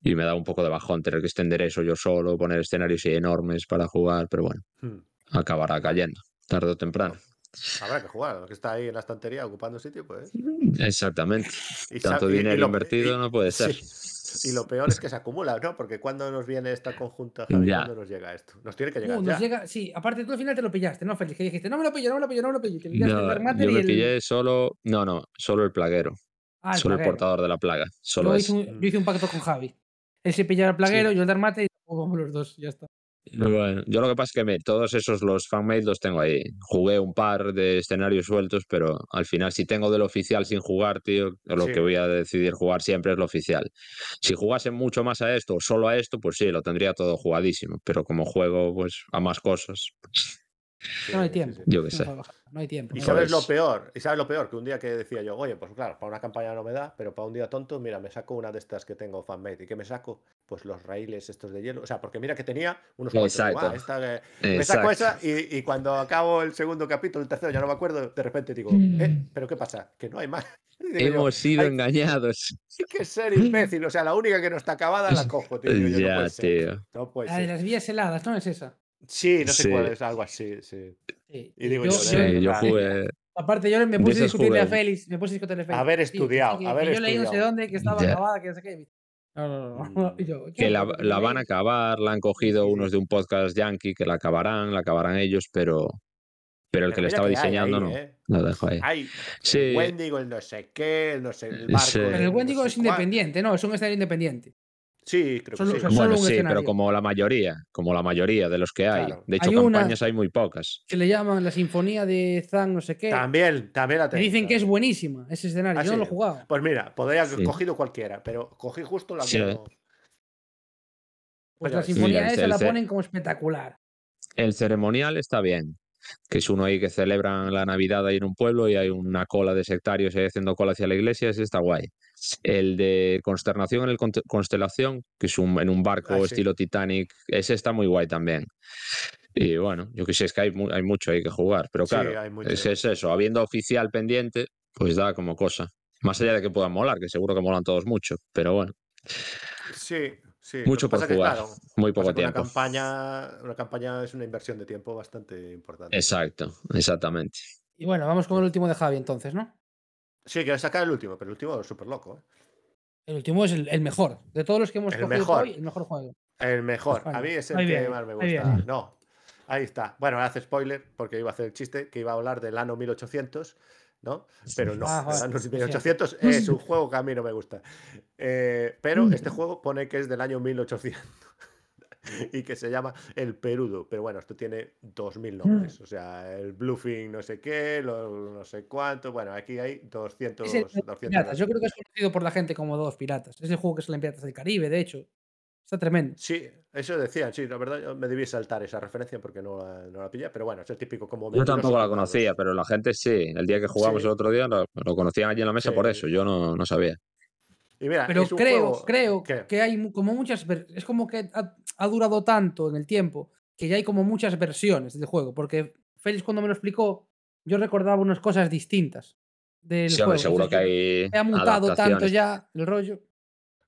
y me da un poco de bajón tener que extender eso yo solo, poner escenarios ahí enormes para jugar, pero bueno, Mm. acabará cayendo, tarde o temprano. Habrá que jugar, lo que está ahí en la estantería ocupando sitio, pues. Exactamente. Y Tanto y- y dinero lo- invertido y- no puede ser. sí. Y lo peor es que se acumula, ¿no? Porque cuando nos viene esta conjunta, Javi, Ya. ¿cuándo nos llega esto? Nos tiene que llegar Uh, nos ya. llega, sí, aparte tú al final te lo pillaste, ¿no, Félix? Que dijiste, no me lo pillo, no me lo pillo, no me lo pillo. y Te pillaste el No, Matter yo y me el... pillé solo, no, no, solo el plaguero, Ah, el solo el plaguero. portador de la plaga, solo Yo hice, un, yo hice un pacto con Javi. Él se pillaba el plaguero, yo el Dark Matter y jugamos los dos, ya está. Bueno, yo lo que pasa es que me- todos esos, los fanmates los tengo ahí. Jugué un par de escenarios sueltos, pero al final si tengo del oficial sin jugar, tío, lo Sí. que voy a decidir jugar siempre es lo oficial. Si jugase mucho más a esto o solo a esto, pues sí, lo tendría todo jugadísimo, pero como juego pues a más cosas, Sí, no hay tiempo. yo qué No sé. No hay tiempo. Y no sabes lo peor, y sabes lo peor, que un día que decía yo, oye, pues claro, para una campaña no me da, pero para un día tonto, mira, me saco una de estas que tengo fanmade. ¿Y qué me saco? Pues los raíles estos de hielo. O sea, porque mira que tenía unos Exacto. "Ah, esta que-". Me saco esa y, y cuando acabo el segundo capítulo, el tercero, ya no me acuerdo, de repente digo, Mm. "Eh, ¿pero qué pasa? Que no hay más. Yo, Hemos sido "Hay- engañados. hay que ser imbécil. O sea, la única que no está acabada la cojo, tío. Yo, no ya, ser, tío. No puede La de ser. las vías heladas, ¿no es esa? Sí, no sé Sí. cuál es, algo así, sí. Sí. Y digo yo, yo, Sí, de- yo verdad. jugué. aparte, yo me puse a discutirle a. Félix. Me puse a discutirle a Félix. Haber "Tío, que estudiado, sí, haber que yo leí no sé estudiado. dónde, que estaba acabada, que no sé qué. No, no, no. no. Yo, que la, van a acabar, la han cogido sí, sí. unos de un podcast yankee que la acabarán, la acabarán ellos, pero, pero el Pero que le estaba que diseñando ahí, no. ¿eh? Lo dejo ahí. Hay Sí. el Wendigo, el no sé qué, el no sé, el barco. Sí. Pero el no Wendigo sé es cuál. independiente, no, es un escenario independiente. Sí, creo Solo- que o sea, sí. solo Bueno, un sí, pero como la mayoría, como la mayoría de los que hay. Claro. De hecho, Hay campañas hay muy pocas. Que le llaman la Sinfonía de Zan, no sé qué. También, también la Me tengo. dicen que es buenísima ese escenario. ¿Ah, yo no lo he sí? jugado. Pues mira, podría haber Sí. cogido cualquiera, pero cogí justo la Sí, que ¿eh? no- Pues la. Sinfonía el esa la ponen como espectacular. El ceremonial está bien, que es uno ahí que celebran la Navidad ahí en un pueblo y hay una cola de sectarios ahí haciendo cola hacia la iglesia, ese está guay. El de Consternación en el Constelación, que es un, en un barco Ah, sí. estilo Titanic, ese está muy guay también. Y bueno, yo que sé, es que hay, mu- hay mucho ahí que jugar, pero claro, es, es eso, habiendo oficial pendiente, pues da como cosa. Más allá de que puedan molar, que seguro que molan todos mucho, pero bueno, Sí, sí. mucho por que, jugar, claro, muy poco tiempo. Una campaña, una campaña es una inversión de tiempo bastante importante. Exacto, exactamente. Y bueno, vamos con el último de Javi entonces, ¿no? Sí, quiero sacar el último, pero el último es súper loco. ¿eh? El último es el, el mejor. De todos los que hemos El cogido mejor. hoy, el mejor juego. El mejor. Pues A mí es el Ahí que viene, más me gusta. No. Ahí está. Bueno, hace spoiler porque iba a hacer el chiste que iba a hablar del año 1800, ¿no? Pero no. Ah, el joder, año lo siento. 1800 es un juego que a mí no me gusta. Eh, pero este juego pone que es del año 1800 y que se llama El Perudo. Pero bueno, esto tiene 2000 nombres. O sea, el Bluefin no sé qué, lo- no sé cuánto. Bueno, aquí hay 200. Es el de 200 Piratas. Yo creo que es conocido por la gente como Dos Piratas. Es el juego que sale en Piratas del Caribe, de hecho. Está tremendo. Sí, eso decían, sí, la verdad yo me debí saltar esa referencia porque no la, no la pillé, pero bueno, es el típico como... Yo tampoco la conocía, pero la gente sí. El día que jugamos Sí. el otro día lo, lo conocían allí en la mesa Sí. por eso. Yo no, no sabía. Y mira, Pero es un creo, juego creo que- que hay como muchas. Es como que ha, ha durado tanto en el tiempo que ya hay como muchas versiones del juego. Porque Félix, cuando me lo explicó, yo recordaba unas cosas distintas del Sí, juego. seguro que hay. Ha mutado tanto ya el rollo.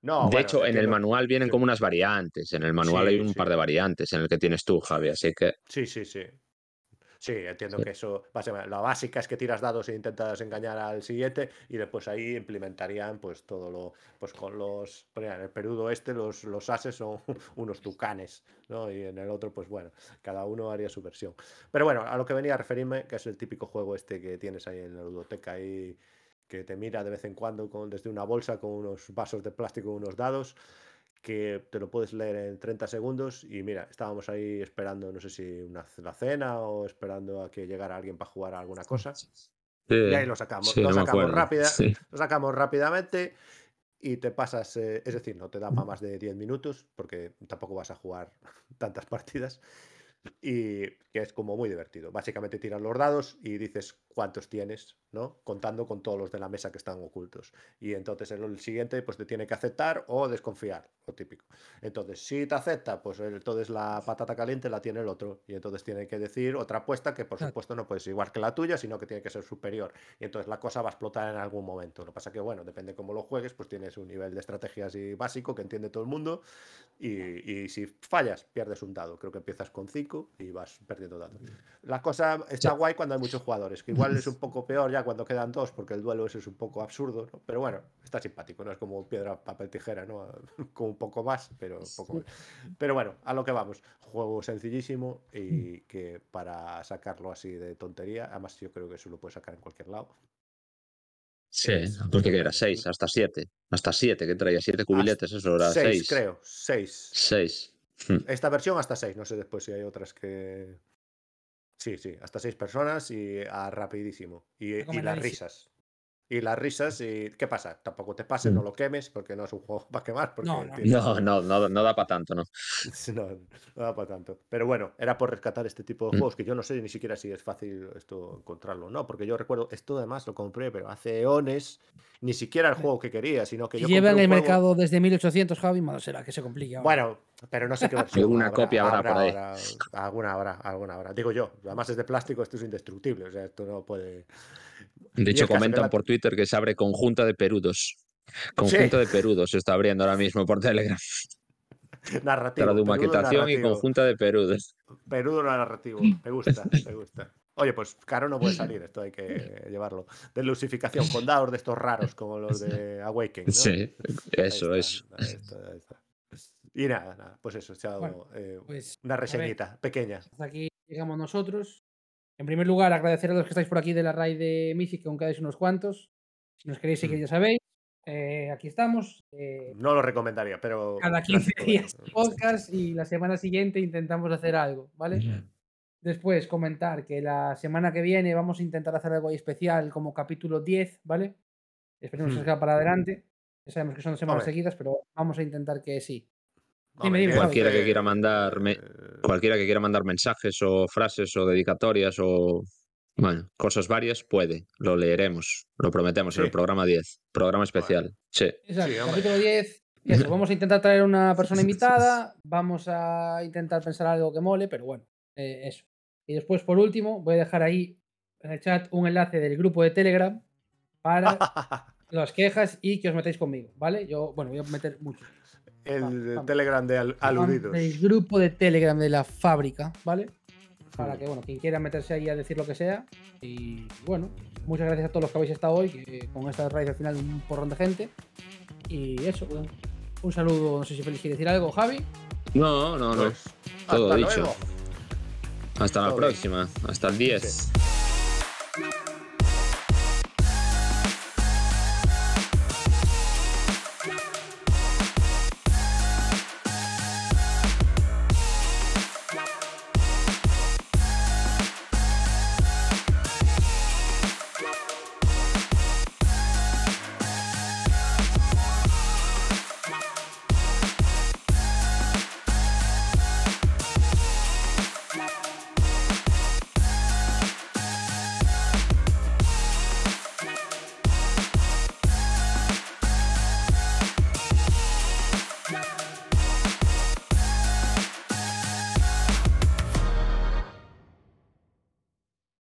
No, de bueno, hecho, en el manual vienen Sí. como unas variantes. En el manual Sí, hay un sí. par de variantes en el que tienes tú, Javi. Así que Sí, sí, sí. Sí, entiendo Sí. que eso, básicamente, la básica es que tiras dados e intentas engañar al siguiente y después ahí implementarían pues todo lo, pues con los, en el perudo este los, los ases son unos tucanes, ¿no? Y en el otro pues bueno, cada uno haría su versión. Pero bueno, a lo que venía a referirme, que es el típico juego este que tienes ahí en la ludoteca ahí, que te mira de vez en cuando con, desde una bolsa con unos vasos de plástico, unos dados que te lo puedes leer en 30 segundos y mira, estábamos ahí esperando, no sé si una, la cena o esperando a que llegara alguien para jugar a alguna cosa Sí, y ahí lo sacamos, sí, lo no sacamos rápida, Sí. lo sacamos rápidamente y te pasas, eh, es decir, no te da para más de 10 minutos porque tampoco vas a jugar tantas partidas y que es como muy divertido. Básicamente tiras los dados y dices cuántos tienes, ¿no? Contando con todos los de la mesa que están ocultos. Y entonces el, siguiente pues te tiene que aceptar o desconfiar, lo típico. Entonces, si te acepta, pues entonces la patata caliente la tiene el otro. Y entonces tiene que decir otra apuesta que por supuesto no puede ser igual que la tuya, sino que tiene que ser superior. Y entonces la cosa va a explotar en algún momento. Lo que pasa que, bueno, depende cómo lo juegues, pues tienes un nivel de estrategia así básico que entiende todo el mundo. Y, y si fallas, pierdes un dado. Creo que empiezas con 5 y vas perdiendo dados. La cosa está guay cuando hay muchos jugadores, que igual es un poco peor ya cuando quedan dos, porque el duelo ese es un poco absurdo, ¿no? Pero bueno, está simpático, no es como piedra, papel, tijera, ¿no? Con un poco más, pero poco más. Pero bueno, a lo que vamos. Juego sencillísimo y que para sacarlo así de tontería, además yo creo que eso lo puedes sacar en cualquier lado. Sí, Es- porque que era 6, hasta 7. Hasta 7, que traía 7 cubiletes, eso era Seis, 6. creo, seis. 6. Esta versión hasta seis, no sé después si hay otras que. Sí, sí, hasta seis personas y a rapidísimo. Y, y las risas. Y las risas, y ¿qué pasa? Tampoco te pases, no lo quemes, porque no es un juego para quemar. Porque No, no, tienes- No, no, no, no da para tanto, ¿no? no, no da para tanto. Pero bueno, era por rescatar este tipo de Mm. juegos que yo no sé ni siquiera si es fácil esto encontrarlo, ¿no? Porque yo recuerdo, esto además lo compré, pero hace eones, ni siquiera el juego que quería, sino que Si yo lleva en el juego- mercado desde 1800, Javi, malo será que se complique. ahora. Bueno, pero no sé qué versión. Alguna copia habrá por ahí. habrá, alguna habrá, alguna habrá. Digo yo, además es de plástico, esto es indestructible, o sea, esto no puede. De hecho, comentan la- por Twitter que se abre conjunta de perudos. Conjunta de perudos se está abriendo ahora mismo por Telegram. Narrativo. Para de peludo maquetación y conjunta de perudos. Peludo narrativo. Me gusta, me gusta. Oye, pues caro no puede salir, esto hay que llevarlo. De lusificación, con dados de estos raros, como los de Awaken. ¿no? Sí, Ahí eso, está, eso. ahí está, ahí está. Y nada, nada, pues eso, Bueno, eh, Pues una reseñita pequeña. hasta aquí llegamos nosotros. En primer lugar, agradecer a los que estáis por aquí de la raid de Mythic, que aún quedáis unos cuantos. Si nos queréis seguir, ya sabéis. Eh, aquí estamos. eh, No lo recomendaría, pero. cada gracias 15 por días podcast y la semana siguiente intentamos hacer algo, ¿vale? Después comentar que la semana que viene vamos a intentar hacer algo ahí especial como capítulo 10, ¿vale? Esperemos que Hmm. salga para adelante. Ya sabemos que son semanas seguidas, pero vamos a intentar que sí. Dime, Cualquiera que quiera mandar me- eh, Cualquiera que quiera mandar mensajes o frases o dedicatorias o bueno, cosas varias puede. Lo leeremos. Lo prometemos en Sí. el programa 10. Programa especial. Sí. Exacto, Sí, capítulo 10. Eso, vamos a intentar traer una persona invitada, vamos a intentar pensar algo que mole, pero bueno, eh, eso. Y después, por último, voy a dejar ahí en el chat un enlace del grupo de Telegram para las quejas y que os metáis conmigo, ¿vale? Yo, bueno, voy a meter mucho. El. Telegram de al- aludidos. El grupo de Telegram de la fábrica, ¿vale? Para que, bueno, quien quiera meterse ahí a decir lo que sea. Y bueno, muchas gracias a todos los que habéis estado hoy, que con esta raíz al final un porrón de gente. Y eso, un, un saludo, no sé si Félix quiere decir algo, Javi. No, no, no. Pues, Todo hasta dicho. luego. Hasta la todo bien. próxima. Hasta el 10. Sí.